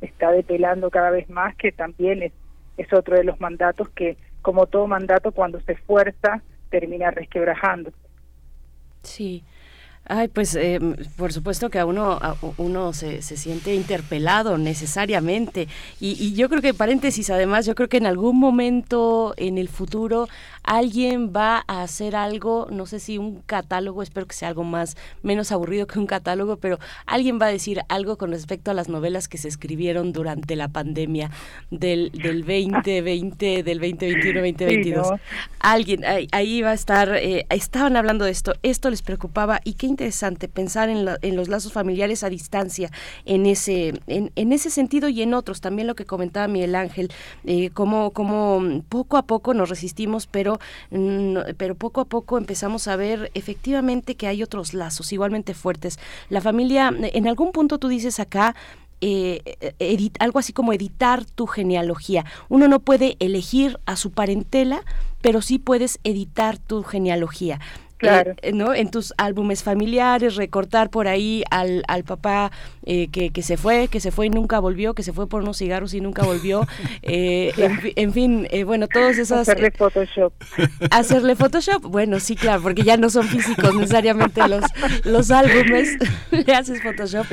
está depelando cada vez más, que también es, es otro de los mandatos que, como todo mandato, cuando se esfuerza, termina resquebrajando. Sí. Ay, pues eh, por supuesto que a uno, a uno se, se, siente interpelado necesariamente. Y, y, yo creo que, paréntesis, además, yo creo que en algún momento en el futuro alguien va a hacer algo, no sé si un catálogo, espero que sea algo más, menos aburrido que un catálogo, pero alguien va a decir algo con respecto a las novelas que se escribieron durante la pandemia del, del 2020, del 2021, 2022. Sí, no. Alguien, ahí, ahí, va a estar, eh, estaban hablando de esto, esto les preocupaba y qué interesante pensar en, la- en los lazos familiares a distancia, en ese, en, ese sentido y en otros. También lo que comentaba Miguel Ángel, eh, cómo, poco a poco nos resistimos, pero, mm, pero poco a poco empezamos a ver efectivamente que hay otros lazos igualmente fuertes. La familia, en algún punto tú dices acá, eh, edit- algo así como editar tu genealogía. Uno no puede elegir a su parentela, pero sí puedes editar tu genealogía. Claro. Eh, ¿no? En tus álbumes familiares, recortar por ahí al, al papá eh, que, que se fue, que se fue y nunca volvió, que se fue por unos cigarros y nunca volvió. Eh, en, fi- en fin, eh, bueno, todas esas... Hacerle Photoshop. Hacerle Photoshop, bueno, sí, claro, porque ya no son físicos necesariamente los, los álbumes, le haces Photoshop.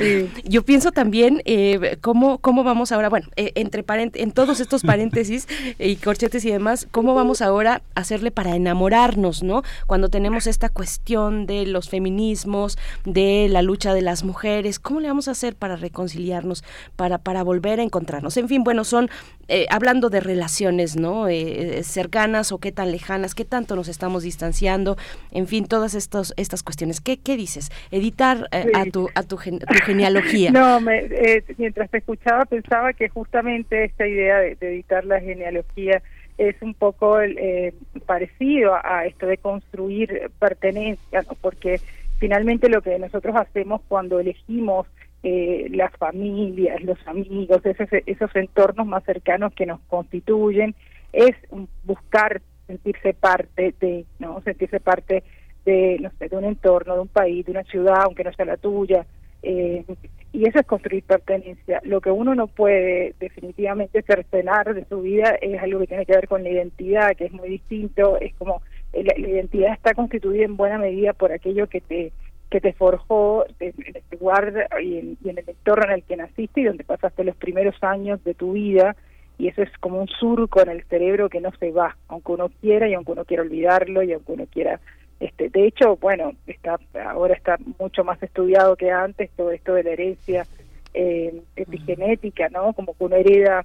Yo pienso también eh, cómo, cómo vamos ahora, bueno, entre en todos estos paréntesis y corchetes y demás, cómo vamos ahora a hacerle para enamorarnos, ¿no? Cuando tenemos esta cuestión de los feminismos, de la lucha de las mujeres, ¿cómo le vamos a hacer para reconciliarnos, para, para volver a encontrarnos? En fin, bueno, son, eh, hablando de relaciones, ¿no? Eh, eh, cercanas o qué tan lejanas, qué tanto nos estamos distanciando, en fin, todas estos, estas cuestiones. ¿Qué, qué dices? Editar eh, a, tu, a tu, gen- tu genealogía. No, me, eh, mientras te escuchaba pensaba que justamente esta idea de, de editar la genealogía es un poco el, parecido a, a esto de construir pertenencia, ¿no? porque finalmente lo que nosotros hacemos cuando elegimos eh, las familias, los amigos, esos, entornos más cercanos que nos constituyen, es buscar sentirse parte de, ¿no? Sentirse parte de, no sé, de un entorno, de un país, de una ciudad, aunque no sea la tuya. eh, y eso es construir pertenencia. Lo que uno no puede definitivamente cercenar de su vida es algo que tiene que ver con la identidad, que es muy distinto. Es como eh, la, la identidad está constituida en buena medida por aquello que te que te forjó en en el lugar y en, y en el entorno en el que naciste y donde pasaste los primeros años de tu vida y eso es como un surco en el cerebro que no se va, aunque uno quiera y aunque uno quiera olvidarlo y aunque uno quiera este de hecho, bueno, está ahora está mucho más estudiado que antes todo esto de la herencia eh, epigenética, ¿no? Como que uno hereda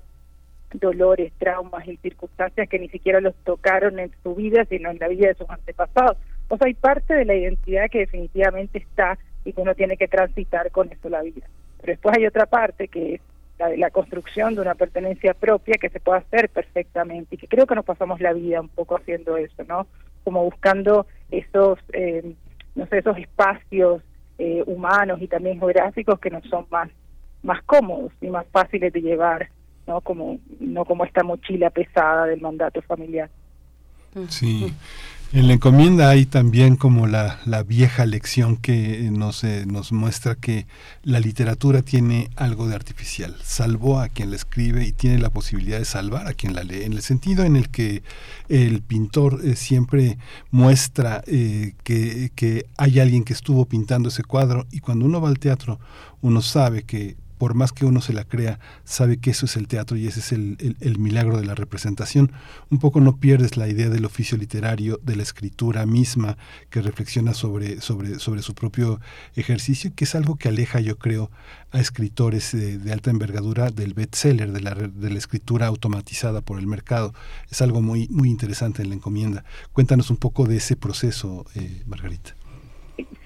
dolores, traumas y circunstancias que ni siquiera los tocaron en su vida, sino en la vida de sus antepasados. O sea, hay parte de la identidad que definitivamente está y que uno tiene que transitar con eso la vida. Pero después hay otra parte que es la la construcción de una pertenencia propia que se puede hacer perfectamente y que creo que nos pasamos la vida un poco haciendo eso, ¿no? Como buscando esos, eh, no sé, esos espacios eh, humanos y también geográficos que nos son más más cómodos y más fáciles de llevar, no como no como esta mochila pesada del mandato familiar. Sí. En la encomienda hay también como la, la vieja lección que nos, eh, nos muestra que la literatura tiene algo de artificial. Salvó a quien la escribe y tiene la posibilidad de salvar a quien la lee. En el sentido en el que el pintor eh, siempre muestra eh, que, que hay alguien que estuvo pintando ese cuadro y cuando uno va al teatro uno sabe que por más que uno se la crea, sabe que eso es el teatro y ese es el, milagro de la representación. Un poco no pierdes la idea del oficio literario, de la escritura misma, que reflexiona sobre, sobre, sobre su propio ejercicio, que es algo que aleja, yo creo, a escritores de alta envergadura del bestseller, de la, de la escritura automatizada por el mercado. Es algo muy, muy interesante en la encomienda. Cuéntanos un poco de ese proceso, eh, Margarita.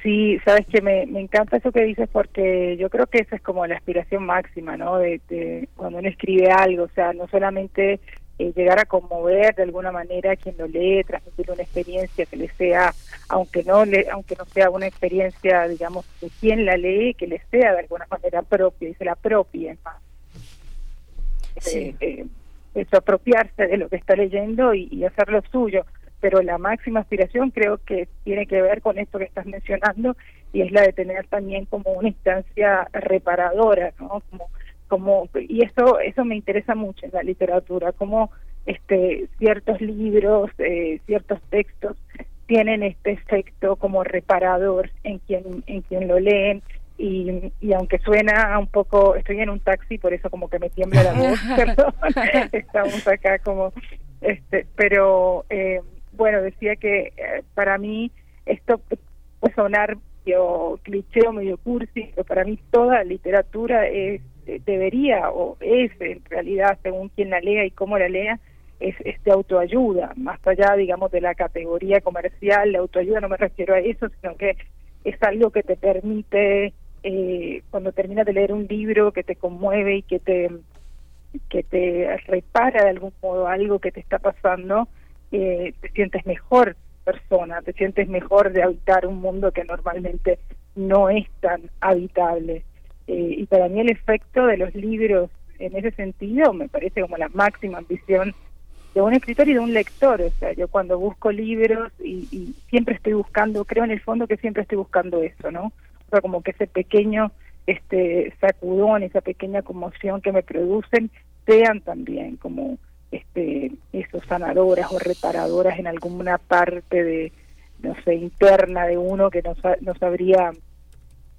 Sí, sabes que me, me encanta eso que dices porque yo creo que esa es como la aspiración máxima, ¿no? De, de cuando uno escribe algo, o sea, no solamente eh, llegar a conmover de alguna manera a quien lo lee, transmitir una experiencia que le sea, aunque no le, aunque no sea una experiencia, digamos, de quien la lee, que le sea de alguna manera propia y se la apropie más. Eh, eh, eso, apropiarse de lo que está leyendo y, y hacerlo suyo. Pero la máxima aspiración creo que tiene que ver con esto que estás mencionando y es la de tener también como una instancia reparadora, ¿no? Como, como y eso eso me interesa mucho en la literatura, como este ciertos libros, eh, ciertos textos tienen este efecto como reparador en quien en quien lo leen y, y aunque suena un poco, estoy en un taxi, por eso como que me tiembla la voz, perdón, estamos acá como, este, pero eh, bueno, decía que eh, para mí esto puede sonar medio cliché o medio cursi, pero para mí toda literatura es, debería o es en realidad, según quien la lea y cómo la lea, es, es de autoayuda, más allá, digamos, de la categoría comercial, la autoayuda no me refiero a eso, sino que es algo que te permite, eh, cuando terminas de leer un libro que te conmueve y que te que te repara de algún modo algo que te está pasando, eh, te sientes mejor persona, te sientes mejor de habitar un mundo que normalmente no es tan habitable. Eh, y para mí el efecto de los libros en ese sentido me parece como la máxima ambición de un escritor y de un lector. O sea, yo cuando busco libros y, y siempre estoy buscando, creo en el fondo que siempre estoy buscando eso, ¿no? O sea, como que ese pequeño este sacudón, esa pequeña conmoción que me producen, sean también como este esos sanadoras o reparadoras en alguna parte de no sé interna de uno que no, no sabría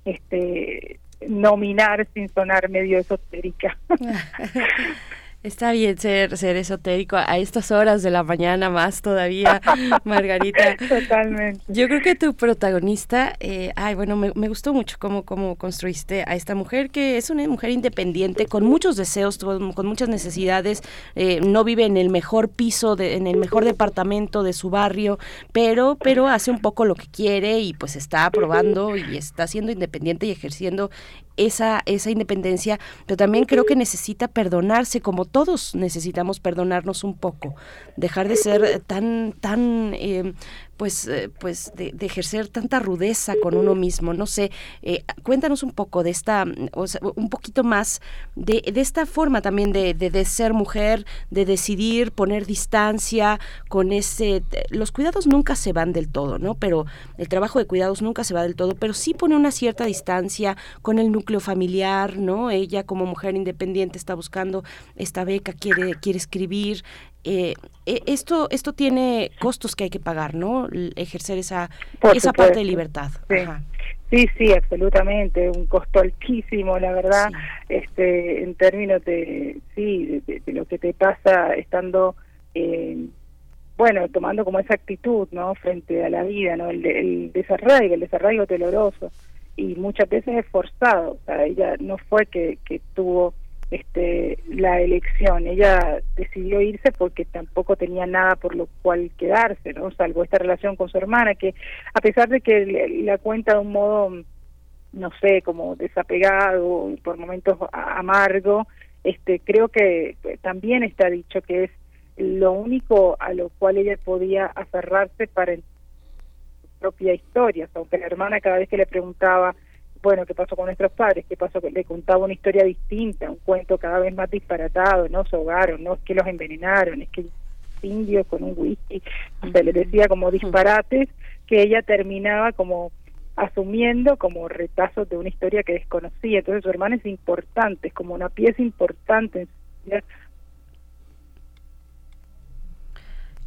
este nominar sin sonar medio esotérica Está bien ser, ser esotérico a estas horas de la mañana más todavía, Margarita. Totalmente. Yo creo que tu protagonista, eh, ay, bueno, me, me gustó mucho cómo, cómo construiste a esta mujer, que es una mujer independiente, con muchos deseos, con, muchas necesidades, eh, no vive en el mejor piso, de, en el mejor departamento de su barrio, pero, pero hace un poco lo que quiere y pues está probando y está siendo independiente y ejerciendo esa, esa independencia, pero también creo que necesita perdonarse, como todos necesitamos perdonarnos un poco, dejar de ser tan, tan, eh, pues, eh, pues de, de ejercer tanta rudeza con uno mismo. No sé, eh, cuéntanos un poco de esta, o sea, un poquito más de, de esta forma también de, de, de ser mujer, de decidir poner distancia con ese, los cuidados nunca se van del todo, ¿no? Pero el trabajo de cuidados nunca se va del todo, pero sí pone una cierta distancia con el núcleo familiar, ¿no? Ella como mujer independiente está buscando esta beca, quiere, quiere escribir. Eh, eh, esto, esto tiene costos que hay que pagar, ¿no? Ejercer esa, Por esa parte de libertad. Sí. Ajá. Sí, sí, absolutamente, un costo altísimo, la verdad, este, en términos de, sí, de, de- de lo que te pasa estando, eh, bueno, tomando como esa actitud, ¿no? Frente a la vida, ¿no? El, el desarraigo, el desarraigo doloroso y muchas veces es forzado, o sea, ella no fue que, que tuvo este la elección, ella decidió irse porque tampoco tenía nada por lo cual quedarse, ¿no? Salvo esta relación con su hermana que a pesar de que la cuenta de un modo no sé, como desapegado, y por momentos amargo, este creo que también está dicho que es lo único a lo cual ella podía aferrarse para su propia historia, aunque la hermana cada vez que le preguntaba, bueno, ¿qué pasó con nuestros padres? ¿Qué pasó? Le contaba una historia distinta, un cuento cada vez más disparatado, no se ahogaron, no es que los envenenaron, es que indios con un whisky, o sea, le decía como disparates que ella terminaba como asumiendo como retazos de una historia que desconocía. Entonces su hermana es importante, es como una pieza importante en su vida.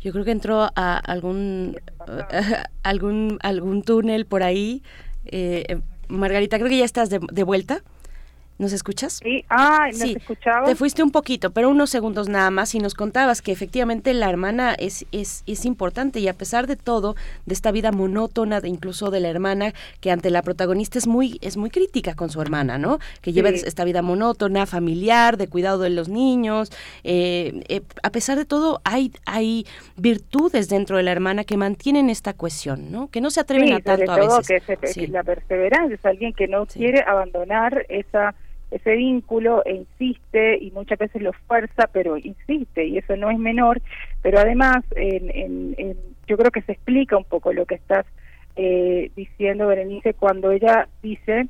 Yo creo que entró a algún algún algún túnel por ahí. Eh, Margarita, creo que ya estás de, de vuelta. ¿Nos escuchas? Sí, ah, ¿nos Sí, escuchaba? Te fuiste un poquito, pero unos segundos nada más y nos contabas que efectivamente la hermana es, es, es importante y a pesar de todo, de esta vida monótona, de incluso de la hermana, que ante la protagonista es muy, es muy crítica con su hermana, ¿no? Que lleva Sí. esta vida monótona, familiar, de cuidado de los niños. eh, eh, a pesar de todo, hay, hay virtudes dentro de la hermana que mantienen esta cohesión, ¿no? Que no se atreven Sí, a tanto sobre a todo veces. que, se- Sí. la perseverancia es alguien que no quiere abandonar esa ese vínculo e insiste y muchas veces lo fuerza pero insiste y eso no es menor pero además en, en- en- yo creo que se explica un poco lo que estás eh, diciendo Berenice cuando ella dice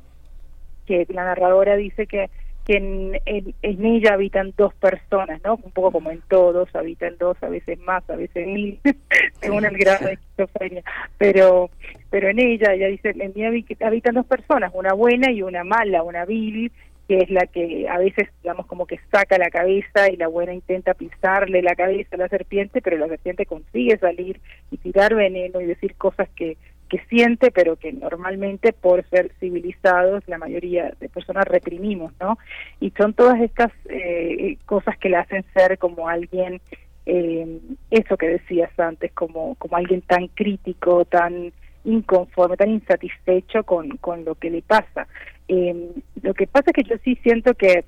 que la narradora dice que que en, en, ella habitan dos personas, ¿no? Un poco como en todos, habitan dos, a veces más, a veces mil, según el grado de esquizofrenia. Pero, pero en ella, ella dice, en mí habi- habitan dos personas, una buena y una mala, una vil, que es la que a veces, digamos, como que saca la cabeza y la buena intenta pisarle la cabeza a la serpiente, pero la serpiente consigue salir y tirar veneno y decir cosas que, que siente, pero que normalmente por ser civilizados la mayoría de personas reprimimos, ¿no? Y son todas estas eh, cosas que le hacen ser como alguien, eh, eso que decías antes, como, como alguien tan crítico, tan inconforme, tan insatisfecho con, con lo que le pasa. Eh, lo que pasa es que yo sí siento que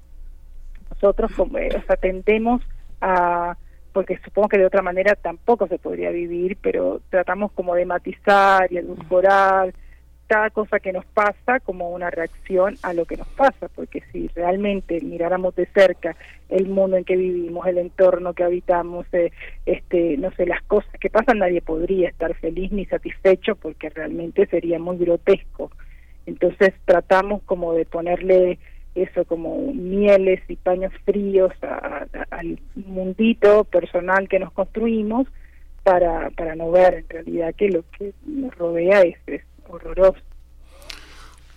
nosotros como, eh, o sea, tendemos a porque supongo que de otra manera tampoco se podría vivir, pero tratamos como de matizar y edulcorar cada cosa que nos pasa como una reacción a lo que nos pasa, porque si realmente miráramos de cerca el mundo en que vivimos, el entorno que habitamos, eh, este, no sé, las cosas que pasan, nadie podría estar feliz ni satisfecho porque realmente sería muy grotesco. Entonces tratamos como de ponerle eso como mieles y paños fríos al mundito personal que nos construimos para, para no ver en realidad que lo que nos rodea es, es horroroso.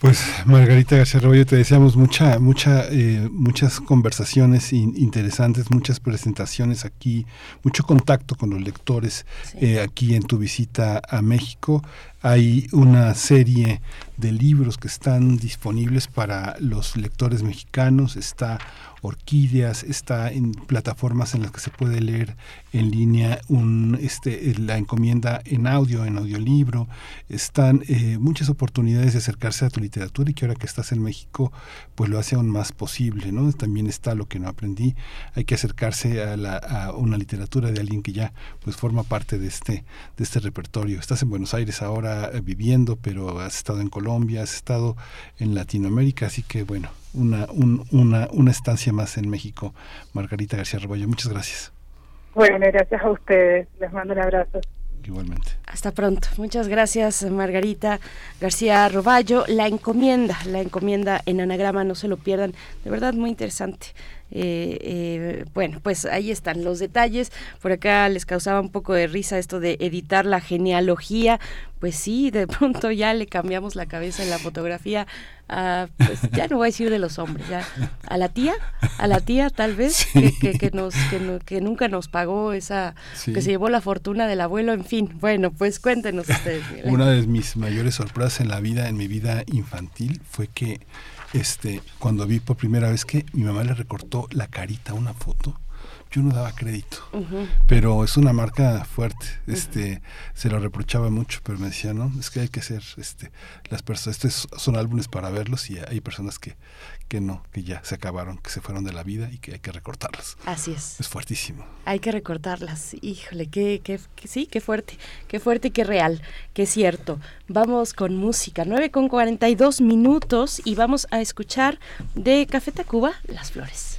Pues Margarita García Roballo, te deseamos mucha, mucha, eh, muchas conversaciones interesantes, muchas presentaciones aquí, mucho contacto con los lectores eh, aquí en tu visita a México. Hay una serie de libros que están disponibles para los lectores mexicanos. Está Orquídeas, está en plataformas en las que se puede leer en línea un, este, la encomienda en audio, en audiolibro. Están eh, muchas oportunidades de acercarse a tu literatura y que ahora que estás en México, pues lo hace aún más posible. ¿no? También está lo que no aprendí. Hay que acercarse a, la, a una literatura de alguien que ya pues forma parte de este, de este repertorio. Estás en Buenos Aires ahora viviendo, pero has estado en Colombia, has estado en Latinoamérica, así que bueno, una, una, una estancia más en México. Margarita García Roballo, muchas gracias. Bueno, gracias a ustedes. Les mando un abrazo. Igualmente. Hasta pronto. Muchas gracias, Margarita García Roballo. La encomienda, la encomienda en anagrama, no se lo pierdan. De verdad, muy interesante. Eh, eh, bueno, pues ahí están los detalles. Por acá les causaba un poco de risa esto de editar la genealogía. Pues sí, de pronto ya le cambiamos la cabeza en la fotografía. A, pues ya no voy a decir de los hombres, ya a la tía, a la tía tal vez que, que, nos que, que, nunca nos pagó esa, que se llevó la fortuna del abuelo, en fin. Bueno, pues cuéntenos ustedes. Una de mis mayores sorpresas en la vida, en mi vida infantil, fue que este, cuando vi por primera vez que mi mamá le recortó la carita a una foto, yo no daba crédito. Pero es una marca fuerte. Este, se lo reprochaba mucho, pero me decía, no, es que hay que ser, este, las personas, estos son álbumes para verlos y hay personas que, que no, que ya se acabaron, que se fueron de la vida y que hay que recortarlas. Así es. Es fuertísimo. Hay que recortarlas. Híjole, qué, qué, sí, qué fuerte, qué fuerte y qué real, qué cierto. Vamos con música, 9 con 42 minutos y vamos a escuchar de Café Tacuba, Las Flores.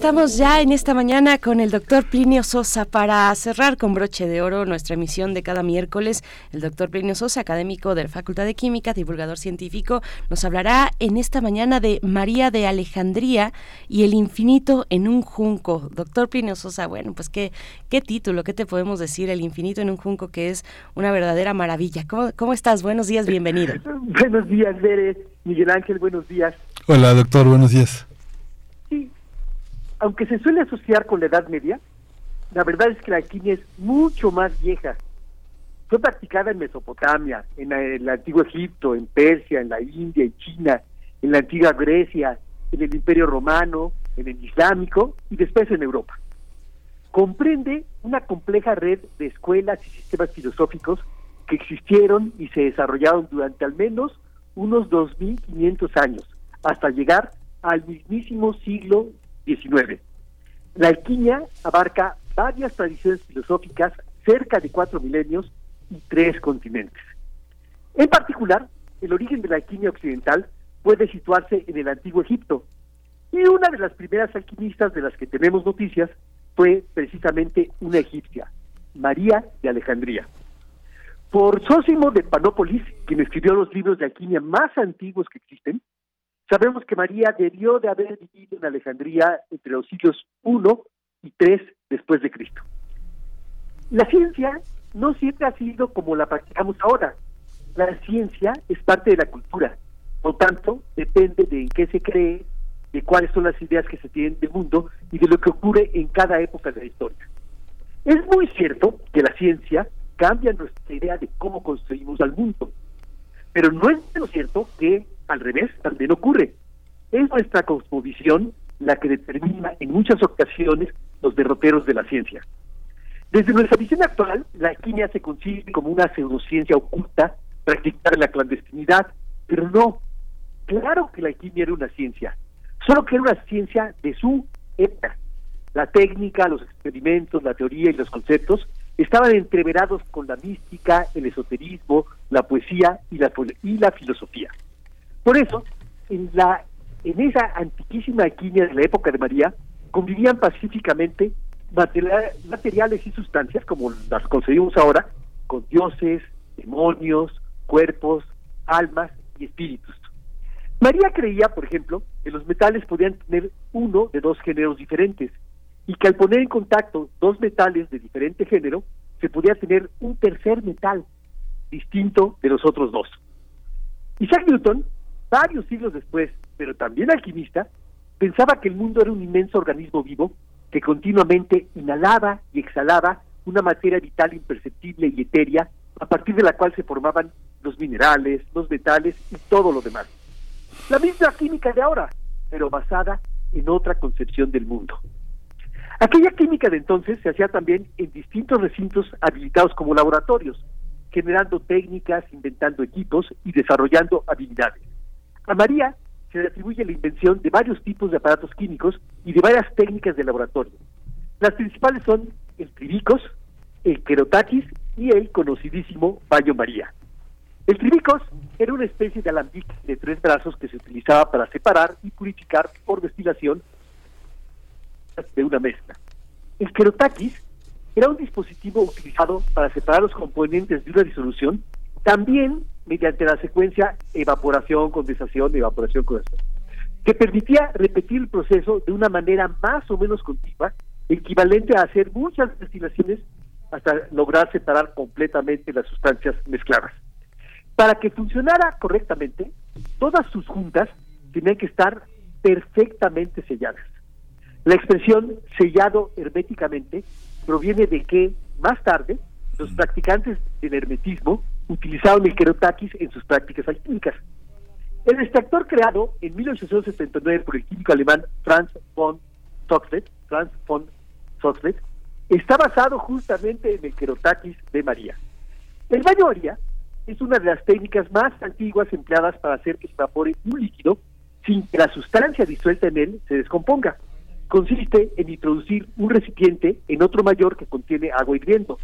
Estamos ya en esta mañana con el doctor Plinio Sosa para cerrar con broche de oro nuestra emisión de cada miércoles. El doctor Plinio Sosa, académico de la Facultad de Química, divulgador científico, nos hablará en esta mañana de María de Alejandría y el infinito en un junco. Doctor Plinio Sosa, bueno, pues qué, qué título, qué te podemos decir, el infinito en un junco, que es una verdadera maravilla. ¿Cómo, cómo estás? Buenos días, bienvenido. Buenos días, Bere. Miguel Ángel, buenos días. Hola, doctor, buenos días. Aunque se suele asociar con la Edad Media, la verdad es que la alquimia es mucho más vieja. Fue practicada en Mesopotamia, en la- el antiguo Egipto, en Persia, en la India, en China, en la antigua Grecia, en el Imperio Romano, en el Islámico y después en Europa. Comprende una compleja red de escuelas y sistemas filosóficos que existieron y se desarrollaron durante al menos unos 2.500 años, hasta llegar al mismísimo siglo XIX. La alquimia abarca varias tradiciones filosóficas, cerca de cuatro milenios y tres continentes. En particular, el origen de la alquimia occidental puede situarse en el antiguo Egipto, y una de las primeras alquimistas de las que tenemos noticias fue precisamente una egipcia, María de Alejandría. Por Sósimo de Panópolis, quien escribió los libros de alquimia más antiguos que existen, sabemos que María debió de haber vivido en Alejandría entre los siglos I y III después de Cristo. La ciencia no siempre ha sido como la practicamos ahora. La ciencia es parte de la cultura, por tanto, depende de en qué se cree, de cuáles son las ideas que se tienen del mundo y de lo que ocurre en cada época de la historia. Es muy cierto que la ciencia cambia nuestra idea de cómo construimos al mundo, pero no es menos cierto que al revés también ocurre. Es nuestra cosmovisión la que determina en muchas ocasiones los derroteros de la ciencia. Desde nuestra visión actual, la alquimia se concibe como una pseudociencia oculta practicada en la clandestinidad, pero no. Claro que la alquimia era una ciencia, solo que era una ciencia de su época. La técnica, los experimentos, la teoría y los conceptos estaban entreverados con la mística, el esoterismo, la poesía y la, y la filosofía. Por eso, en, la, en esa antiquísima alquimia de la época de María, convivían pacíficamente material- materiales y sustancias, como las concebimos ahora, con dioses, demonios, cuerpos, almas y espíritus. María creía, por ejemplo, que los metales podían tener uno de dos géneros diferentes y que al poner en contacto dos metales de diferente género, se podía tener un tercer metal distinto de los otros dos. Isaac Newton, varios siglos después, pero también alquimista, pensaba que el mundo era un inmenso organismo vivo que continuamente inhalaba y exhalaba una materia vital imperceptible y etérea a partir de la cual se formaban los minerales, los metales y todo lo demás. La misma química de ahora, pero basada en otra concepción del mundo. Aquella química de entonces se hacía también en distintos recintos habilitados como laboratorios, generando técnicas, inventando equipos y desarrollando habilidades. A María se le atribuye la invención de varios tipos de aparatos químicos y de varias técnicas de laboratorio. Las principales son el tribicos, el querotaquis y el conocidísimo baño María. El tribicos era una especie de alambique de tres brazos que se utilizaba para separar y purificar por destilación de una mezcla. El querotaquis era un dispositivo utilizado para separar los componentes de una disolución, también mediante la secuencia evaporación, condensación, evaporación, condensación, que permitía repetir el proceso de una manera más o menos continua, equivalente a hacer muchas destilaciones hasta lograr separar completamente las sustancias mezcladas. Para que funcionara correctamente, todas sus juntas tenían que estar perfectamente selladas. La expresión sellado herméticamente proviene de que, más tarde, los practicantes del hermetismo utilizaron el querotaquis en sus prácticas alquímicas. El extractor creado en 1879 por el químico alemán Franz von Toxlet, Franz von Toxlet, está basado justamente en el querotaquis de María. El baño María es una de las técnicas más antiguas empleadas para hacer que se evapore un líquido sin que la sustancia disuelta en él se descomponga. consiste en introducir un recipiente en otro mayor que contiene agua hirviendo.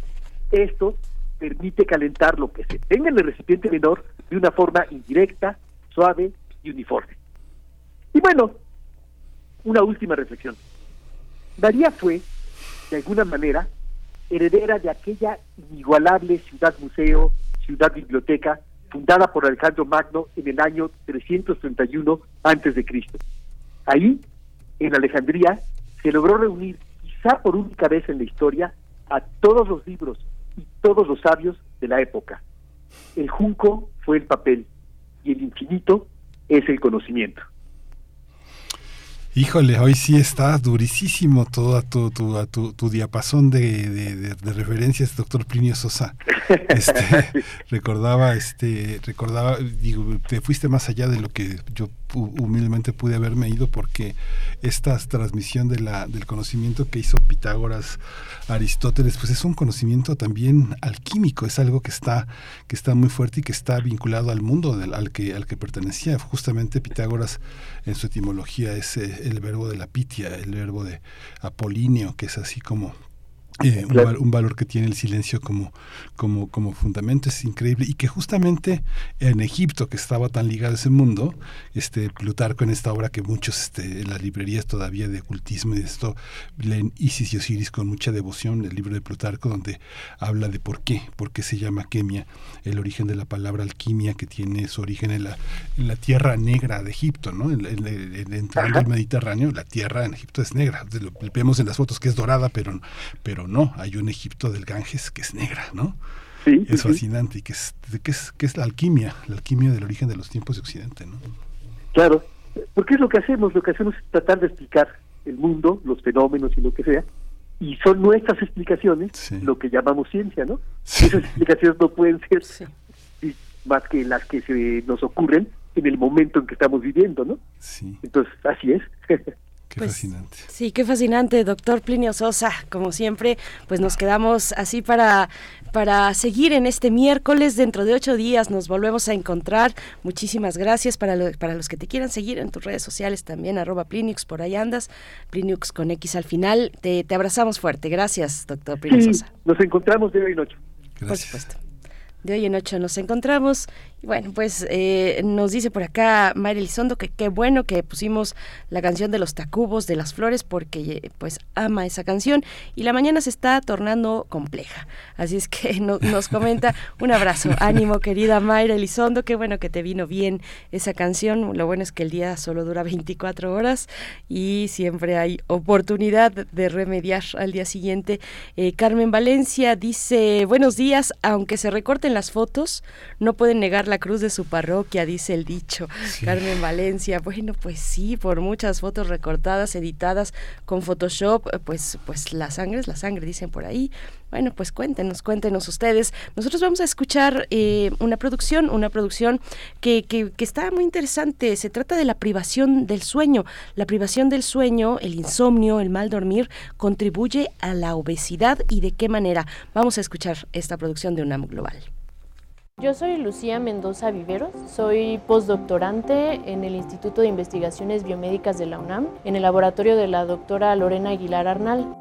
Esto permite calentar lo que se tenga en el recipiente menor de una forma indirecta, suave y uniforme. Y bueno, una última reflexión. María fue, de alguna manera, heredera de aquella inigualable ciudad museo, ciudad biblioteca, fundada por Alejandro Magno en el año 331 antes de Cristo. Ahí, en Alejandría, se logró reunir, quizá por única vez en la historia, a todos los libros todos los sabios de la época. El junco fue el papel y el infinito es el conocimiento. Híjole, hoy sí está durísimo todo tu, tu, tu, tu diapasón de, de, de, de referencias, doctor Plinio Sosa. Este, recordaba, este, recordaba, digo, te fuiste más allá de lo que yo humildemente pude haberme ido porque esta transmisión del conocimiento que hizo Pitágoras, Aristóteles, pues es un conocimiento también alquímico, es algo que está, que está muy fuerte y que está vinculado al mundo al, que, al que pertenecía. Justamente Pitágoras en su etimología es eh, el verbo de la pitia, el verbo de apolíneo, que es así como eh, un, val, un, valor que tiene el silencio como, como, como fundamento es increíble. Y que justamente en Egipto que estaba tan ligado a ese mundo este Plutarco en esta obra que muchos este, en las librerías todavía de ocultismo y de esto leen Isis y Osiris con mucha devoción el libro de Plutarco donde habla de por qué por qué se llama Kemia el origen de la palabra alquimia que tiene su origen en la, en la tierra negra de Egipto no en, en, en, entrando al Mediterráneo la tierra en Egipto es negra. Lo vemos en las fotos que es dorada pero pero no, hay un Egipto del Ganges que es negra, ¿no? Sí, es sí, fascinante sí. y que es, que es que es la alquimia, la alquimia del origen de los tiempos de Occidente, ¿no? Claro, porque es lo que hacemos, lo que hacemos es tratar de explicar el mundo, los fenómenos y lo que sea, y son nuestras explicaciones sí. lo que llamamos ciencia, ¿no? Esas explicaciones no pueden ser más que las que se nos ocurren en el momento en que estamos viviendo, ¿no? Entonces, así es. Qué pues, fascinante. Sí, qué fascinante, doctor Plinio Sosa. Como siempre, pues nos quedamos así para, para seguir en este miércoles. Dentro de ocho días nos volvemos a encontrar. Muchísimas gracias para, lo, para los que te quieran seguir en tus redes sociales también, arroba Plinux, por ahí andas, Plinux con X al final. Te, te abrazamos fuerte. Gracias, doctor Plinio sí, Sosa. Nos encontramos de hoy en ocho. Gracias. Por supuesto de hoy en ocho nos encontramos. Bueno, pues eh, nos dice por acá Mayra Elizondo que qué bueno que pusimos la canción de los tacubos de las flores porque pues ama esa canción y la mañana se está tornando compleja. Así es que no, nos comenta un abrazo, ánimo querida Mayra Elizondo, qué bueno que te vino bien esa canción. Lo bueno es que el día solo dura 24 horas y siempre hay oportunidad de remediar al día siguiente. Eh, Carmen Valencia dice, buenos días, aunque se recorten las fotos, no pueden negar la cruz de su parroquia, dice el dicho. Sí. Carmen Valencia, bueno, pues sí, por muchas fotos recortadas, editadas con Photoshop, pues, pues la sangre es la sangre, dicen por ahí. Bueno, pues cuéntenos, cuéntenos ustedes. Nosotros vamos a escuchar eh, una producción, una producción que, que, que, está muy interesante. Se trata de la privación del sueño. La privación del sueño, el insomnio, el mal dormir, contribuye a la obesidad y de qué manera. Vamos a escuchar esta producción de UNAM Global. Yo soy Lucía Mendoza Viveros, soy postdoctorante en el Instituto de Investigaciones Biomédicas de la UNAM, en el laboratorio de la doctora Lorena Aguilar Arnal.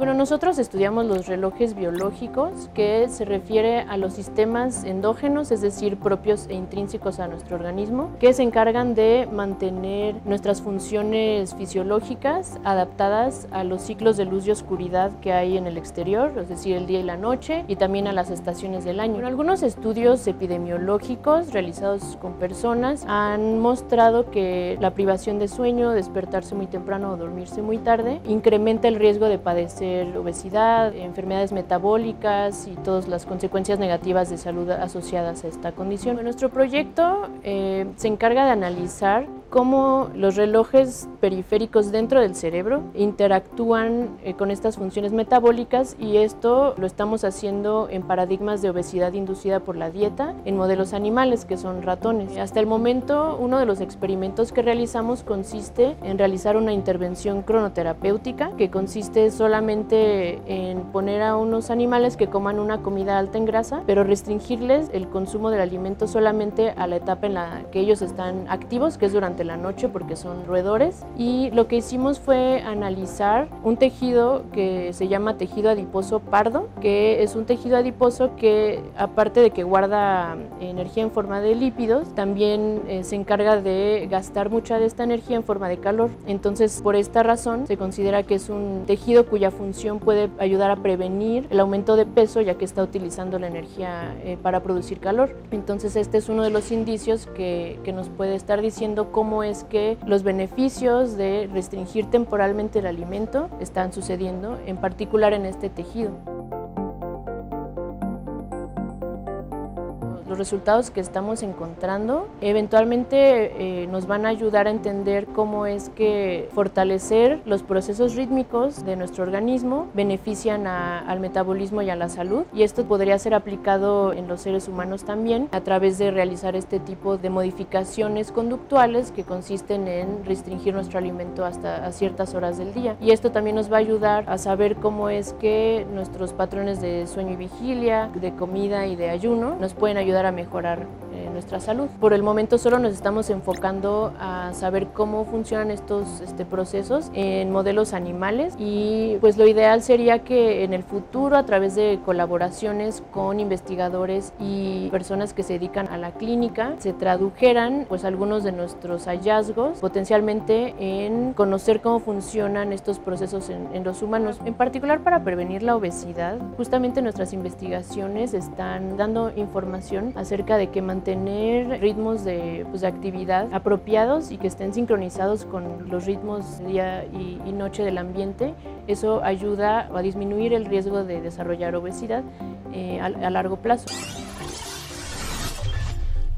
Bueno, nosotros estudiamos los relojes biológicos, que se refiere a los sistemas endógenos, es decir, propios e intrínsecos a nuestro organismo, que se encargan de mantener nuestras funciones fisiológicas adaptadas a los ciclos de luz y oscuridad que hay en el exterior, es decir, el día y la noche, y también a las estaciones del año. Bueno, algunos estudios epidemiológicos realizados con personas han mostrado que la privación de sueño, despertarse muy temprano o dormirse muy tarde, incrementa el riesgo de padecer obesidad, enfermedades metabólicas y todas las consecuencias negativas de salud asociadas a esta condición. Nuestro proyecto eh, se encarga de analizar cómo los relojes periféricos dentro del cerebro interactúan eh, con estas funciones metabólicas y esto lo estamos haciendo en paradigmas de obesidad inducida por la dieta en modelos animales que son ratones. Hasta el momento uno de los experimentos que realizamos consiste en realizar una intervención cronoterapéutica que consiste solamente en poner a unos animales que coman una comida alta en grasa, pero restringirles el consumo del alimento solamente a la etapa en la que ellos están activos, que es durante la noche porque son roedores. Y lo que hicimos fue analizar un tejido que se llama tejido adiposo pardo, que es un tejido adiposo que aparte de que guarda energía en forma de lípidos, también eh, se encarga de gastar mucha de esta energía en forma de calor. Entonces, por esta razón, se considera que es un tejido cuya función puede ayudar a prevenir el aumento de peso, ya que está utilizando la energía eh, para producir calor. Entonces, este es uno de los indicios que, que nos puede estar diciendo cómo es que los beneficios de restringir temporalmente el alimento están sucediendo, en particular en este tejido. Los resultados que estamos encontrando eventualmente eh, nos van a ayudar a entender cómo es que fortalecer los procesos rítmicos de nuestro organismo benefician a- al metabolismo y a la salud y esto podría ser aplicado en los seres humanos también a través de realizar este tipo de modificaciones conductuales que consisten en restringir nuestro alimento hasta a ciertas horas del día. Y esto también nos va a ayudar a saber cómo es que nuestros patrones de sueño y vigilia, de comida y de ayuno nos pueden ayudar a mejorar nuestra salud. Por el momento solo nos estamos enfocando a saber cómo funcionan estos este, procesos en modelos animales y pues lo ideal sería que en el futuro a través de colaboraciones con investigadores y personas que se dedican a la clínica se tradujeran pues algunos de nuestros hallazgos potencialmente en conocer cómo funcionan estos procesos en, en los humanos, en particular para prevenir la obesidad. Justamente nuestras investigaciones están dando información acerca de que mantener ritmos de, pues, de actividad apropiados y que estén sincronizados con los ritmos día y, noche del ambiente, eso ayuda a disminuir el riesgo de desarrollar obesidad eh, a largo plazo.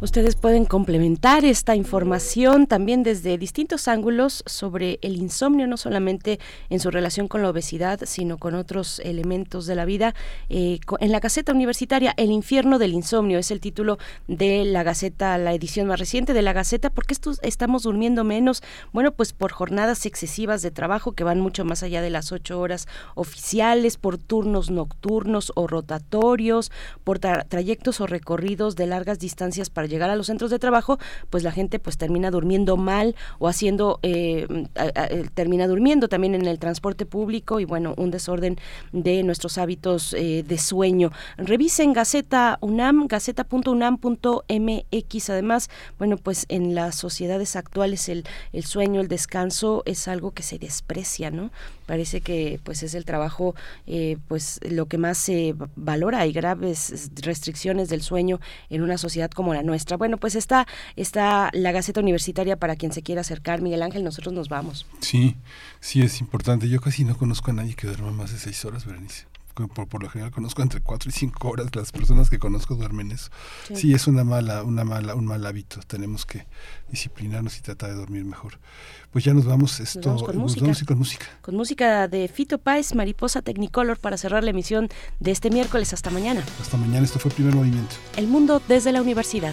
Ustedes pueden complementar esta información también desde distintos ángulos sobre el insomnio, no solamente en su relación con la obesidad, sino con otros elementos de la vida. Eh, en la Gaceta Universitaria, El infierno del insomnio es el título de la Gaceta, la edición más reciente de la Gaceta. ¿Por qué estamos durmiendo menos? Bueno, pues por jornadas excesivas de trabajo que van mucho más allá de las ocho horas oficiales, por turnos nocturnos o rotatorios, por tra- trayectos o recorridos de largas distancias para llegar a los centros de trabajo, pues la gente pues termina durmiendo mal o haciendo, eh, eh, termina durmiendo también en el transporte público y bueno, un desorden de nuestros hábitos eh, de sueño. Revisen Gaceta UNAM, gaceta.unam.mx. Además, bueno, pues en las sociedades actuales el, el sueño, el descanso es algo que se desprecia, ¿no? Parece que pues es el trabajo pues lo que más se valora. Hay graves restricciones del sueño en una sociedad como la nuestra. Bueno, pues está, está la Gaceta Universitaria para quien se quiera acercar. Miguel Ángel, nosotros nos vamos. Sí, sí es importante. Yo casi no conozco a nadie que duerma más de seis horas, Berenice. Por, por lo general conozco entre cuatro y cinco horas. Las personas que conozco duermen eso. Sí. Sí, es una mala, una mala, un mal hábito. Tenemos que disciplinarnos y tratar de dormir mejor. Pues ya nos vamos. Esto, Nos vamos con nos música. vamos ir con música. Con música de Fito Páez, Mariposa Technicolor para cerrar la emisión de este miércoles. Hasta mañana. Hasta mañana. Esto fue el primer movimiento. El mundo desde la universidad.